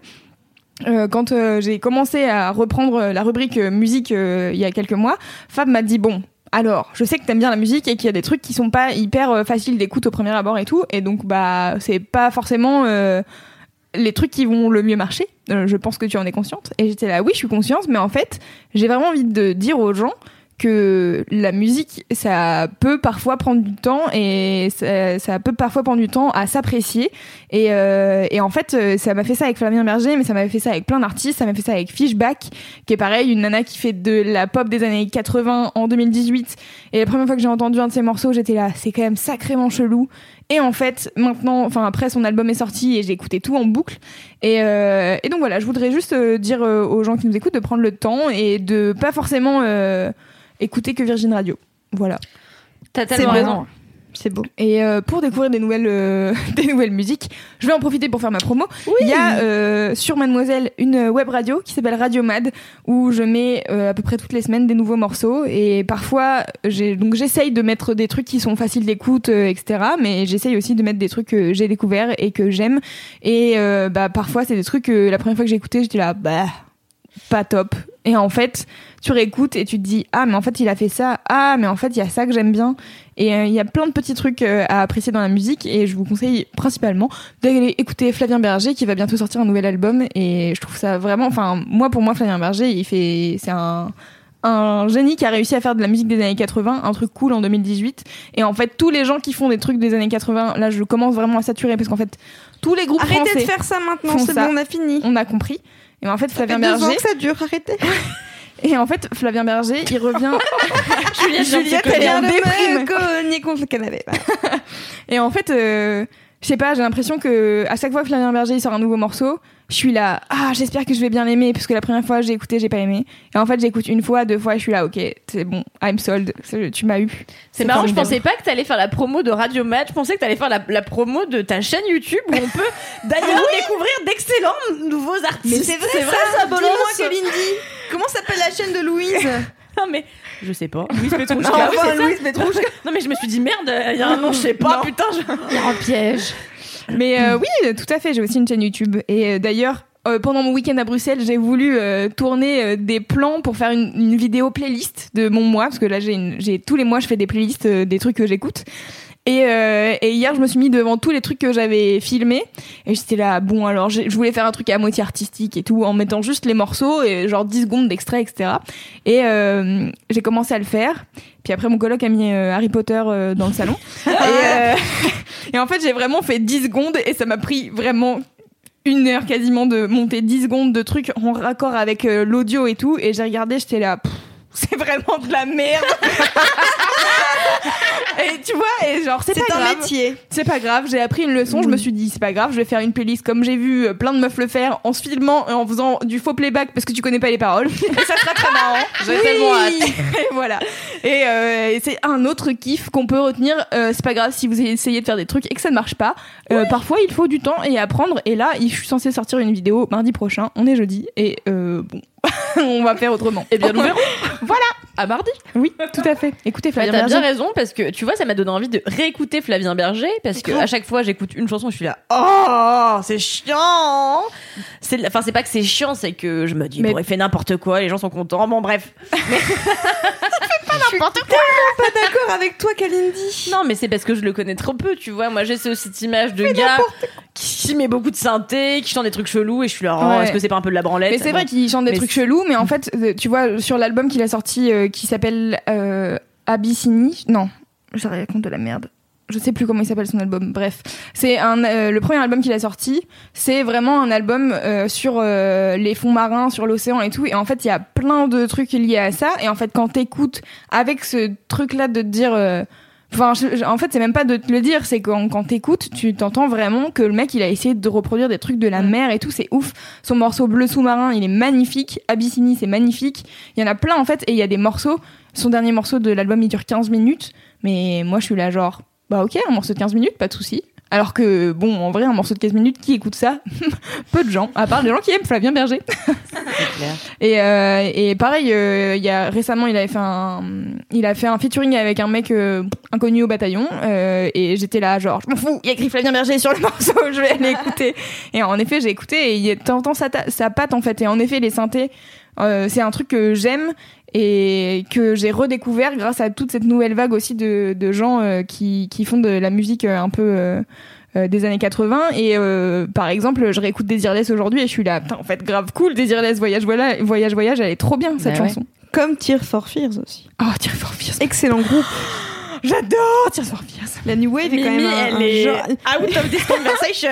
Quand j'ai commencé à reprendre la rubrique musique il y a quelques mois, Fab m'a dit bon. Alors, je sais que t'aimes bien la musique et qu'il y a des trucs qui sont pas hyper faciles d'écoute au premier abord et tout, et donc bah c'est pas forcément les trucs qui vont le mieux marcher. Je pense que tu en es consciente. Et j'étais là, oui, je suis consciente, mais en fait, j'ai vraiment envie de dire aux gens que la musique, ça peut parfois prendre du temps et ça, peut parfois prendre du temps à s'apprécier. Et, euh, en fait, euh, ça m'a fait ça avec Flavien Berger, mais ça m'a fait ça avec plein d'artistes. Ça m'a fait ça avec Fishback, qui est pareil, une nana qui fait de la pop des années 80 en 2018. Et la première fois que j'ai entendu un de ses morceaux, j'étais là, c'est quand même sacrément chelou. Et en fait, maintenant, enfin après son album est sorti et j'ai écouté tout en boucle. Et, euh, donc voilà, je voudrais juste dire aux gens qui nous écoutent de prendre le temps et de pas forcément écouter que Virgin Radio. Voilà. T'as tellement C'est raison. C'est beau. Et euh, pour découvrir des nouvelles, euh, des nouvelles musiques, je vais en profiter pour faire ma promo. Il y a euh, sur Mademoiselle une web radio qui s'appelle Radio Mad où je mets à peu près toutes les semaines des nouveaux morceaux et parfois j'ai donc j'essaye de mettre des trucs qui sont faciles d'écoute, etc. Mais j'essaye aussi de mettre des trucs que j'ai découverts et que j'aime. Et bah parfois c'est des trucs que la première fois que j'ai écouté j'étais là bah pas top. Et en fait, tu réécoutes et tu te dis ah mais en fait il a fait ça, ah mais en fait il y a ça que j'aime bien. Et euh, il y a plein de petits trucs euh, à apprécier dans la musique et je vous conseille principalement d'aller écouter Flavien Berger qui va bientôt sortir un nouvel album et je trouve ça vraiment, enfin moi pour moi Flavien Berger il fait, c'est un un génie qui a réussi à faire de la musique des années 80, un truc cool en 2018. Et en fait, tous les gens qui font des trucs des années 80, là, je commence vraiment à saturer parce qu'en fait, tous les groupes Arrêtez français, de faire ça maintenant, c'est bon, on a fini. on a compris. Et en fait, Ça fait Flavien deux ans Berger, que ça dure, arrêtez. et en fait, Flavien Berger, il revient. Juliette, Juliette, elle est en déprime. le canapé. Et en fait, euh, je sais pas, j'ai l'impression que à chaque fois que Flavien Berger il sort un nouveau morceau, je suis là, ah, j'espère que je vais bien l'aimer, parce que la première fois j'ai écouté, j'ai pas aimé. Et en fait, j'écoute une fois, deux fois, je suis là, ok, c'est bon, I'm sold, c'est- tu m'as eu. C'est marrant, je pensais pas que t'allais faire la promo de Radio Match, je pensais que t'allais faire la, la promo de ta chaîne YouTube où on peut d'ailleurs découvrir d'excellents nouveaux artistes. Mais c'est vrai, ça, Dis-moi, Kalindi. Comment s'appelle la chaîne de Louise? Non mais je sais pas. Louise Petrouchka. Enfin, oui. Louise Petrouchka. Non mais je me suis dit merde, il y a un nom, je sais pas, Non. putain, je... il y a un piège. Mais euh, oui, tout à fait, j'ai aussi une chaîne YouTube. Et euh, d'ailleurs, euh, pendant mon week-end à Bruxelles, j'ai voulu euh, tourner euh, des plans pour faire une, une vidéo playlist de mon mois, parce que là, j'ai tous les mois, je fais des playlists euh, des trucs que j'écoute. Et, euh, et hier, je me suis mis devant tous les trucs que j'avais filmés. Et j'étais là, bon, alors je voulais faire un truc à moitié artistique et tout, en mettant juste les morceaux et genre 10 secondes d'extrait, etc. Et euh, j'ai commencé à le faire. Puis après, mon coloc a mis euh, Harry Potter euh, dans le salon. et, euh, et en fait, j'ai vraiment fait 10 secondes et ça m'a pris vraiment une heure quasiment de monter 10 secondes de trucs en raccord avec l'audio et tout. Et j'ai regardé, j'étais là, c'est vraiment de la merde. Et tu vois, et genre, c'est C'est pas un grave. métier. C'est pas grave, j'ai appris une leçon, je me suis dit c'est pas grave, je vais faire une playlist comme j'ai vu euh, plein de meufs le faire en se filmant et en faisant du faux playback parce que tu connais pas les paroles. Et ça sera très marrant. J'ai tellement hâte. Et voilà. Et, euh, et c'est un autre kiff qu'on peut retenir. Euh, c'est pas grave si vous essayez de faire des trucs et que ça ne marche pas. Euh, Parfois il faut du temps et apprendre. Et là, je suis censée sortir une vidéo mardi prochain. On est jeudi et euh, bon, on va faire autrement. Eh bien, nous verrons. Voilà. À mardi. Oui, tout à fait. Écoutez Bah, Flavien T'as bien raison parce que tu vois, ça m'a donné envie de réécouter Flavien Berger parce que à chaque fois j'écoute une chanson, je suis là, oh, c'est chiant. C'est, enfin, c'est pas que c'est chiant, c'est que je me dis, Mais- bon, il fait n'importe quoi, les gens sont contents. Bon, bref. Pas d'accord avec toi, Kalindi. Non, mais c'est parce que je le connais trop peu, tu vois. Moi, j'ai ce- cette image de gars qui met beaucoup de synthé, qui chante des trucs chelous, et je suis là, oh, Ouais. est-ce que c'est pas un peu de la branlette? Mais c'est vrai qu'il chante des Mais trucs c'est- chelous, mais en fait, euh, tu vois, sur l'album qu'il a sorti euh, qui s'appelle euh, Abyssinie, non, je raconte de la merde. Je sais plus comment il s'appelle son album. Bref, c'est un euh, le premier album qu'il a sorti. C'est vraiment un album euh, sur euh, les fonds marins, sur l'océan et tout. Et en fait, il y a plein de trucs liés à ça. Et en fait, quand t'écoutes avec ce truc-là de te dire, Enfin, je- je- en fait, c'est même pas de te le dire, c'est quand, quand t'écoutes, tu t'entends vraiment que le mec, il a essayé de reproduire des trucs de la mer et tout, c'est ouf. Son morceau Bleu sous-marin, il est magnifique. Abyssinie, c'est magnifique. Il y en a plein, en fait, et il y a des morceaux. Son dernier morceau de l'album, il dure 15 minutes. Mais moi, je suis là, genre, bah ok, un morceau de 15 minutes, pas de souci. Alors que, bon, en vrai, un morceau de 15 minutes, qui écoute ça Peu de gens, à part les gens qui aiment Flavien Berger. Et, euh, et pareil, euh, il y a récemment, il avait fait un, il a fait un featuring avec un mec euh, inconnu au bataillon, et j'étais là, genre, je m'en fous, il y a écrit Flavien Berger sur le morceau, je vais aller écouter. Et en effet, j'ai écouté, et il y a- t'entends sa, ta- sa patte en fait, et en effet, les synthés, c'est un truc que j'aime et que j'ai redécouvert grâce à toute cette nouvelle vague aussi de, de gens euh, qui, qui font de la musique euh, un peu euh, euh, des années 80 et par exemple je réécoute Desireless aujourd'hui et je suis là putain en fait grave cool Desireless voyage voilà voyage voyage elle est trop bien cette Bah ouais. chanson Comme Tear for Fears aussi. Oh, Tears for Fears. Excellent groupe. J'adore for Fears. La New Wave est quand même un, elle un est genre- out of this conversation.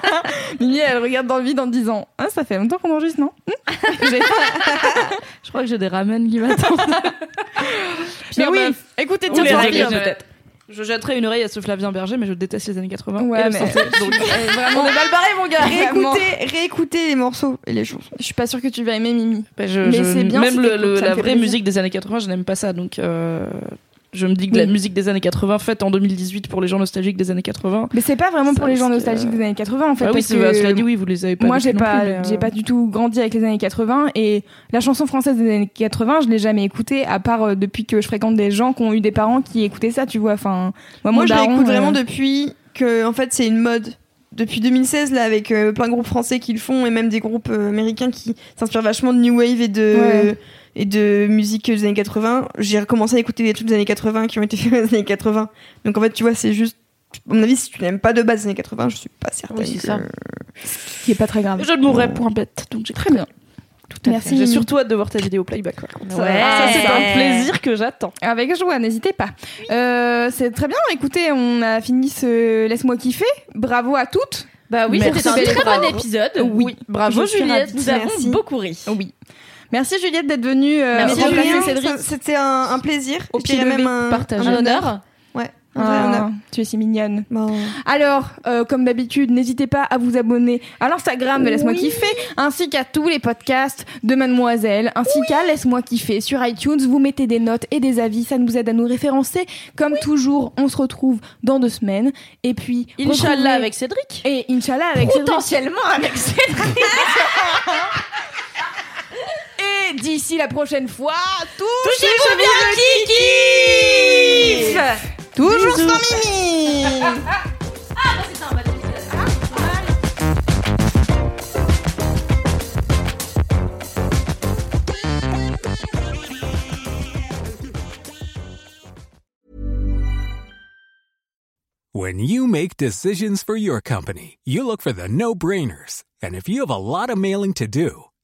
Mimi, elle regarde dans le vide en disant Ah, ça fait longtemps qu'on enregistre, non? J'ai- Je crois que j'ai des ramen qui m'attendent. Mais oui, bref. écoutez règles, Fears. peut-être. Je jetterai une oreille à ce Flavien Berger, mais je déteste les années 80. Ouais, mais- donc, euh, vraiment, on est mal barré, mon gars. Réécoutez, réécoutez les morceaux et les chansons. Je suis pas sûre que tu vas aimer Mimi. Bah, je- Mais je- c'est bien Même si le- le- la vraie plaisir. musique des années 80, je n'aime pas ça. Donc, euh, je me dis que la musique des années 80, faite en 2018 pour les gens nostalgiques des années 80. Mais c'est pas vraiment Ça pour les gens nostalgiques euh, des années 80 en fait. ah oui, parce c'est que cela dit, oui, vous les avez pas. moi j'ai pas euh, j'ai pas du tout grandi avec les années 80 et la chanson française des années 80 je l'ai jamais écoutée à part euh, depuis que je fréquente des gens qui ont eu des parents qui écoutaient ça tu vois enfin moi, Moi, je l'écoute euh, vraiment depuis que, en fait, c'est une mode. Depuis 2016, là, avec euh, plein de groupes français qui le font et même des groupes euh, américains qui s'inspirent vachement de New Wave et de, Ouais. Et de musique des années 80. J'ai recommencé à écouter des trucs des années 80 qui ont été faits dans les années 80. Donc, en fait, tu vois, c'est juste. À mon avis, si tu n'aimes pas de base les années 80, je suis pas certaine. Oui, c'est que- ça. qui est pas très grave Je ne mourrai point bête, donc j'ai très bien Tout à Merci, fait. J'ai surtout hâte de voir ta vidéo playback. Ça- Ouais. Ça, c'est un plaisir que j'attends. avec joie n'hésitez pas Euh, c'est très bien écoutez on a fini ce laisse-moi kiffer bravo à toutes Bah oui, c'était un très bon épisode. Oui, bravo Je Juliette. Nous avons Merci. beaucoup ri. oui merci Juliette d'être venue euh, Merci, remplacer Cédric C'était un, un plaisir. Au pied même un, un honneur. Ouais, un vrai Ah, honneur. tu es si mignonne Bon. Alors, euh, comme d'habitude, n'hésitez pas à vous abonner à l'Instagram de Laisse-moi kiffer, ainsi qu'à tous les podcasts de Mademoiselle, ainsi qu'à Laisse-moi kiffer sur iTunes. Vous mettez des notes et des avis, ça nous aide à nous référencer. Comme toujours, on se retrouve dans deux semaines. Et puis, Inch'Allah retrouvez- avec Cédric. Et Inch'Allah avec Cédric. Potentiellement avec Cédric. Et d'ici la prochaine fois, touchez Touchez-vous bien, Kiki Toujours sans Mimi. When you make decisions for your company, you look for the no brainers. And if you have a lot of mailing to do,